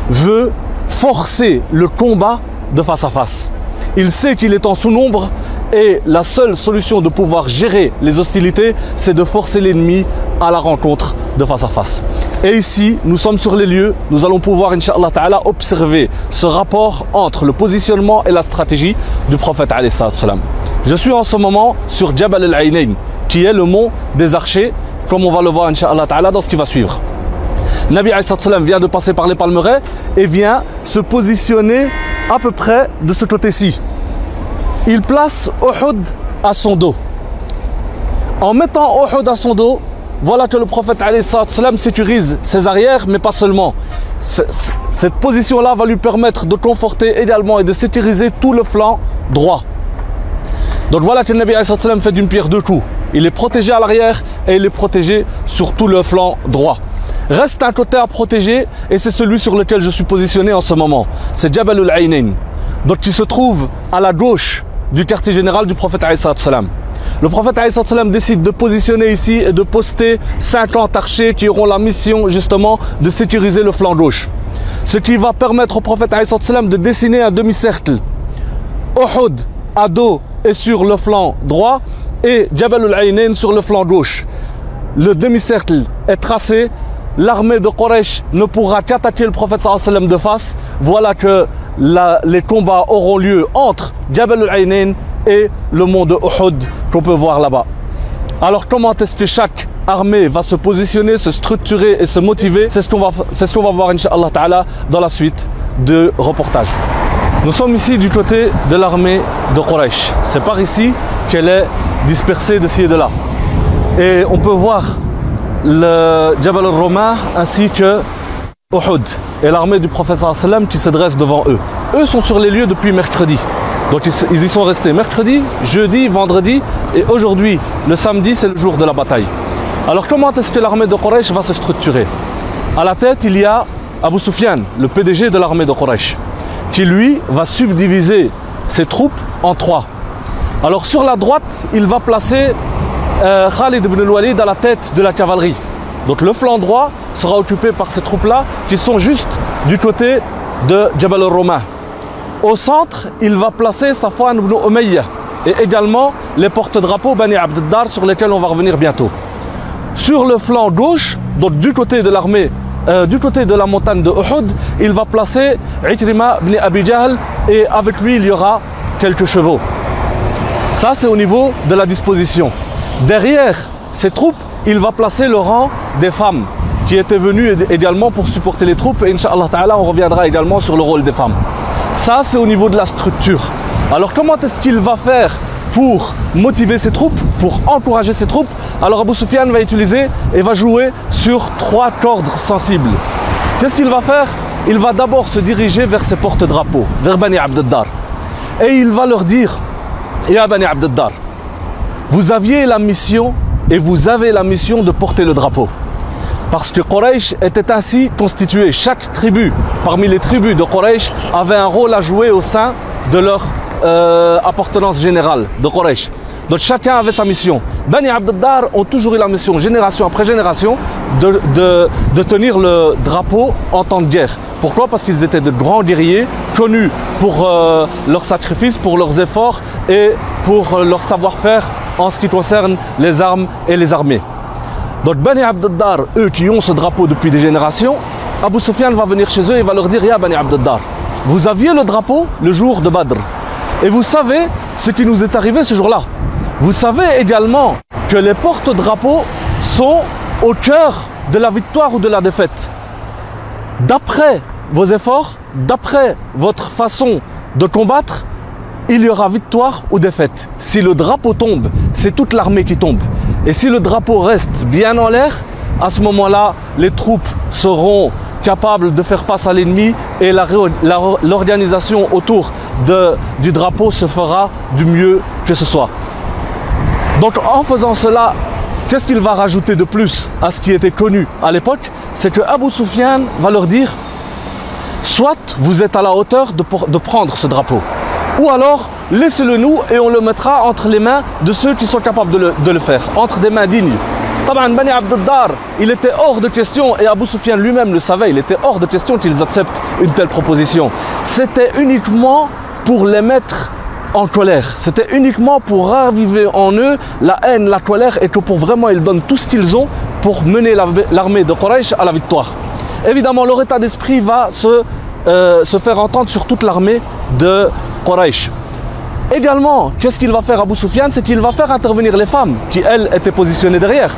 veut forcer le combat de face à face. Il sait qu'il est en sous-nombre et la seule solution de pouvoir gérer les hostilités, c'est de forcer l'ennemi à la rencontre de face à face. Et ici, nous sommes sur les lieux, nous allons pouvoir, Inch'Allah Ta'ala, observer ce rapport entre le positionnement et la stratégie du prophète wassalam. Je suis en ce moment sur Jabal al-Ainain, qui est le mont des archers, comme on va le voir, Inch'Allah Ta'ala, dans ce qui va suivre. Nabi wassalam vient de passer par les palmeraies et vient se positionner à peu près de ce côté-ci. Il place Uhud à son dos. En mettant Uhud à son dos, voilà que le prophète salam sécurise ses arrières, mais pas seulement. Cette position-là va lui permettre de conforter également et de sécuriser tout le flanc droit. Donc voilà que le Nabi salam fait d'une pierre deux coups. Il est protégé à l'arrière et il est protégé sur tout le flanc droit. Reste un côté à protéger et c'est celui sur lequel je suis positionné en ce moment. C'est Jabal al-Ainain. Donc qui se trouve à la gauche du quartier général du prophète salam. Le prophète salam décide de positionner ici et de poster 50 archers qui auront la mission justement de sécuriser le flanc gauche. Ce qui va permettre au prophète salam de dessiner un demi-cercle. Uhud à dos et sur le flanc droit et Jabal al-Ainain sur le flanc gauche. Le demi-cercle est tracé. L'armée de Quraysh ne pourra qu'attaquer le prophète sallam de face. Voilà que les combats auront lieu entre Jabal al-Ainain et le mont de Uhud qu'on peut voir là-bas. Alors comment est-ce que chaque armée va se positionner, se structurer et se motiver? C'est ce qu'on va, ce va voir Ta'ala dans la suite de reportage. Nous sommes ici du côté de l'armée de Quraysh. C'est par ici qu'elle est dispersée de ci et de là. Et on peut voir le Jabal al-Roma ainsi que Uhud et l'armée du prophète sallam qui se dresse devant eux. Eux sont sur les lieux depuis mercredi. Donc ils, y sont restés mercredi, jeudi, vendredi et aujourd'hui, le samedi, c'est le jour de la bataille. Alors comment est-ce que l'armée de Quraysh va se structurer? À la tête, il y a Abu Sufyan, le PDG de l'armée de Quraysh, qui lui va subdiviser ses troupes en trois. Alors sur la droite, il va placer euh, Khalid ibn al-Walid à la tête de la cavalerie. Donc le flanc droit sera occupé par ces troupes-là qui sont juste du côté de Jabal al-Roma. Au centre, il va placer Safwan ibn Umayya et également les porte-drapeaux Bani Abd sur lesquels on va revenir bientôt. Sur le flanc gauche, donc du côté de l'armée, euh, du côté de la montagne de Uhud, il va placer Ikrima ibn Abi Jahl et avec lui il y aura quelques chevaux. Ça c'est au niveau de la disposition. Derrière ces troupes, il va placer le rang des femmes qui étaient venues également pour supporter les troupes et Inch'Allah Ta'ala on reviendra également sur le rôle des femmes. Ça, c'est au niveau de la structure. Alors comment est-ce qu'il va faire pour motiver ses troupes, pour encourager ses troupes? Alors Abu Sufyan va utiliser et va jouer sur trois cordes sensibles. Qu'est-ce qu'il va faire? Il va d'abord se diriger vers ses porte-drapeaux, vers Bani Abdeddar. Et il va leur dire, Ya Bani Abdeddar, vous aviez la mission et vous avez la mission de porter le drapeau. Parce que Quraysh était ainsi constitué. Chaque tribu, parmi les tribus de Quraysh, avait un rôle à jouer au sein de leur euh, appartenance générale de Quraysh. Donc chacun avait sa mission. Bani Abdeddar ont toujours eu la mission, génération après génération, de, tenir le drapeau en temps de guerre. Pourquoi? Parce qu'ils étaient de grands guerriers, connus pour euh, leurs sacrifices, pour leurs efforts et pour leur savoir-faire en ce qui concerne les armes et les armées. Donc Bani Abdeddar, eux qui ont ce drapeau depuis des générations, Abu Sufyan va venir chez eux et va leur dire Ya Bani Abdeddar, vous aviez le drapeau le jour de Badr. Et vous savez ce qui nous est arrivé ce jour-là. Vous savez également que les porte-drapeaux sont au cœur de la victoire ou de la défaite. D'après vos efforts, d'après votre façon de combattre, il y aura victoire ou défaite. Si le drapeau tombe, c'est toute l'armée qui tombe. Et si le drapeau reste bien en l'air, à ce moment-là, les troupes seront capables de faire face à l'ennemi et l'organisation autour du drapeau se fera du mieux que ce soit. Donc en faisant cela, qu'est-ce qu'il va rajouter de plus à ce qui était connu à l'époque? C'est que Abu Sufyan va leur dire soit vous êtes à la hauteur de prendre ce drapeau, ou alors laissez-le nous et on le mettra entre les mains de ceux qui sont capables de le, faire, entre des mains dignes. Bani Abdeddar, il était hors de question, et Abu Sufyan lui-même le savait, il était hors de question qu'ils acceptent une telle proposition. C'était uniquement pour les mettre en colère. C'était uniquement pour raviver en eux la haine, la colère, et que pour vraiment ils donnent tout ce qu'ils ont pour mener l'armée de Quraysh à la victoire. Évidemment, leur état d'esprit va se, euh, se faire entendre sur toute l'armée de Quraysh. Également, qu'est-ce qu'il va faire Abu Sufyan C'est qu'il va faire intervenir les femmes qui, elles, étaient positionnées derrière.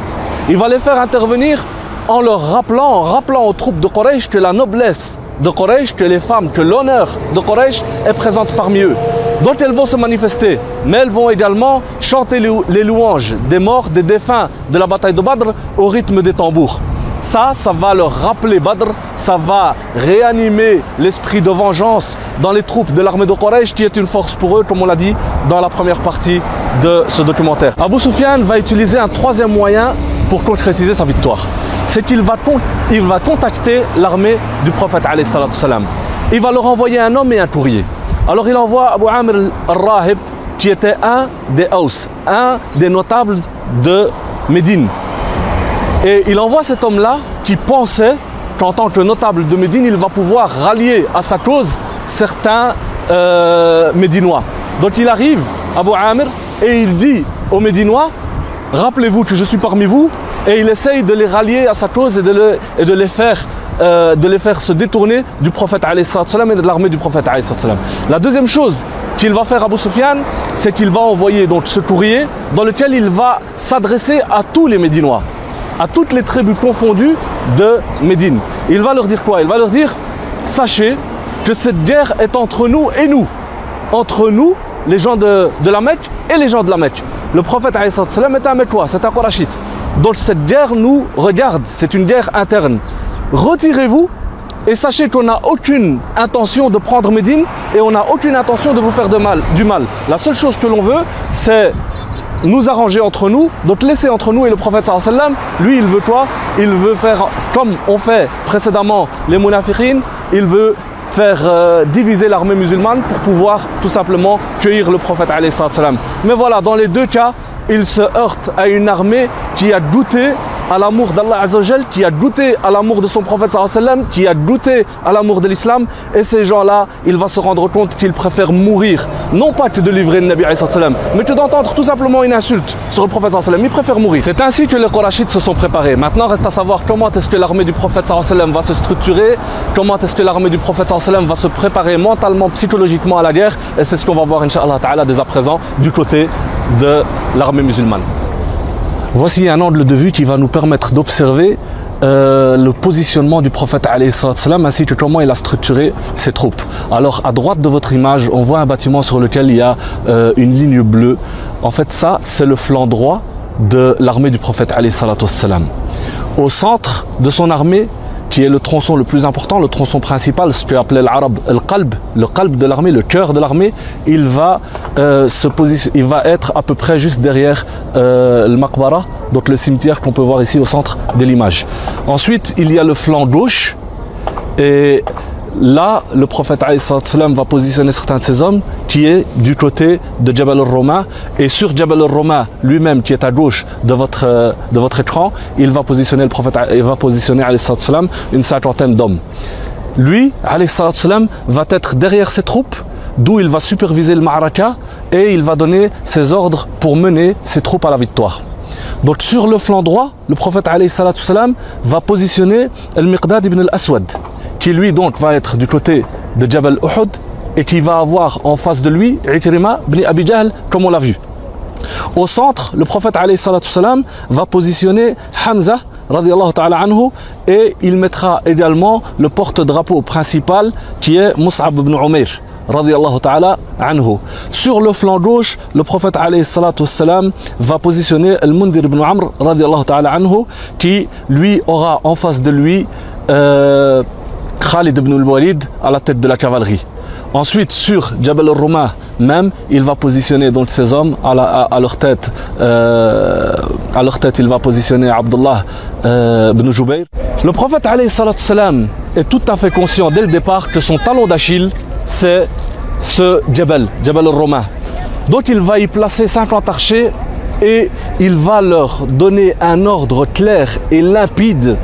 Il va les faire intervenir en leur rappelant, en rappelant aux troupes de Quraysh que la noblesse de Quraysh, que les femmes, que l'honneur de Quraysh est présente parmi eux. dont elles vont se manifester, mais elles vont également chanter les louanges des morts, des défunts de la bataille de Badr au rythme des tambours. Ça, ça va leur rappeler Badr, ça va réanimer l'esprit de vengeance dans les troupes de l'armée de Quraysh qui est une force pour eux, comme on l'a dit dans la première partie de ce documentaire. Abu Sufyan va utiliser un troisième moyen pour concrétiser sa victoire. C'est qu'il va, contacter l'armée du prophète. Il va leur envoyer un homme et un courrier. Alors il envoie Abu Amr al-Rahib qui était un des Haus, un des notables de Médine. Et il envoie cet homme-là qui pensait qu'en tant que notable de Médine, il va pouvoir rallier à sa cause certains euh, Médinois. Donc il arrive, Abu Amr, et il dit aux Médinois, rappelez-vous que je suis parmi vous, et il essaye de les rallier à sa cause et de, euh, les faire se détourner du prophète et de l'armée du prophète. La deuxième chose qu'il va faire Abu Sufyan, c'est qu'il va envoyer donc ce courrier dans lequel il va s'adresser à tous les Médinois à toutes les tribus confondues de Médine. Il va leur dire quoi? Il va leur dire Sachez que cette guerre est entre nous et nous. Entre nous, les gens de, la Mecque et les gens de la Mecque. Le prophète est un Mecquois, c'est un Qurashite. Donc cette guerre nous regarde, c'est une guerre interne. Retirez-vous et sachez qu'on n'a aucune intention de prendre Médine et on n'a aucune intention de vous faire du mal. La seule chose que l'on veut, c'est nous arranger entre nous, donc laisser entre nous et le prophète sallam, lui il veut quoi? Il veut faire comme on fait précédemment les munafiqin, il veut faire euh, diviser l'armée musulmane pour pouvoir tout simplement cueillir le prophète sallam. Mais voilà, dans les deux cas, il se heurte à une armée qui a douté à l'amour d'Allah Azzawajal, qui a goûté à l'amour de son prophète sallam, qui a goûté à l'amour de l'islam. Et ces gens-là, il va se rendre compte qu'ils préfèrent mourir, non pas que de livrer le Nabi sallam, mais que d'entendre tout simplement une insulte sur le prophète sallam. Ils préfèrent mourir. C'est ainsi que les Qurashites se sont préparés. Maintenant, reste à savoir comment est-ce que l'armée du prophète sallam va se structurer, comment est-ce que l'armée du prophète sallam va se préparer mentalement, psychologiquement à la guerre. Et c'est ce qu'on va voir, Inch'Allah Ta'ala, dès à présent, du côté de l'armée musulmane. Voici un angle de vue qui va nous permettre d'observer euh, le positionnement du prophète ainsi que comment il a structuré ses troupes. Alors à droite de votre image, on voit un bâtiment sur lequel il y a euh, une ligne bleue. En fait ça, c'est le flanc droit de l'armée du prophète Au centre de son armée, qui est le tronçon le plus important, le tronçon principal, ce qu'appelait l'arabe le qalb, le qalb de l'armée, le cœur de l'armée, il va euh, se il va être à peu près juste derrière euh, le maqbara, donc le cimetière qu'on peut voir ici au centre de l'image. Ensuite, il y a le flanc gauche et Là, le prophète va positionner certains de ses hommes qui est du côté de Jabal al-Roma et sur Jabal al-Roma lui-même qui est à gauche de votre, de votre écran, il va positionner le prophète il va positionner une cinquantaine d'hommes. Lui, va être derrière ses troupes d'où il va superviser le Ma'araka et il va donner ses ordres pour mener ses troupes à la victoire. Donc sur le flanc droit, le prophète va positionner Al-Miqdad ibn al-Aswad qui lui donc va être du côté de Jabal Uhud et qui va avoir en face de lui Ikrima ibn Abi comme on l'a vu. Au centre, le prophète salam, va positionner Hamza ta'ala anhu et il mettra également le porte-drapeau principal qui est Mus'ab ibn Umair ta'ala anhu. Sur le flanc gauche, le prophète salam, va positionner Al-Mundir ibn Amr ta'ala anhu qui lui aura en face de lui euh, Khalid ibn al-Walid à la tête de la cavalerie. Ensuite, sur Jabal al-Ruma même, il va positionner donc ses hommes à, leur tête. Euh, à leur tête, il va positionner Abdullah euh, ibn. Le prophète salam, est tout à fait conscient dès le départ que son talon d'Achille, c'est ce Jabal, Jabal al-Ruma. Donc il va y placer 50 archers et il va leur donner un ordre clair et limpide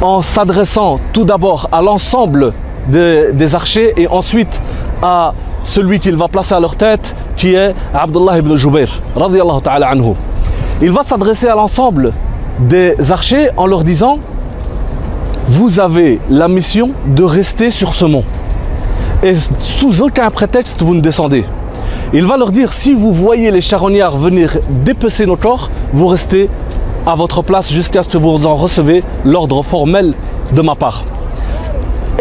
en s'adressant tout d'abord à l'ensemble des archers et ensuite à celui qu'il va placer à leur tête qui est Abdullah ibn Jubair. Il va s'adresser à l'ensemble des archers en leur disant vous avez la mission de rester sur ce mont et sous aucun prétexte vous ne descendez. Il va leur dire si vous voyez les charognards venir dépecer nos corps, vous restez à votre place jusqu'à ce que vous en recevez l'ordre formel de ma part.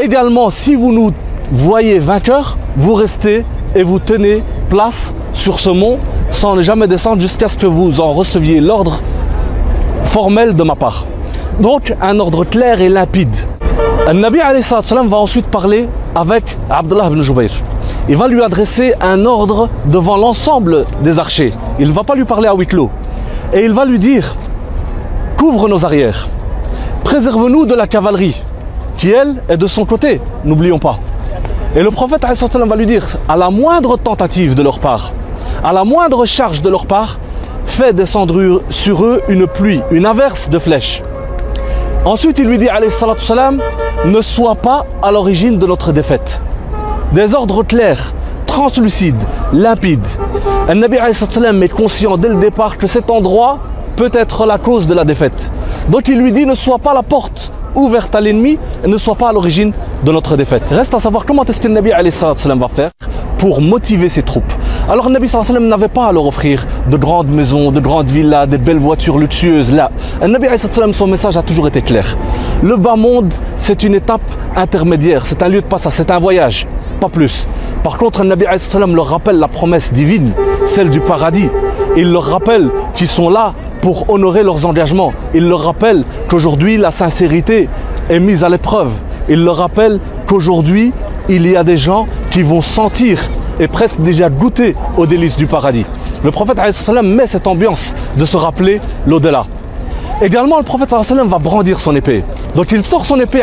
Également, si vous nous voyez vainqueurs, vous restez et vous tenez place sur ce mont sans ne jamais descendre jusqu'à ce que vous en receviez l'ordre formel de ma part. Donc un ordre clair et limpide. Le Nabi va ensuite parler avec Abdullah ibn Jubayr. Il va lui adresser un ordre devant l'ensemble des archers. Il ne va pas lui parler à huis clos. Et il va lui dire, couvre nos arrières, préserve-nous de la cavalerie, qui elle est de son côté, n'oublions pas. Et le prophète va lui dire, à la moindre tentative de leur part, à la moindre charge de leur part, fais descendre sur eux une pluie, une averse de flèches. Ensuite, il lui dit, ne sois pas à l'origine de notre défaite. Des ordres clairs, translucides, limpides. Le Nabi salam est conscient dès le départ que cet endroit peut être la cause de la défaite. Donc il lui dit, ne sois pas la porte ouverte à l'ennemi et ne sois pas à l'origine de notre défaite. Reste à savoir comment est-ce que le Nabi va faire pour motiver ses troupes. Alors le Nabi n'avait pas à leur offrir de grandes maisons, de grandes villas, des belles voitures luxueuses. Là, le Nabi son message a toujours été clair. Le bas monde, c'est une étape intermédiaire, c'est un lieu de passage, c'est un voyage, pas plus. Par contre, le Nabi leur rappelle la promesse divine, celle du paradis. Il leur rappelle qu'ils sont là pour honorer leurs engagements. Il leur rappelle qu'aujourd'hui la sincérité est mise à l'épreuve. Il leur rappelle qu'aujourd'hui il y a des gens qui vont sentir et presque déjà goûter aux délices du paradis. Le prophète met cette ambiance de se rappeler l'au-delà. Également, le prophète va brandir son épée. Donc il sort son épée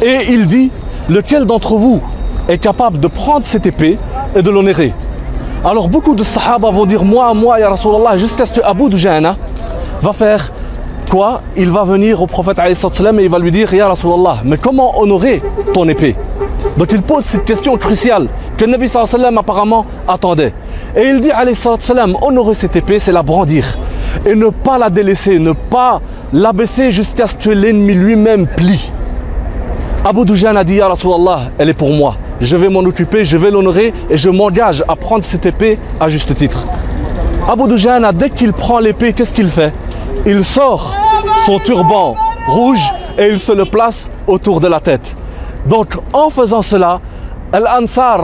et il dit lequel d'entre vous est capable de prendre cette épée et de l'honorer? Alors beaucoup de sahaba vont dire moi, moi, ya Rasulallah, jusqu'à ce que Abu Dujana va faire quoi? Il va venir au prophète et il va lui dire Ya Rasulallah, mais comment honorer ton épée? Donc il pose cette question cruciale que le Nabi apparemment attendait. Et il dit sallam, honorer cette épée, c'est la brandir et ne pas la délaisser, ne pas l'abaisser jusqu'à ce que l'ennemi lui-même plie. Abu Dujana dit Ya Rasulallah, elle est pour moi je vais m'en occuper, je vais l'honorer et je m'engage à prendre cette épée à juste titre. Abu Dujana, dès qu'il prend l'épée, qu'est-ce qu'il fait? Il sort son turban rouge et il se le place autour de la tête. Donc en faisant cela, Al-Ansar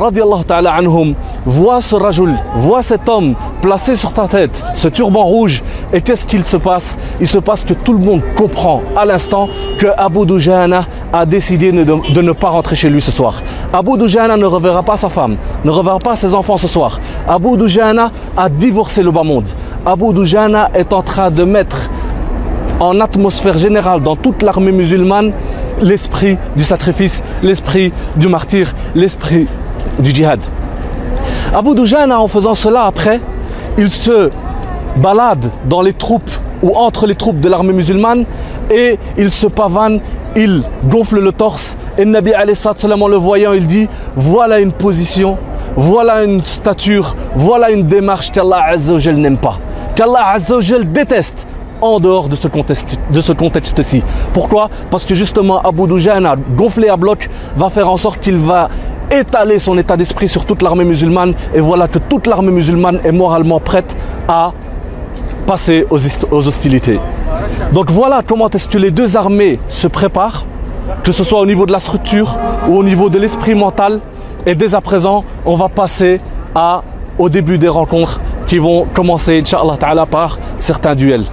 ta'ala anhum voit ce rajoul, voit cet homme placé sur ta tête, ce turban rouge, et qu'est-ce qu'il se passe? Il se passe que tout le monde comprend à l'instant que Abu Dujana a décidé de, ne pas rentrer chez lui ce soir. Abu Dujana ne reverra pas sa femme, ne reverra pas ses enfants ce soir. Abu Dujana a divorcé le bas monde. Abu Dujana est en train de mettre en atmosphère générale dans toute l'armée musulmane l'esprit du sacrifice, l'esprit du martyr, l'esprit du djihad. Abu Dujana, en faisant cela après, il se balade dans les troupes ou entre les troupes de l'armée musulmane et il se pavane, il gonfle le torse et Nabi salam en le voyant, il dit voilà une position, voilà une stature, voilà une démarche qu'Allah n'aime pas, qu'Allah déteste en dehors de ce contexte-ci. Pourquoi? Parce que justement Abu Dujana, gonflé à bloc, va faire en sorte qu'il va étaler son état d'esprit sur toute l'armée musulmane et voilà que toute l'armée musulmane est moralement prête à passer aux hostilités. Donc voilà comment est-ce que les deux armées se préparent, que ce soit au niveau de la structure ou au niveau de l'esprit mental. Et dès à présent, on va passer au début des rencontres qui vont commencer, Inch'Allah par certains duels.